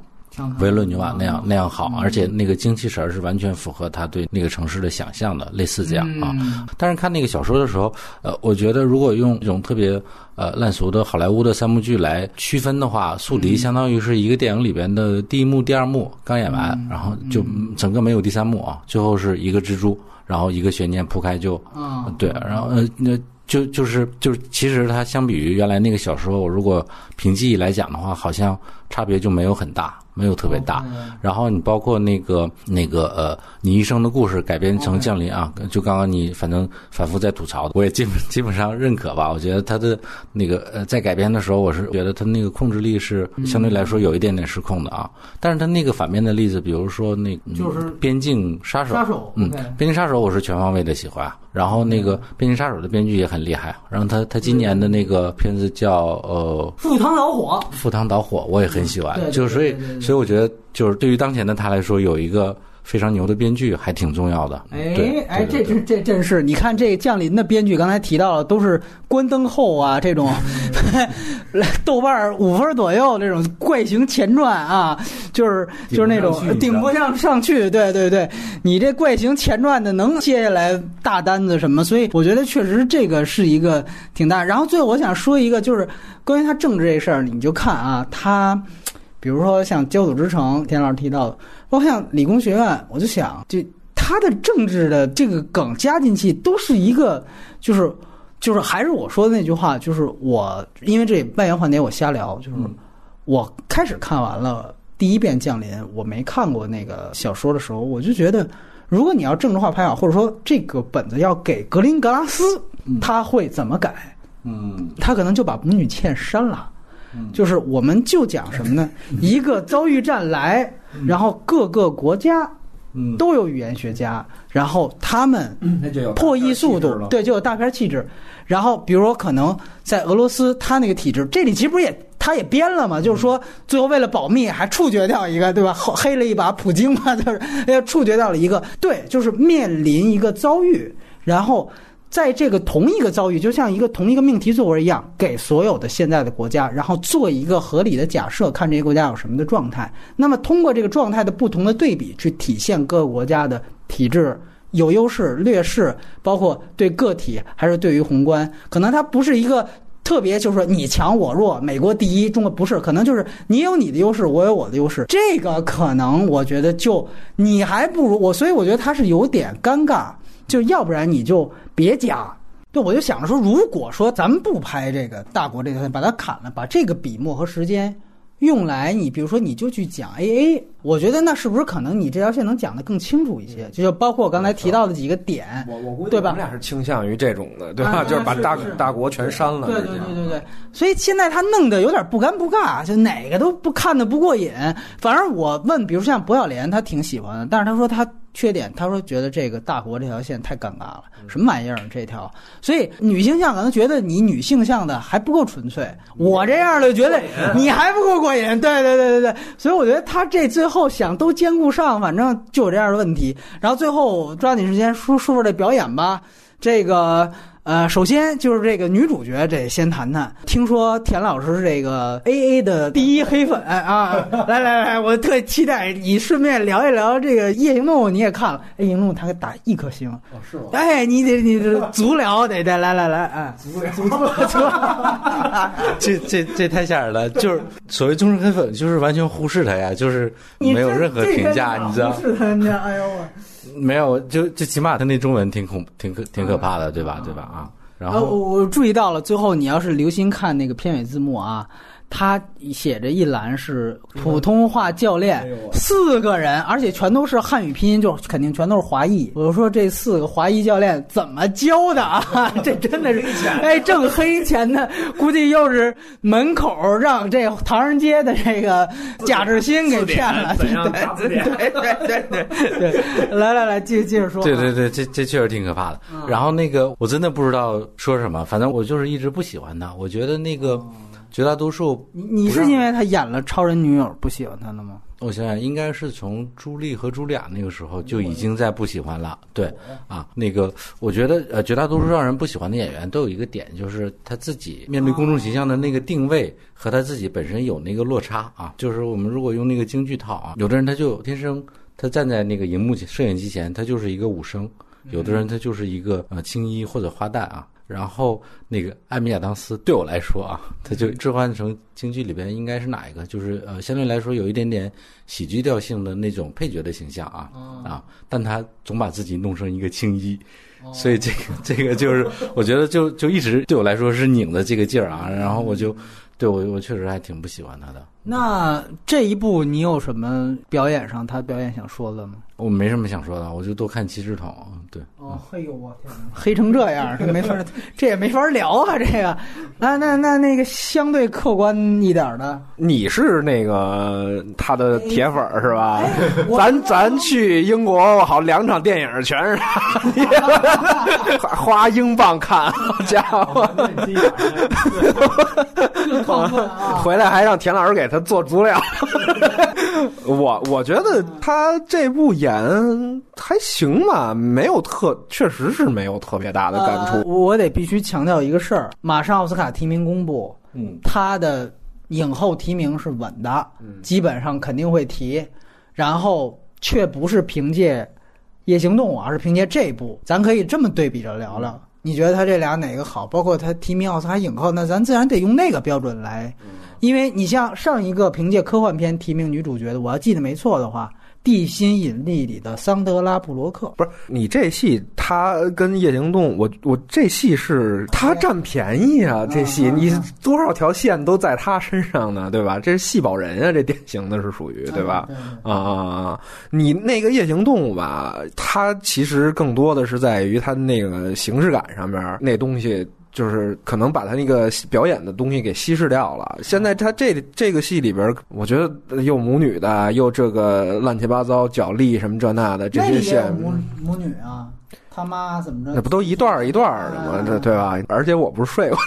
维伦纽瓦那样那样好，而且那个精气神儿是完全符合他对那个城市的想象的，类似这样啊。但是看那个小说的时候，呃，我觉得如果用一种特别呃烂俗的好莱坞的三幕剧来区分的话，《宿敌》相当于是一个电影里边的第一幕、第二幕刚演完，然后就整个没有第三幕啊，最后是一个蜘蛛，然后一个悬念铺开就嗯对，然后呃那。就就是就是，其实它相比于原来那个小说，我如果凭记忆来讲的话，好像差别就没有很大，没有特别大。然后你包括那个那个呃，你一生的故事改编成降临啊，就刚刚你反正反复在吐槽，我也基本基本上认可吧。我觉得他的那个呃，在改编的时候，我是觉得他那个控制力是相对来说有一点点失控的啊。但是他那个反面的例子，比如说那嗯就是边境杀手，杀手嗯边境杀手我是全方位的喜欢。然后那个边境杀手的编剧也很厉害，然后他他今年的那个片子叫呃赴汤蹈火，赴汤蹈火，我也很喜欢就所以所以我觉得就是对于当前的他来说，有一个非常牛的编剧还挺重要的。对哎哎，这这这真是，你看这降临的编剧，刚才提到了，都是关灯后啊，这种 (laughs) 豆瓣五分左右这种怪形前传啊，就是就是那种顶不上上去，对对对，你这怪形前传的能接下来大单子什么，所以我觉得确实这个是一个挺大。然后最后我想说一个，就是关于他政治这事儿，你就看啊，他比如说像焦土之城，田老师提到的，包括像理工学院，我就想，就他的政治的这个梗加进去，都是一个，就是就是还是我说的那句话，就是我因为这万元换碟我瞎聊，就是我开始看完了第一遍《降临》，我没看过那个小说的时候，我就觉得，如果你要政治化拍好，或者说这个本子要给格林格拉斯，他会怎么改？嗯他可能就把母女欠删了。就是我们就讲什么呢？一个遭遇战来，然后各个国家嗯，都有语言学家，然后他们那就有破译速度，对，就有大片气质。然后比如说可能在俄罗斯，他那个体制，这里其实不是也他也编了嘛？就是说最后为了保密，还处决掉一个，对吧？后 (laughs) 黑了一把普京嘛，就是哎处决掉了一个，对，就是面临一个遭遇，然后。在这个同一个遭遇，就像一个同一个命题作文一样，给所有的现在的国家，然后做一个合理的假设，看这些国家有什么的状态。那么通过这个状态的不同的对比，去体现各个国家的体制有优势、劣势，包括对个体还是对于宏观，可能它不是一个。特别就是说你强我弱，美国第一，中国不是，可能就是你有你的优势，我有我的优势，这个可能我觉得就你还不如我，所以我觉得他是有点尴尬，就要不然你就别加。对，我就想着说，如果说咱们不拍这个大国这条线，把它砍了，把这个笔墨和时间用来，你比如说你就去讲 AA，我觉得那是不是可能你这条线能讲得更清楚一些？就包括我刚才提到的几个点，我我估计对吧我们俩是倾向于这种的，对吧？啊就是把大大国全删了，对对对对对，所以现在他弄得有点不尴不尬，就哪个都不看的不过瘾。反而我问，比如像薄晓莲，他挺喜欢的，但是他说他缺点，他说觉得这个大国这条线太尴尬了，什么玩意儿这条？所以女性向可能觉得你女性向的还不够纯粹，我这样的觉得你还不够过瘾。对对对对对，所以我觉得他这最后想都兼顾上，反正就有这样的问题。然后最后抓紧时间说说说这表演吧，这个。呃，首先就是这个女主角，得先谈谈。听说田老师是这个 A A 的第一黑粉啊！(laughs) 来来来，我特期待你顺便聊一聊这个《夜行动物》，你也看了，《夜行动物》他给打一颗星。哦，是吗？哎，你得你得足疗得得来来来，哎，足疗足足这这这太吓人了！就是所谓忠实黑粉，就是完全忽视他呀，就是没有任何评价，你知道？忽视他哎呦我。没有，就就起码他那中文挺恐挺可挺可怕的，对吧？对吧？啊，然呃，后我我注意到了，最后你要是留心看那个片尾字幕啊，它写着一栏是普通话教练，四个人，而且全都是汉语拼音，就肯定全都是华裔。我说这四个华裔教练怎么教的啊？(laughs) 这真的是，哎，挣黑钱的，估计又是门口让这唐人街的这个贾志新给骗了。对对对对对对对，来来来，接接着说啊。对对对，这这确实挺可怕的。然后那个我真的不知道说什么，反正我就是一直不喜欢他。我觉得那个绝大多数，你你是因为他演了超人女友不喜欢他了吗？我想想，应该是从朱莉和茱莉亚那个时候就已经在不喜欢了。对啊，那个我觉得呃，绝大多数让人不喜欢的演员都有一个点，就是他自己面对公众形象的那个定位和他自己本身有那个落差啊。就是我们如果用那个京剧套啊，有的人他就天生他站在那个荧幕前、摄影机前，他就是一个武生；有的人他就是一个呃青衣或者花旦啊。然后那个艾米亚当斯对我来说啊，(laughs) 他就置换成京剧里边应该是哪一个？就是呃，相对来说有一点点喜剧调性的那种配角的形象啊啊，但他总把自己弄成一个青衣，所以这个这个就是 (laughs) 我觉得就就一直对我来说是拧的这个劲儿啊，然后我就对我我确实还挺不喜欢他的。那这一部你有什么表演上他表演想说的吗？我没什么想说的，我就多看七只桶。对，哦，嘿呦我天哪，黑成这样，这没法，这也没法聊啊，这个。那那那那个相对客观一点的，你是那个他的铁粉儿是吧？我咱咱去英国，好两场电影全是他，花 (laughs) 英镑看，好家伙！(laughs) 回来还让田老师给他做足料。(laughs) 我我觉得他这部演还行吧，没有特，确实是没有特别大的感触。呃我得必须强调一个事儿：马上奥斯卡提名公布，嗯，他的影后提名是稳的，基本上肯定会提，然后却不是凭借《夜行动物》，而是凭借这部。咱可以这么对比着聊聊。你觉得他这俩哪个好？包括他提名奥斯卡影后，那咱自然得用那个标准来，因为你像上一个凭借科幻片提名女主角的，我要记得没错的话，《地心引力》里的桑德拉布罗克，不是你这戏，他跟夜行动，我我这戏是他占便宜啊！这戏你多少条线都在他身上呢，对吧？这是戏保人啊，这典型的是属于对吧？啊啊啊！你那个夜行动物吧，它其实更多的是在于它那个形式感上面，那东西就是可能把他那个表演的东西给稀释掉了。现在他这这个戏里边，我觉得又母女的，又这个乱七八糟角力什么这那的这些线，母母女啊，他妈怎么着？那不都一段儿一段儿的吗？这对吧？而且我不是睡过，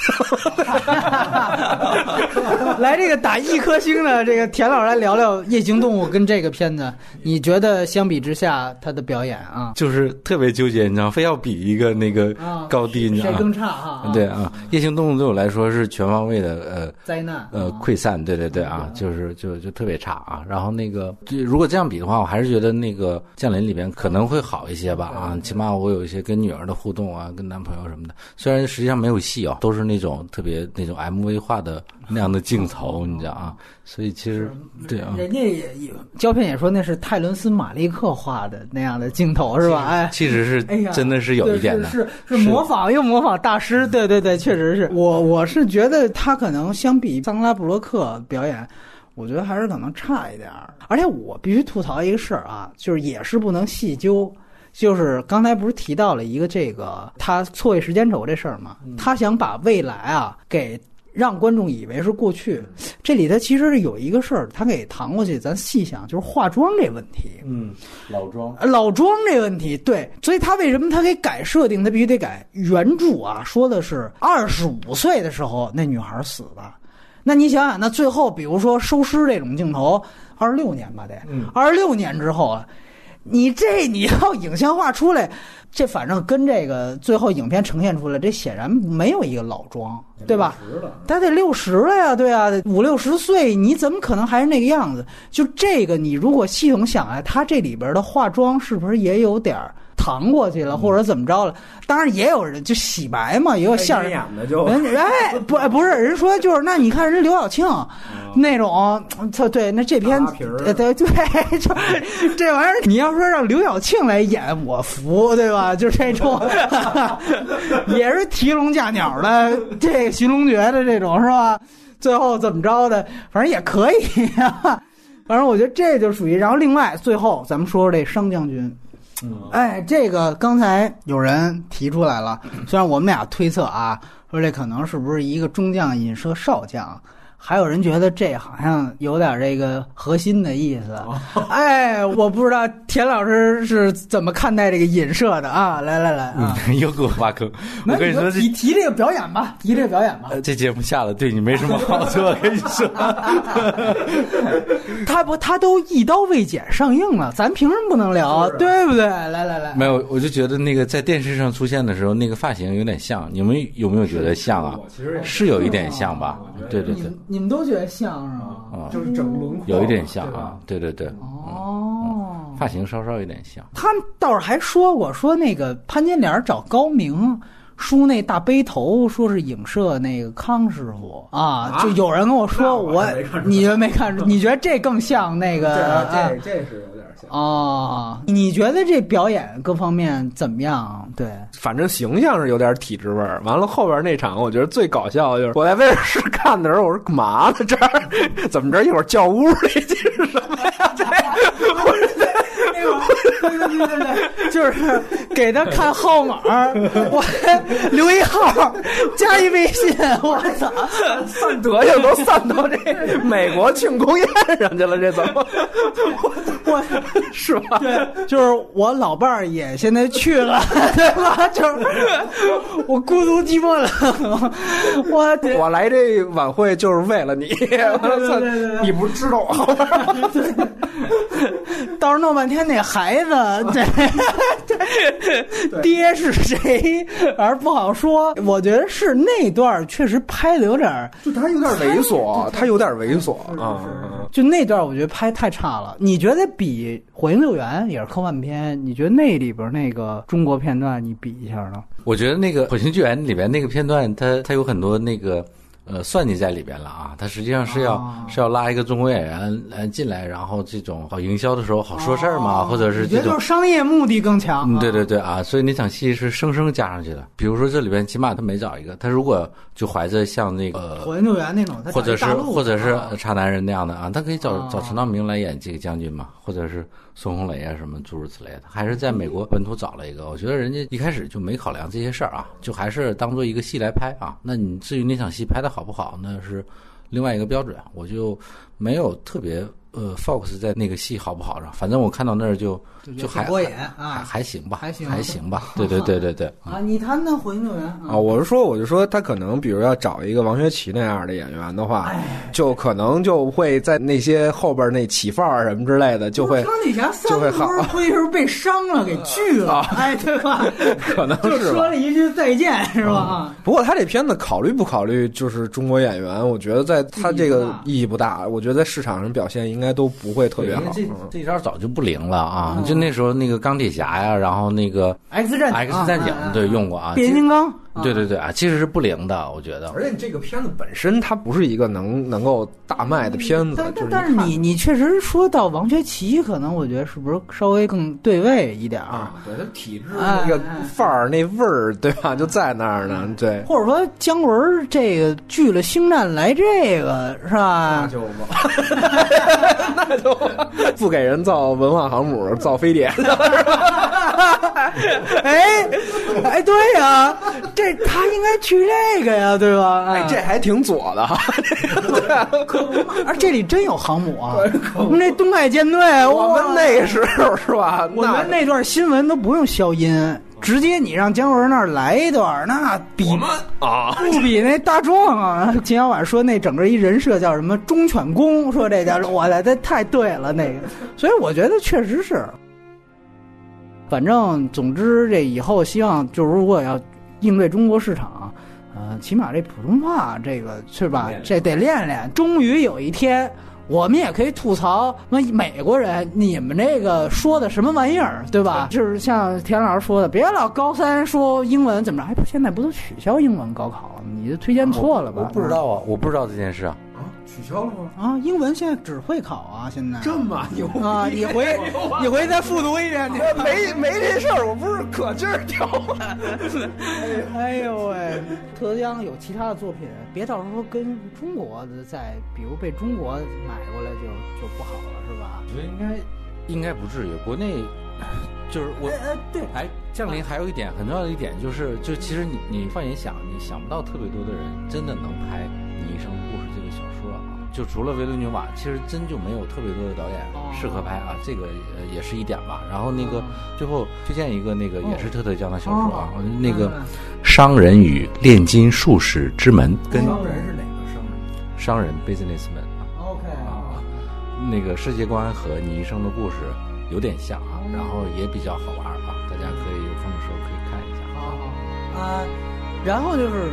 (laughs) 来，这个打一颗星的这个田老师来聊聊《夜行动物》跟这个片子，你觉得相比之下他的表演啊？就是特别纠结，你知道，非要比一个那个啊高低，你知道吗？谁更差哈？对啊，夜行动物对我来说是全方位的，呃灾难呃溃散，对对对啊，就是就就特别差啊。然后那个，就如果这样比的话，我还是觉得那个降临里边可能会好一些吧啊，起码我有一些跟女儿的互动啊，跟男朋友什么的，虽然实际上没有戏哦，都是那种特别那种 MV 化的那样的镜头，你知道啊，所以其实对啊。人家也也胶片也说那是泰伦斯马利克画的那样的镜头是吧？哎。其实是哎呀，真的是有一点的，对是是是模仿又模仿大师，对对对，确实是我我是觉得他可能相比桑德拉布洛克表演，我觉得还是可能差一点儿。而且我必须吐槽一个事儿啊，就是也是不能细究。就是刚才不是提到了一个这个他错位时间轴这事儿吗？他想把未来啊给让观众以为是过去，这里头其实是有一个事儿，他给搪过去，咱细想就是化妆这问题。嗯，老庄呃老庄这问题，对，所以他为什么他给改设定？他必须得改原著啊，说的是二十五岁的时候那女孩死的。那你想想，那最后比如说收尸这种镜头，二十六年吧得，二十六年之后啊，你这你要影像化出来，这反正跟这个最后影片呈现出来，这显然没有一个老庄，对吧？他得六十了呀，对啊，五六十岁，你怎么可能还是那个样子？就这个，你如果系统想啊，他这里边的化妆是不是也有点儿搪过去了，或者怎么着了？当然也有人就洗白嘛，也有相声演的就人哎 (laughs) 不哎不是人说就是那你看人刘晓庆那种，他对，那这篇大皮儿呃对对，就 (laughs) 这玩意儿，你要说让刘晓庆来演，我服，对吧？(laughs) 就这种，也是提笼架鸟的，这个寻龙诀的这种是吧？最后怎么着的，反正也可以啊。反正我觉得这就属于，然后另外最后咱们说说这商将军。哎，这个刚才有人提出来了，虽然我们俩推测啊，说这可能是不是一个中将引射少将，还有人觉得这好像有点这个核心的意思。(laughs) 哎，我不知道田老师是怎么看待这个引射的啊？来来来啊，嗯，(laughs) 又给我挖坑。我跟你说，你提提这个表演吧，提这个表演吧。呃这节目下了对你没什么好处。我跟你说，(laughs) 他不，他都一刀未剪上映了，咱凭什么不能聊？对不对？来来来，没有，我就觉得那个在电视上出现的时候，那个发型有点像，你们有没有觉得像啊？是有一点像吧？对对对你们，都觉得像是吗？啊，就是整个轮廓有一点像啊，对对对，哦，发型稍稍有点像。他们倒是还说过，说那个潘金莲找高明梳那大背头，说是影射那个康师傅啊。就有人跟我说，那我你觉得没看出？你觉得这更像那个？这这是哦，你觉得这表演各方面怎么样？对，反正形象是有点体制味儿。完了后边那场，我觉得最搞笑的就是我在威尔士看的时候，我说干嘛呢？这儿怎么着？一会儿叫屋里这是什么呀？这我说对对对对，就是给他看号码，我留一号，加一微信，我操，散德行都散到这美国庆功宴上去了，这怎么？我是吧？对，就是我老伴儿也现在去了，(laughs) 对吧？就是我孤独寂寞冷，我我来这晚会就是为了你！你不是知道我号码吗？(laughs) 到时候弄半天那孩子，这这 (laughs) 爹是谁，而不好说。我觉得是那段确实拍的有点，就他有点猥琐，他有点猥琐啊。就那段我觉得拍太差了。你觉得比《火星救援》也是科幻片，你觉得那里边那个中国片段你比一下呢？我觉得那个《火星救援》里边那个片段，它它有很多那个呃算计在里边了啊。他实际上是要、啊是要拉一个中国演员来进来，然后这种好营销的时候好说事儿嘛，或者是这就是商业目的更强。嗯，对对对啊，所以那场戏是生生加上去的。比如说这里边起码他没找一个，他如果就怀着像那个火影救援那种，他或者是或者是啊差男人那样的啊，他可以找啊找陈道明来演这个将军嘛，或者是孙红雷啊什么诸如此类的，还是在美国本土找了一个。我觉得人家一开始就没考量这些事儿啊，就还是当做一个戏来拍啊。那你至于那场戏拍的好不好，那是另外一个标准，我就没有特别呃 focus 在那个戏好不好上，反正我看到那儿就就还过瘾还啊还行吧，还行还行吧，(laughs) 对对对对对。啊！你谈谈火星救援啊，我是说，我就说他可能，比如要找一个王学圻那样的演员的话，就可能就会在那些后边那起范儿什么之类的，就会钢铁侠三就会好不是回时候被伤了给锯了，哎，对吧？(laughs) 可能 (laughs) 就是说。了一句再见，是吧？啊，不过他这片子考虑不考虑就是中国演员，我觉得在他这个意义不大。我觉得在市场上表现应该都不会特别好。这嗯这招早就不灵了啊！就那时候那个钢铁侠呀，然后那个 X 战 X 战警啊对用过啊，变形金刚，其对对对啊，其实是不灵的，我觉得。而且这个片子本身它不是一个能能够大卖的片子但，就是但但是你你确实说到王学圻，可能我觉得是不是稍微更对位一点啊，对他体制哎那个范儿那味儿，对吧？就在那儿呢，对。或者说姜文这个拒了星战来这个是吧？就那就 (laughs) (laughs) 不给人造文化航母，造飞碟。(laughs) 哎哎，对呀、这他应该去这个呀，对吧？哎，这还挺左的哈。(laughs) 对啊，啊，这里真有航母啊！我们这东海舰队，我们那时候是吧？我们那段新闻都不用消音，直接你让姜文那儿来一段，那比啊，不比那大壮啊！秦小婉说那整个一人设叫什么忠犬公，说这叫我的，这太对了那个，所以我觉得确实是。反正总之，这以后希望就是如果要应对中国市场，呃，起码这普通话这个是吧？这得练练。终于有一天，我们也可以吐槽那美国人，你们这个说的什么玩意儿，对吧？就是像田老师说的，别老高三说英文怎么着？哎，不现在不都取消英文高考了吗？你这推荐错了吧？我不知道啊，我不知道这件事啊。取消了吗？啊，英文现在只会考啊，现在这么牛啊，你回 (laughs) 你回再复读一遍，你 (laughs) 没没这事儿，我不是可劲儿挑吗？(laughs) 哎呦喂，特江有其他的作品，别到时候跟中国的再，比如被中国买过来就就不好了，是吧？我觉得应该应该不至于，国内就是我哎，对，哎，降临还有一点很重要的一点就是，就其实你你放眼想，你想不到特别多的人真的能拍《你一生。就除了维伦纽瓦，其实真就没有特别多的导演哦适合拍啊，这个呃也是一点吧。然后那个哦最后推荐一个那个也是特特江的小说啊，那个嗯《商人与炼金术士之门》跟商人是哪个商人？商人 businessman 啊。OK 啊，那个世界观和你一生的故事有点像啊，然后也比较好玩啊，大家可以有空的时候可以看一下。好好啊，然后就是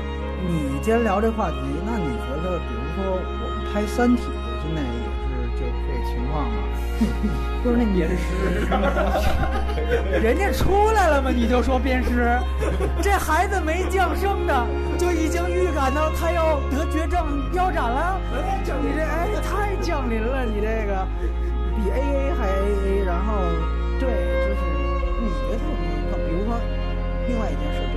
你既然聊这话题，那你觉得，比如说我们拍《三体》，现在也是就这情况嘛？(laughs) 就是那鞭尸，(laughs) 人家出来了吗？你就说鞭尸，这孩子没降生呢就已经预感到他要得绝症腰斩了。你这哎太降临了，你这个比 AA 还 AA，然后对，就是你觉得？比如说另外一件事，这个